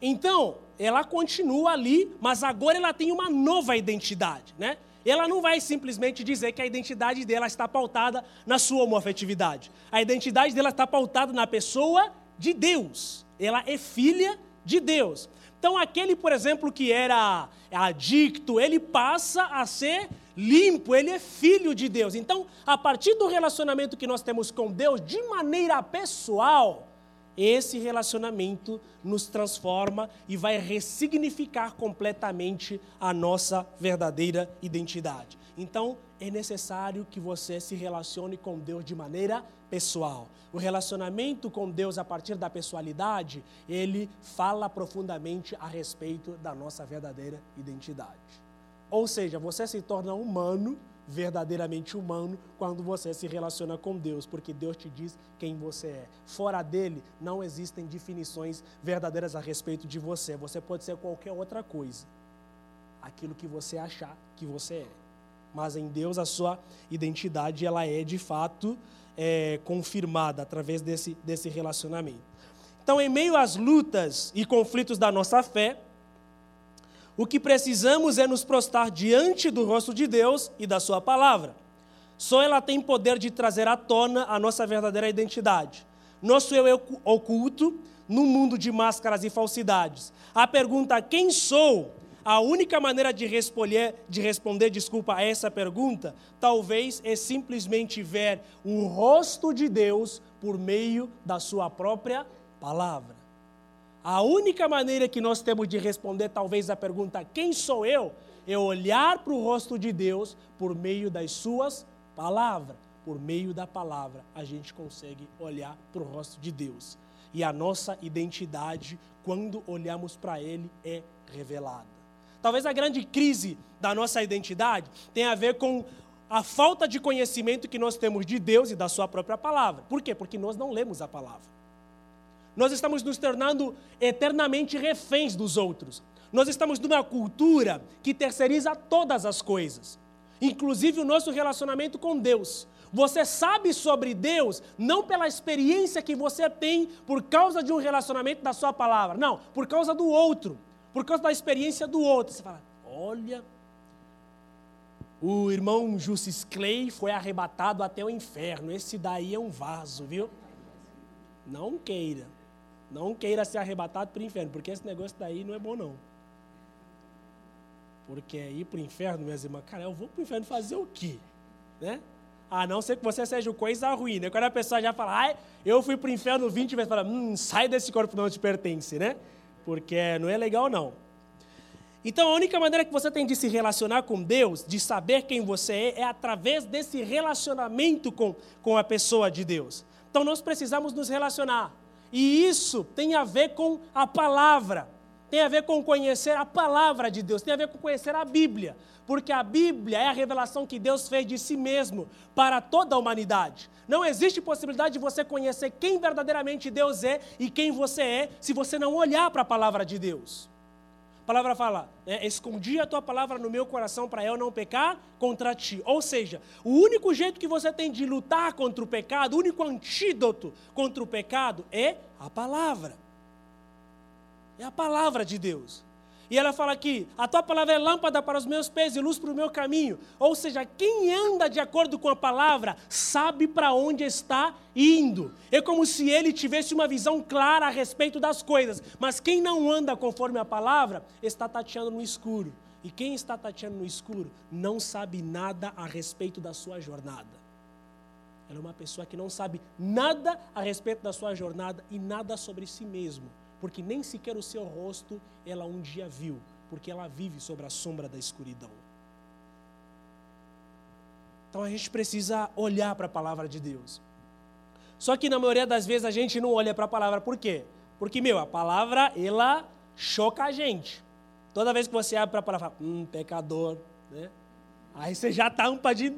Então, ela continua ali, mas agora ela tem uma nova identidade, né? Ela não vai simplesmente dizer que a identidade dela está pautada na sua homoafetividade. A identidade dela está pautada na pessoa de Deus. Ela é filha de Deus. Então, aquele, por exemplo, que era adicto, ele passa a ser limpo, ele é filho de Deus. Então, a partir do relacionamento que nós temos com Deus, de maneira pessoal, esse relacionamento nos transforma e vai ressignificar completamente a nossa verdadeira identidade. Então, é necessário que você se relacione com Deus de maneira pessoal. O relacionamento com Deus a partir da pessoalidade, ele fala profundamente a respeito da nossa verdadeira identidade. Ou seja, você se torna humano verdadeiramente humano quando você se relaciona com Deus, porque Deus te diz quem você é. Fora dele, não existem definições verdadeiras a respeito de você. Você pode ser qualquer outra coisa, aquilo que você achar que você é. Mas em Deus, a sua identidade ela é de fato é, confirmada através desse, desse relacionamento. Então, em meio às lutas e conflitos da nossa fé, o que precisamos é nos prostrar diante do rosto de Deus e da Sua palavra. Só ela tem poder de trazer à tona a nossa verdadeira identidade. Nosso eu é oculto num mundo de máscaras e falsidades. A pergunta quem sou? A única maneira de responder, de responder, desculpa, a essa pergunta, talvez é simplesmente ver o rosto de Deus por meio da sua própria palavra. A única maneira que nós temos de responder, talvez, a pergunta: quem sou eu? É olhar para o rosto de Deus por meio das suas palavras. Por meio da palavra, a gente consegue olhar para o rosto de Deus. E a nossa identidade, quando olhamos para Ele, é revelada. Talvez a grande crise da nossa identidade tenha a ver com a falta de conhecimento que nós temos de Deus e da Sua própria palavra. Por quê? Porque nós não lemos a palavra. Nós estamos nos tornando eternamente reféns dos outros. Nós estamos numa cultura que terceiriza todas as coisas, inclusive o nosso relacionamento com Deus. Você sabe sobre Deus não pela experiência que você tem por causa de um relacionamento da sua palavra, não, por causa do outro, por causa da experiência do outro. Você fala, olha, o irmão Justice Clay foi arrebatado até o inferno. Esse daí é um vaso, viu? Não queira. Não queira ser arrebatado para o inferno, porque esse negócio daí não é bom, não. Porque ir para o inferno, minhas irmãs, cara, eu vou para o inferno fazer o quê? Né? A não ser que você seja coisa ruim, né? Quando a pessoa já fala, ah, eu fui para o inferno 20 vezes, fala, hum, sai desse corpo não te pertence, né? Porque não é legal, não. Então, a única maneira que você tem de se relacionar com Deus, de saber quem você é, é através desse relacionamento com, com a pessoa de Deus. Então, nós precisamos nos relacionar. E isso tem a ver com a palavra, tem a ver com conhecer a palavra de Deus, tem a ver com conhecer a Bíblia, porque a Bíblia é a revelação que Deus fez de si mesmo para toda a humanidade. Não existe possibilidade de você conhecer quem verdadeiramente Deus é e quem você é se você não olhar para a palavra de Deus. A palavra fala: né, escondi a tua palavra no meu coração para eu não pecar contra ti. Ou seja, o único jeito que você tem de lutar contra o pecado, o único antídoto contra o pecado é a palavra. É a palavra de Deus. E ela fala aqui: a tua palavra é lâmpada para os meus pés e luz para o meu caminho. Ou seja, quem anda de acordo com a palavra sabe para onde está indo. É como se ele tivesse uma visão clara a respeito das coisas. Mas quem não anda conforme a palavra está tateando no escuro. E quem está tateando no escuro não sabe nada a respeito da sua jornada. Ela é uma pessoa que não sabe nada a respeito da sua jornada e nada sobre si mesmo porque nem sequer o seu rosto ela um dia viu, porque ela vive sobre a sombra da escuridão. Então a gente precisa olhar para a palavra de Deus. Só que na maioria das vezes a gente não olha para a palavra, por quê? Porque, meu, a palavra, ela choca a gente. Toda vez que você abre para a palavra, hum, pecador, né? Aí você já tampa de.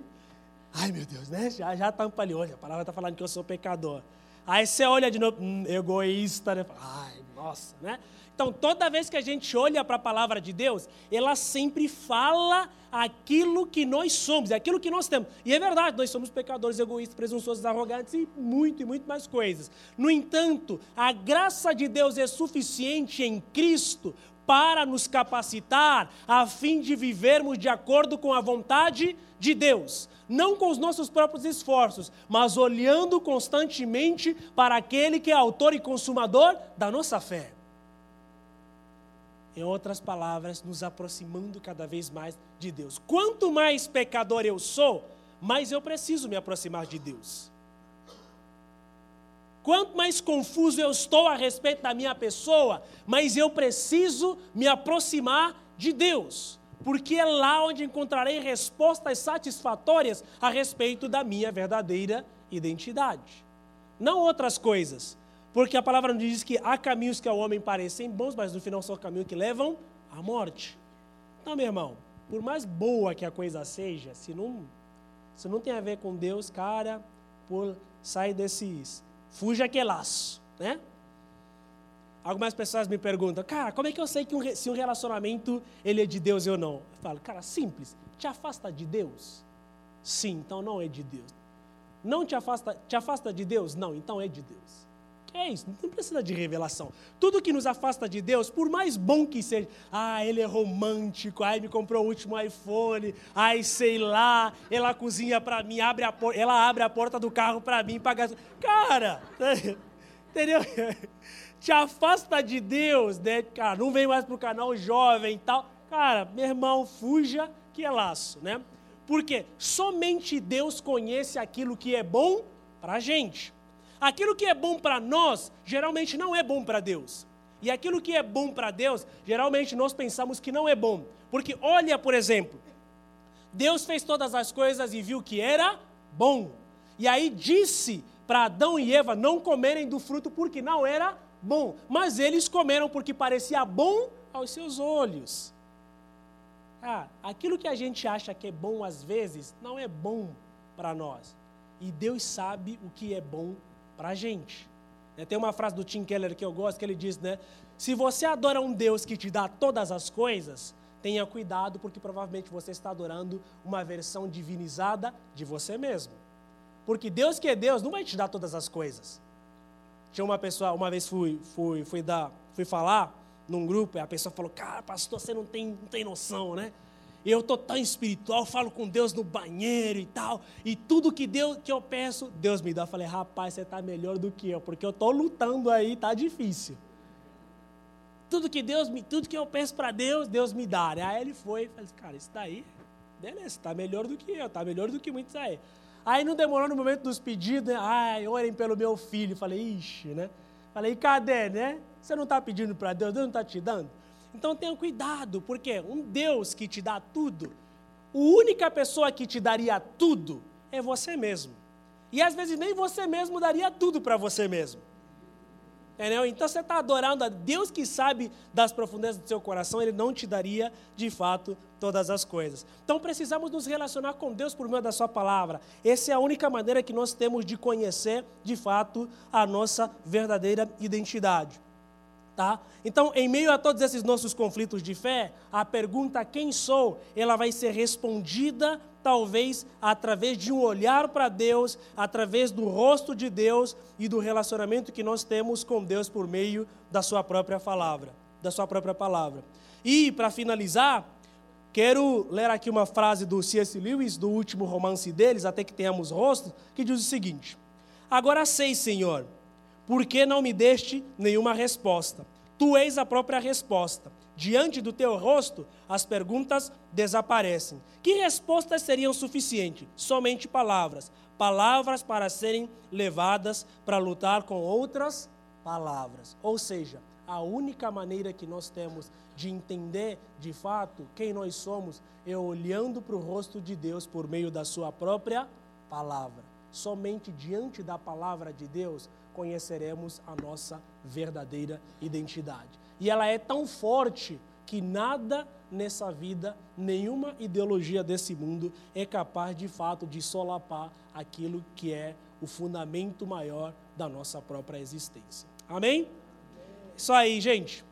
Ai, meu Deus, né? Já, já tampa ali. Olha, a palavra está falando que eu sou pecador. Aí você olha de novo, hum, egoísta, né? Ai, nossa, né? Então, toda vez que a gente olha para a palavra de Deus, ela sempre fala aquilo que nós somos, é aquilo que nós temos. E é verdade, nós somos pecadores, egoístas, presunçosos, arrogantes e muito e muito mais coisas. No entanto, a graça de Deus é suficiente em Cristo para nos capacitar a fim de vivermos de acordo com a vontade de Deus. Não com os nossos próprios esforços, mas olhando constantemente para aquele que é autor e consumador da nossa fé. Em outras palavras, nos aproximando cada vez mais de Deus. Quanto mais pecador eu sou, mais eu preciso me aproximar de Deus. Quanto mais confuso eu estou a respeito da minha pessoa, mais eu preciso me aproximar de Deus, porque é lá onde encontrarei respostas satisfatórias a respeito da minha verdadeira identidade. Não outras coisas, porque a palavra nos diz que há caminhos que ao homem parecem bons, mas no final são caminhos que levam à morte. Então, meu irmão, por mais boa que a coisa seja, se não, se não tem a ver com Deus, cara, por sair desses. Fuja que laço, né? Algumas pessoas me perguntam, cara, como é que eu sei que um, se um relacionamento ele é de Deus ou não? Eu falo, cara, simples, te afasta de Deus? Sim, então não é de Deus. Não te afasta, te afasta de Deus? Não, então é de Deus. É isso, não precisa de revelação. Tudo que nos afasta de Deus, por mais bom que seja, ah, ele é romântico, ai, me comprou o último iPhone, ai, sei lá, ela cozinha para mim, abre a ela abre a porta do carro para mim, paga. Cara, entendeu? Te afasta de Deus, né? Cara, não vem mais pro canal jovem e tal. Cara, meu irmão, fuja que é laço, né? Porque somente Deus conhece aquilo que é bom para a gente. Aquilo que é bom para nós, geralmente não é bom para Deus. E aquilo que é bom para Deus, geralmente nós pensamos que não é bom. Porque olha, por exemplo, Deus fez todas as coisas e viu que era bom. E aí disse para Adão e Eva não comerem do fruto porque não era bom. Mas eles comeram porque parecia bom aos seus olhos. Ah, aquilo que a gente acha que é bom às vezes não é bom para nós. E Deus sabe o que é bom para a gente. É, tem uma frase do Tim Keller que eu gosto, que ele diz, né? Se você adora um Deus que te dá todas as coisas, tenha cuidado, porque provavelmente você está adorando uma versão divinizada de você mesmo. Porque Deus que é Deus não vai te dar todas as coisas. Tinha uma pessoa, uma vez fui, fui, fui, dar, fui falar num grupo, e a pessoa falou, cara, pastor, você não tem, não tem noção, né? eu estou tão espiritual, falo com Deus no banheiro e tal, e tudo que, Deus, que eu peço, Deus me dá. Eu falei, rapaz, você está melhor do que eu, porque eu estou lutando aí, está difícil. Tudo que Deus me, tudo que eu peço para Deus, Deus me dá. Aí ele foi falou, cara, isso daí, beleza, está melhor do que eu, está melhor do que muitos aí. Aí não demorou no momento dos pedidos, né? Ai, orem pelo meu filho. Falei, ixi, né? Falei, cadê, né? Você não está pedindo para Deus, Deus não está te dando? Então tenha cuidado, porque um Deus que te dá tudo, a única pessoa que te daria tudo é você mesmo. E às vezes nem você mesmo daria tudo para você mesmo. Entendeu? Então você está adorando a Deus que sabe das profundezas do seu coração, Ele não te daria de fato todas as coisas. Então precisamos nos relacionar com Deus por meio da Sua palavra. Essa é a única maneira que nós temos de conhecer de fato a nossa verdadeira identidade. Tá? Então, em meio a todos esses nossos conflitos de fé, a pergunta quem sou, ela vai ser respondida talvez através de um olhar para Deus, através do rosto de Deus e do relacionamento que nós temos com Deus por meio da sua própria palavra, da sua própria palavra. E para finalizar, quero ler aqui uma frase do C.S. Lewis, do último romance deles, até que tenhamos rosto, que diz o seguinte: Agora sei, Senhor, por que não me deste nenhuma resposta? Tu és a própria resposta. Diante do teu rosto, as perguntas desaparecem. Que respostas seriam suficientes? Somente palavras. Palavras para serem levadas para lutar com outras palavras. Ou seja, a única maneira que nós temos de entender de fato quem nós somos é olhando para o rosto de Deus por meio da Sua própria palavra. Somente diante da palavra de Deus conheceremos a nossa verdadeira identidade. E ela é tão forte que nada nessa vida, nenhuma ideologia desse mundo é capaz de fato de solapar aquilo que é o fundamento maior da nossa própria existência. Amém? Isso aí, gente.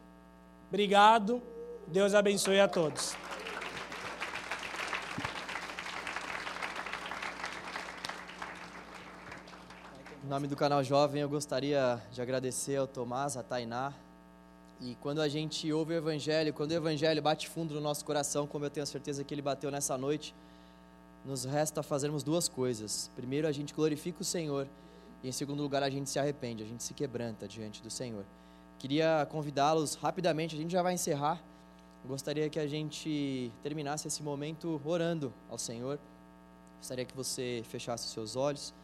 Obrigado. Deus abençoe a todos. Em nome do canal Jovem, eu gostaria de agradecer ao Tomás, a Tainá. E quando a gente ouve o Evangelho, quando o Evangelho bate fundo no nosso coração, como eu tenho certeza que ele bateu nessa noite, nos resta fazermos duas coisas. Primeiro, a gente glorifica o Senhor. E em segundo lugar, a gente se arrepende, a gente se quebranta diante do Senhor. Queria convidá-los rapidamente, a gente já vai encerrar. Gostaria que a gente terminasse esse momento orando ao Senhor. Gostaria que você fechasse os seus olhos.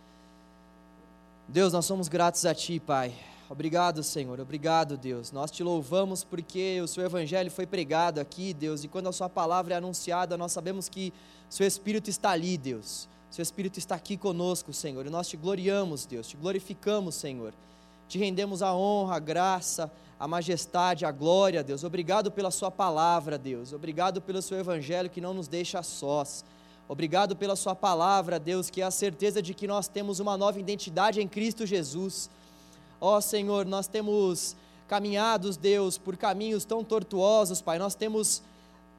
Deus, nós somos gratos a Ti, Pai. Obrigado, Senhor. Obrigado, Deus. Nós te louvamos porque o Seu Evangelho foi pregado aqui, Deus, e quando a Sua palavra é anunciada, nós sabemos que Seu Espírito está ali, Deus. Seu Espírito está aqui conosco, Senhor, e nós te gloriamos, Deus, te glorificamos, Senhor. Te rendemos a honra, a graça, a majestade, a glória, Deus. Obrigado pela Sua palavra, Deus. Obrigado pelo Seu Evangelho que não nos deixa sós. Obrigado pela Sua palavra, Deus, que é a certeza de que nós temos uma nova identidade em Cristo Jesus. Ó Senhor, nós temos caminhados, Deus, por caminhos tão tortuosos, Pai. Nós temos,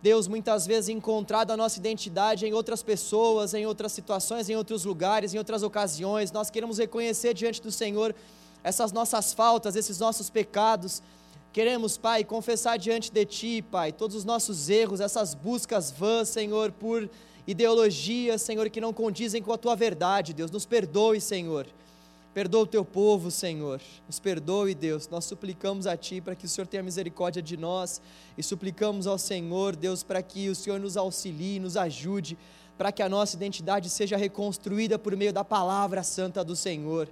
Deus, muitas vezes encontrado a nossa identidade em outras pessoas, em outras situações, em outros lugares, em outras ocasiões. Nós queremos reconhecer diante do Senhor essas nossas faltas, esses nossos pecados. Queremos, Pai, confessar diante de Ti, Pai, todos os nossos erros, essas buscas vãs, Senhor, por ideologias, Senhor, que não condizem com a tua verdade, Deus. Nos perdoe, Senhor. Perdoa o teu povo, Senhor. Nos perdoe, Deus. Nós suplicamos a Ti para que o Senhor tenha misericórdia de nós e suplicamos ao Senhor, Deus, para que o Senhor nos auxilie, nos ajude, para que a nossa identidade seja reconstruída por meio da palavra santa do Senhor.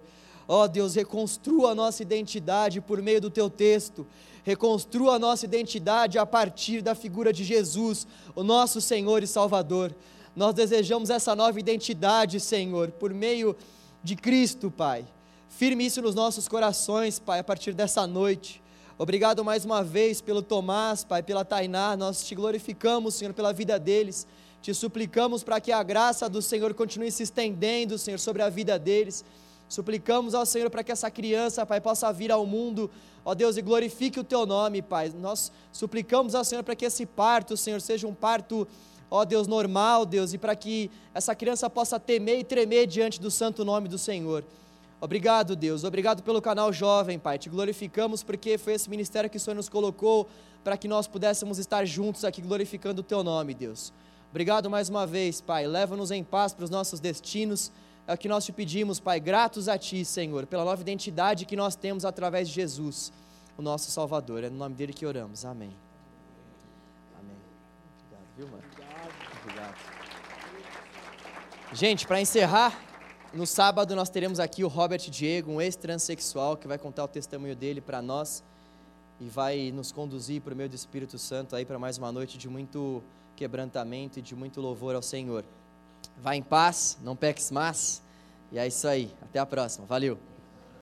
Ó oh, Deus, reconstrua a nossa identidade por meio do Teu texto. Reconstrua a nossa identidade a partir da figura de Jesus, o nosso Senhor e Salvador. Nós desejamos essa nova identidade, Senhor, por meio de Cristo, Pai. Firme isso nos nossos corações, Pai, a partir dessa noite. Obrigado mais uma vez pelo Tomás, Pai, pela Tainá. Nós te glorificamos, Senhor, pela vida deles. Te suplicamos para que a graça do Senhor continue se estendendo, Senhor, sobre a vida deles. Suplicamos ao Senhor para que essa criança, Pai, possa vir ao mundo, ó Deus, e glorifique o Teu nome, Pai. Nós suplicamos ao Senhor para que esse parto, Senhor, seja um parto ó Deus, normal, Deus, e para que essa criança possa temer e tremer diante do santo nome do Senhor. Obrigado, Deus. Obrigado pelo canal Jovem, Pai. Te glorificamos porque foi esse ministério que o Senhor nos colocou para que nós pudéssemos estar juntos aqui glorificando o Teu nome, Deus. Obrigado mais uma vez, Pai. Leva-nos em paz para os nossos destinos. É o que nós te pedimos, Pai. Gratos a Ti, Senhor, pela nova identidade que nós temos através de Jesus, o nosso Salvador. É no nome dele que oramos. Amém. Amém. Obrigado, viu, mano? Gente, para encerrar, no sábado nós teremos aqui o Robert Diego, um ex-transexual, que vai contar o testemunho dele para nós e vai nos conduzir por meio do Espírito Santo aí para mais uma noite de muito quebrantamento e de muito louvor ao Senhor. Vá em paz, não peques mais. E é isso aí. Até a próxima. Valeu.